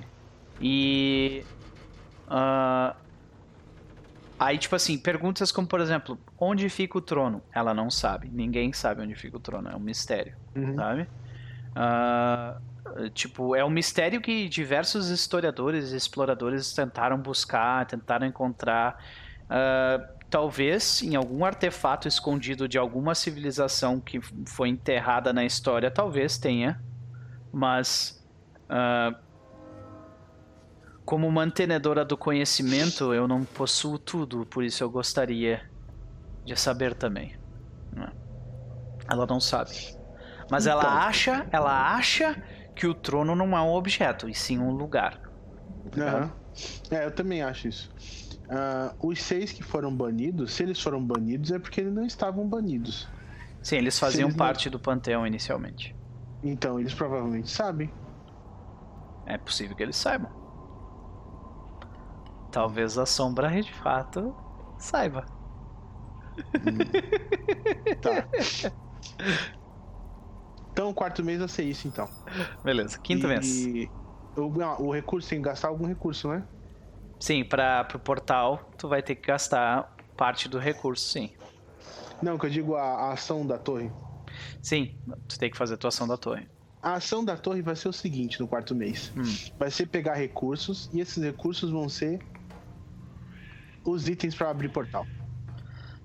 E. ah, Aí, tipo assim, perguntas como, por exemplo, onde fica o trono? Ela não sabe. Ninguém sabe onde fica o trono. É um mistério, Uhum. sabe? Ah, tipo, é um mistério que diversos historiadores e exploradores tentaram buscar, tentaram encontrar. Ah, talvez em algum artefato escondido de alguma civilização que foi enterrada na história, talvez tenha. Mas. ah, como mantenedora do conhecimento, eu não possuo tudo, por isso eu gostaria de saber também. né? Ela não sabe. Mas Então. ela acha, ela acha que o trono não é um objeto, e sim um lugar. Aham. É, eu também acho isso. Ah, os seis que foram banidos, se eles foram banidos, é porque eles não estavam banidos. Sim, eles faziam eles não- parte do panteão inicialmente. Então, eles provavelmente sabem. É possível que eles saibam. Talvez a sombra de fato saiba. Tá. então, o quarto mês vai ser isso, então. Beleza, quinto mês. e... O, ah, o recurso tem que gastar algum recurso, né? Sim, para pro portal, tu vai ter que gastar parte do recurso, sim. Não, que eu digo a, a ação da torre. Sim, tu tem que fazer a tua ação da torre. A ação da torre vai ser o seguinte no quarto mês. Hum. Vai ser pegar recursos e esses recursos vão ser os itens pra abrir portal.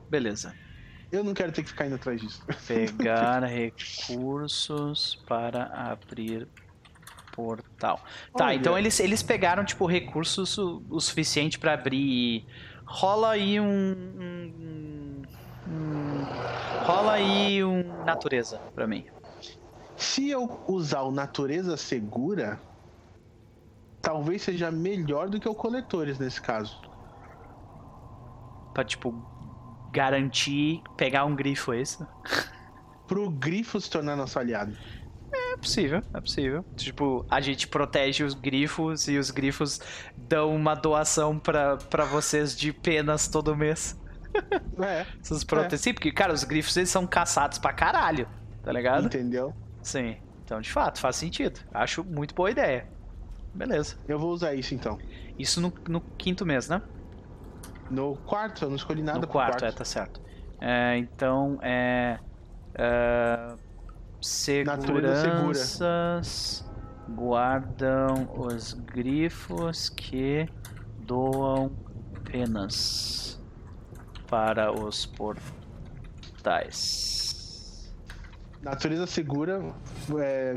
Beleza. Eu não quero ter que ficar indo atrás disso. Pegar recursos para abrir portal. Tá, Olha. então eles, eles pegaram, tipo, recursos o, o suficiente para abrir. Rola aí um, um- um- Rola aí um natureza pra mim. Se eu usar o natureza segura, talvez seja melhor do que o coletores nesse caso. Pra, tipo, garantir pegar um grifo, é isso? Pro grifo se tornar nosso aliado. É possível, é possível. Tipo, a gente protege os grifos e os grifos dão uma doação pra, pra vocês de penas todo mês. É, Vocês protegem. Sim, porque, cara, os grifos eles são caçados pra caralho, tá ligado? entendeu? Sim. Então, de fato, faz sentido. Acho muito boa ideia. Beleza. Eu vou usar isso então. Isso no, no quinto mês, né? No quarto, eu não escolhi nada no pro quarto, é, tá certo. É, então, é. é Natureza segura. seguranças guardam os grifos que doam penas para os portais. Natureza segura, é,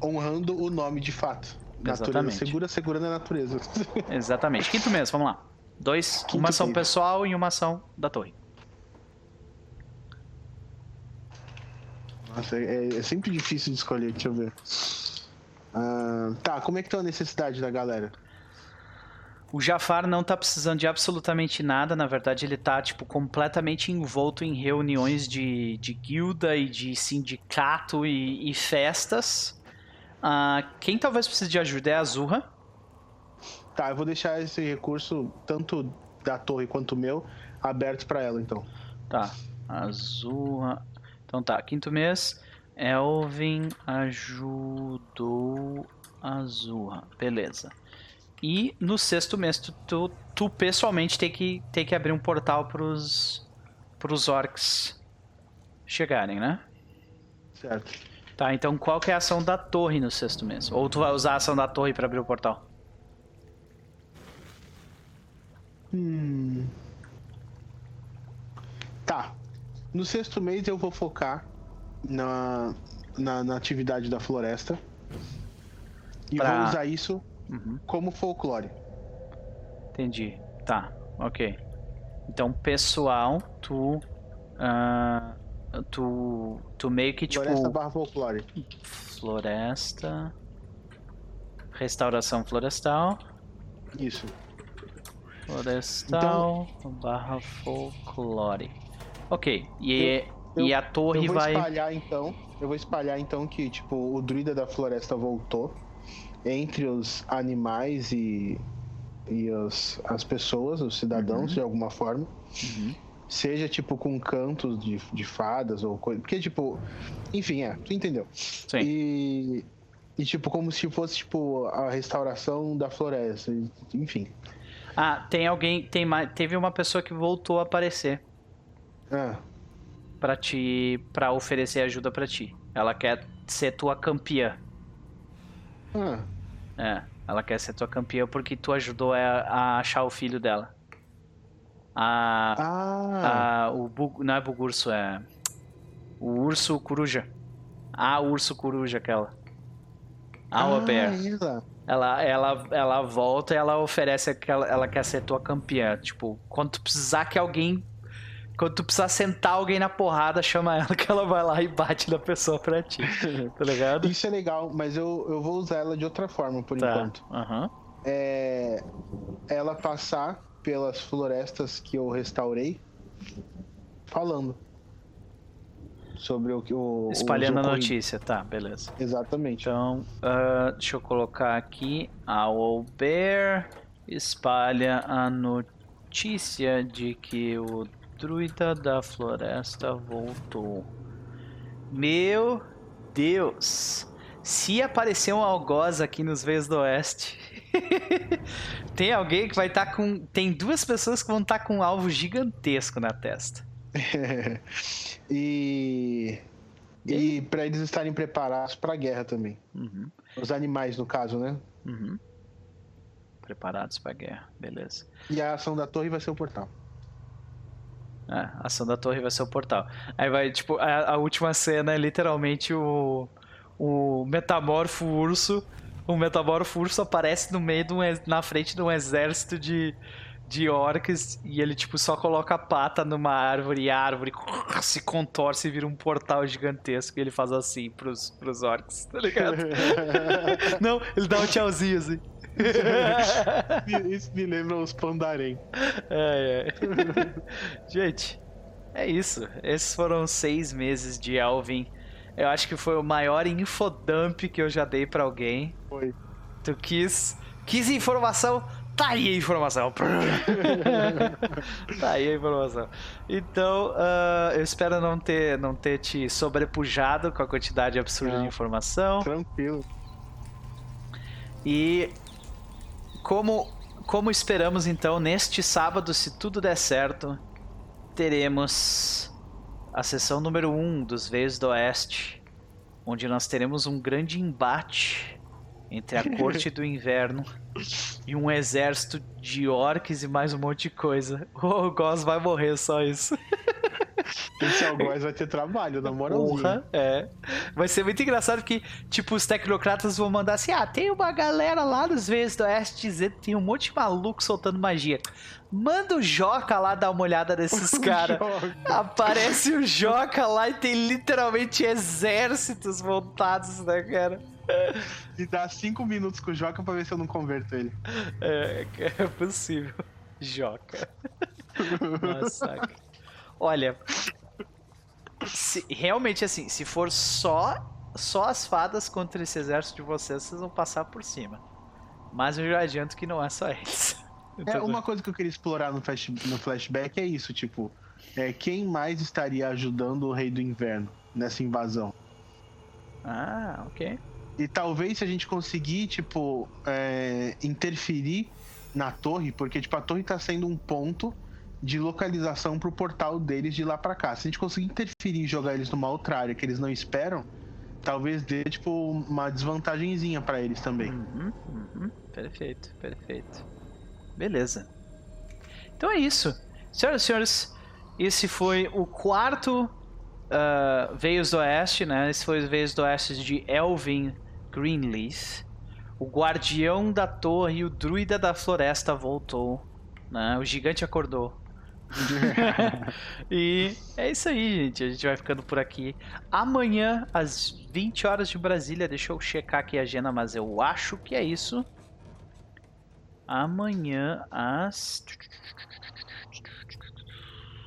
honrando o nome de fato. Natureza Exatamente. segura, segurando a natureza. Exatamente. Quinto mês, vamos lá. Dois, Quinto uma ação mês. pessoal e uma ação da torre. Nossa, é, é sempre difícil de escolher, deixa eu ver. Ah, tá, como é que tá a necessidade da galera? O Jafar não tá precisando de absolutamente nada, na verdade ele tá, tipo, completamente envolto em reuniões de, de guilda e de sindicato e, e festas. Ah, quem talvez precise de ajuda é a Zurra. Tá, eu vou deixar esse recurso, tanto da torre quanto o meu, aberto pra ela, então. Tá, a Zurra... Então tá, quinto mês, Elvin ajudou a Zurra, beleza. E no sexto mês, tu, tu, tu pessoalmente tem que, tem que abrir um portal pros, pros orcs chegarem, né? Certo. Tá, então qual que é a ação da torre no sexto mês? Ou tu vai usar a ação da torre pra abrir o portal? Hum. Tá. No sexto mês eu vou focar na, na, na atividade da floresta. E Pra- vou usar isso Uhum, como folclore. entendi. Tá, ok. Então, pessoal, tu. ah, tu. Tu meio que tipo. Floresta barra folclore. Floresta. Restauração florestal. Isso. Florestal barra folclore. Ok. E, eu- e a torre eu vou vai. espalhar então. Eu vou espalhar então que, tipo, o druida da floresta voltou entre os animais e, e os, as pessoas, os cidadãos, de alguma forma. Uhum. Seja, tipo, com cantos de, de fadas ou coisa. Porque, tipo. Enfim, é, tu entendeu. Sim. E. E, tipo, como se fosse, tipo, a restauração da floresta. Enfim. Ah, tem alguém. Tem mais, teve uma pessoa que voltou a aparecer Ah, pra te. para oferecer ajuda pra ti. Ela quer ser tua campeã. ah, É, ela quer ser tua campeã porque tu ajudou a, a achar o filho dela. A, ah, a- o bug, não é bugurso, é o urso coruja. A urso coruja aquela. A ah, bear. ela. Ela, ela, ela volta e ela oferece aquela. Ela quer ser tua campeã. Tipo, quando tu precisar que alguém. Quando tu precisar sentar alguém na porrada, chama ela que ela vai lá e bate na pessoa pra ti. Tá ligado? Isso é legal, mas eu, eu vou usar ela de outra forma por Tá. enquanto. Aham. É ela passar pelas florestas que eu restaurei falando sobre o que o Espalhando a os ocorridos. notícia. Tá, beleza. Exatamente. Então, ah, deixa eu colocar aqui. A Bear espalha a notícia de que o druida da floresta voltou. Meu Deus! Se aparecer um algoz aqui nos Veios do Oeste, tem alguém que vai estar com. Tem duas pessoas que vão estar com um alvo gigantesco na testa. e e para eles estarem preparados para a guerra também. Uhum. Os animais, no caso, né? Uhum. Preparados pra guerra, beleza. E a ação da torre vai ser o portal. É, a ação da torre vai ser o portal. Aí vai, tipo, a, a última cena é literalmente o, o metamorfo urso. O metamorfo urso aparece no meio de um, na frente de um exército de, de orcs e ele, tipo, só coloca a pata numa árvore e a árvore se contorce e vira um portal gigantesco e ele faz assim pros, pros orcs, tá ligado? Não, ele dá um tchauzinho assim. Isso me lembra os pandarém. É, é. Gente, é isso. Esses foram seis meses de Elvin. Eu acho que foi o maior infodump que eu já dei pra alguém. Foi. Tu quis, quis informação? Tá aí a informação. tá aí a informação. Então, ah, eu espero não ter, não ter te sobrepujado com a quantidade absurda de Não. informação. Tranquilo. E como, como esperamos então, neste sábado, se tudo der certo, teremos a sessão número 1 um dos Veios do Oeste, onde nós teremos um grande embate entre a Corte do Inverno e um exército de orcs e mais um monte de coisa. O Goss vai morrer, só isso. Esse algoz vai ter trabalho, na moralzinha. É. Vai ser muito engraçado que, tipo, os tecnocratas vão mandar assim: ah, tem uma galera lá dos Veios do Oeste dizendo que tem um monte de maluco soltando magia. Manda o Joca lá dar uma olhada nesses caras. Aparece o Joca lá e tem literalmente exércitos montados, né, cara? E dá cinco minutos com o Joca pra ver se eu não converto ele. É, é possível. Joca. Massacre. Olha, se- realmente assim, se for só só as fadas contra esse exército de vocês, vocês vão passar por cima. Mas eu já adianto que não é só eles. É, uma coisa que eu queria explorar no, flash, no flashback é isso, tipo, é, quem mais estaria ajudando o Rei do Inverno nessa invasão? Ah, ok. E talvez se a gente conseguir, tipo, é, interferir na torre, porque, tipo, a torre tá sendo um ponto de localização pro portal deles de lá pra cá. Se a gente conseguir interferir e jogar eles numa outra área que eles não esperam, talvez dê, tipo, uma desvantagenzinha pra eles também. Uhum, uhum. Perfeito, perfeito. Beleza. Então é isso. Senhoras e senhores, esse foi o quarto ah, Veios do Oeste, né? Esse foi o Veios do Oeste de Elvin Greenleaf. O guardião da torre e o druida da floresta voltou. Né? O gigante acordou. e é isso aí, gente. A gente vai ficando por aqui. Amanhã, às 20 horas de Brasília, deixa eu checar aqui a agenda, mas eu acho que é isso. Amanhã, às.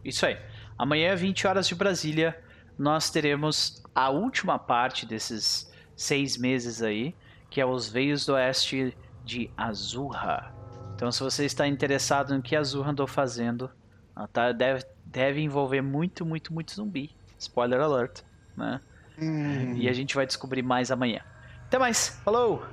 Isso aí. Amanhã, 20 horas de Brasília, nós teremos a última parte desses seis meses aí, que é os Veios do Oeste de Azurra. Então, se você está interessado no que a Azurra andou fazendo, tá- deve, deve envolver muito, muito, muito zumbi. Spoiler alert, né? Hum. E a gente vai descobrir mais amanhã. Até mais, falou!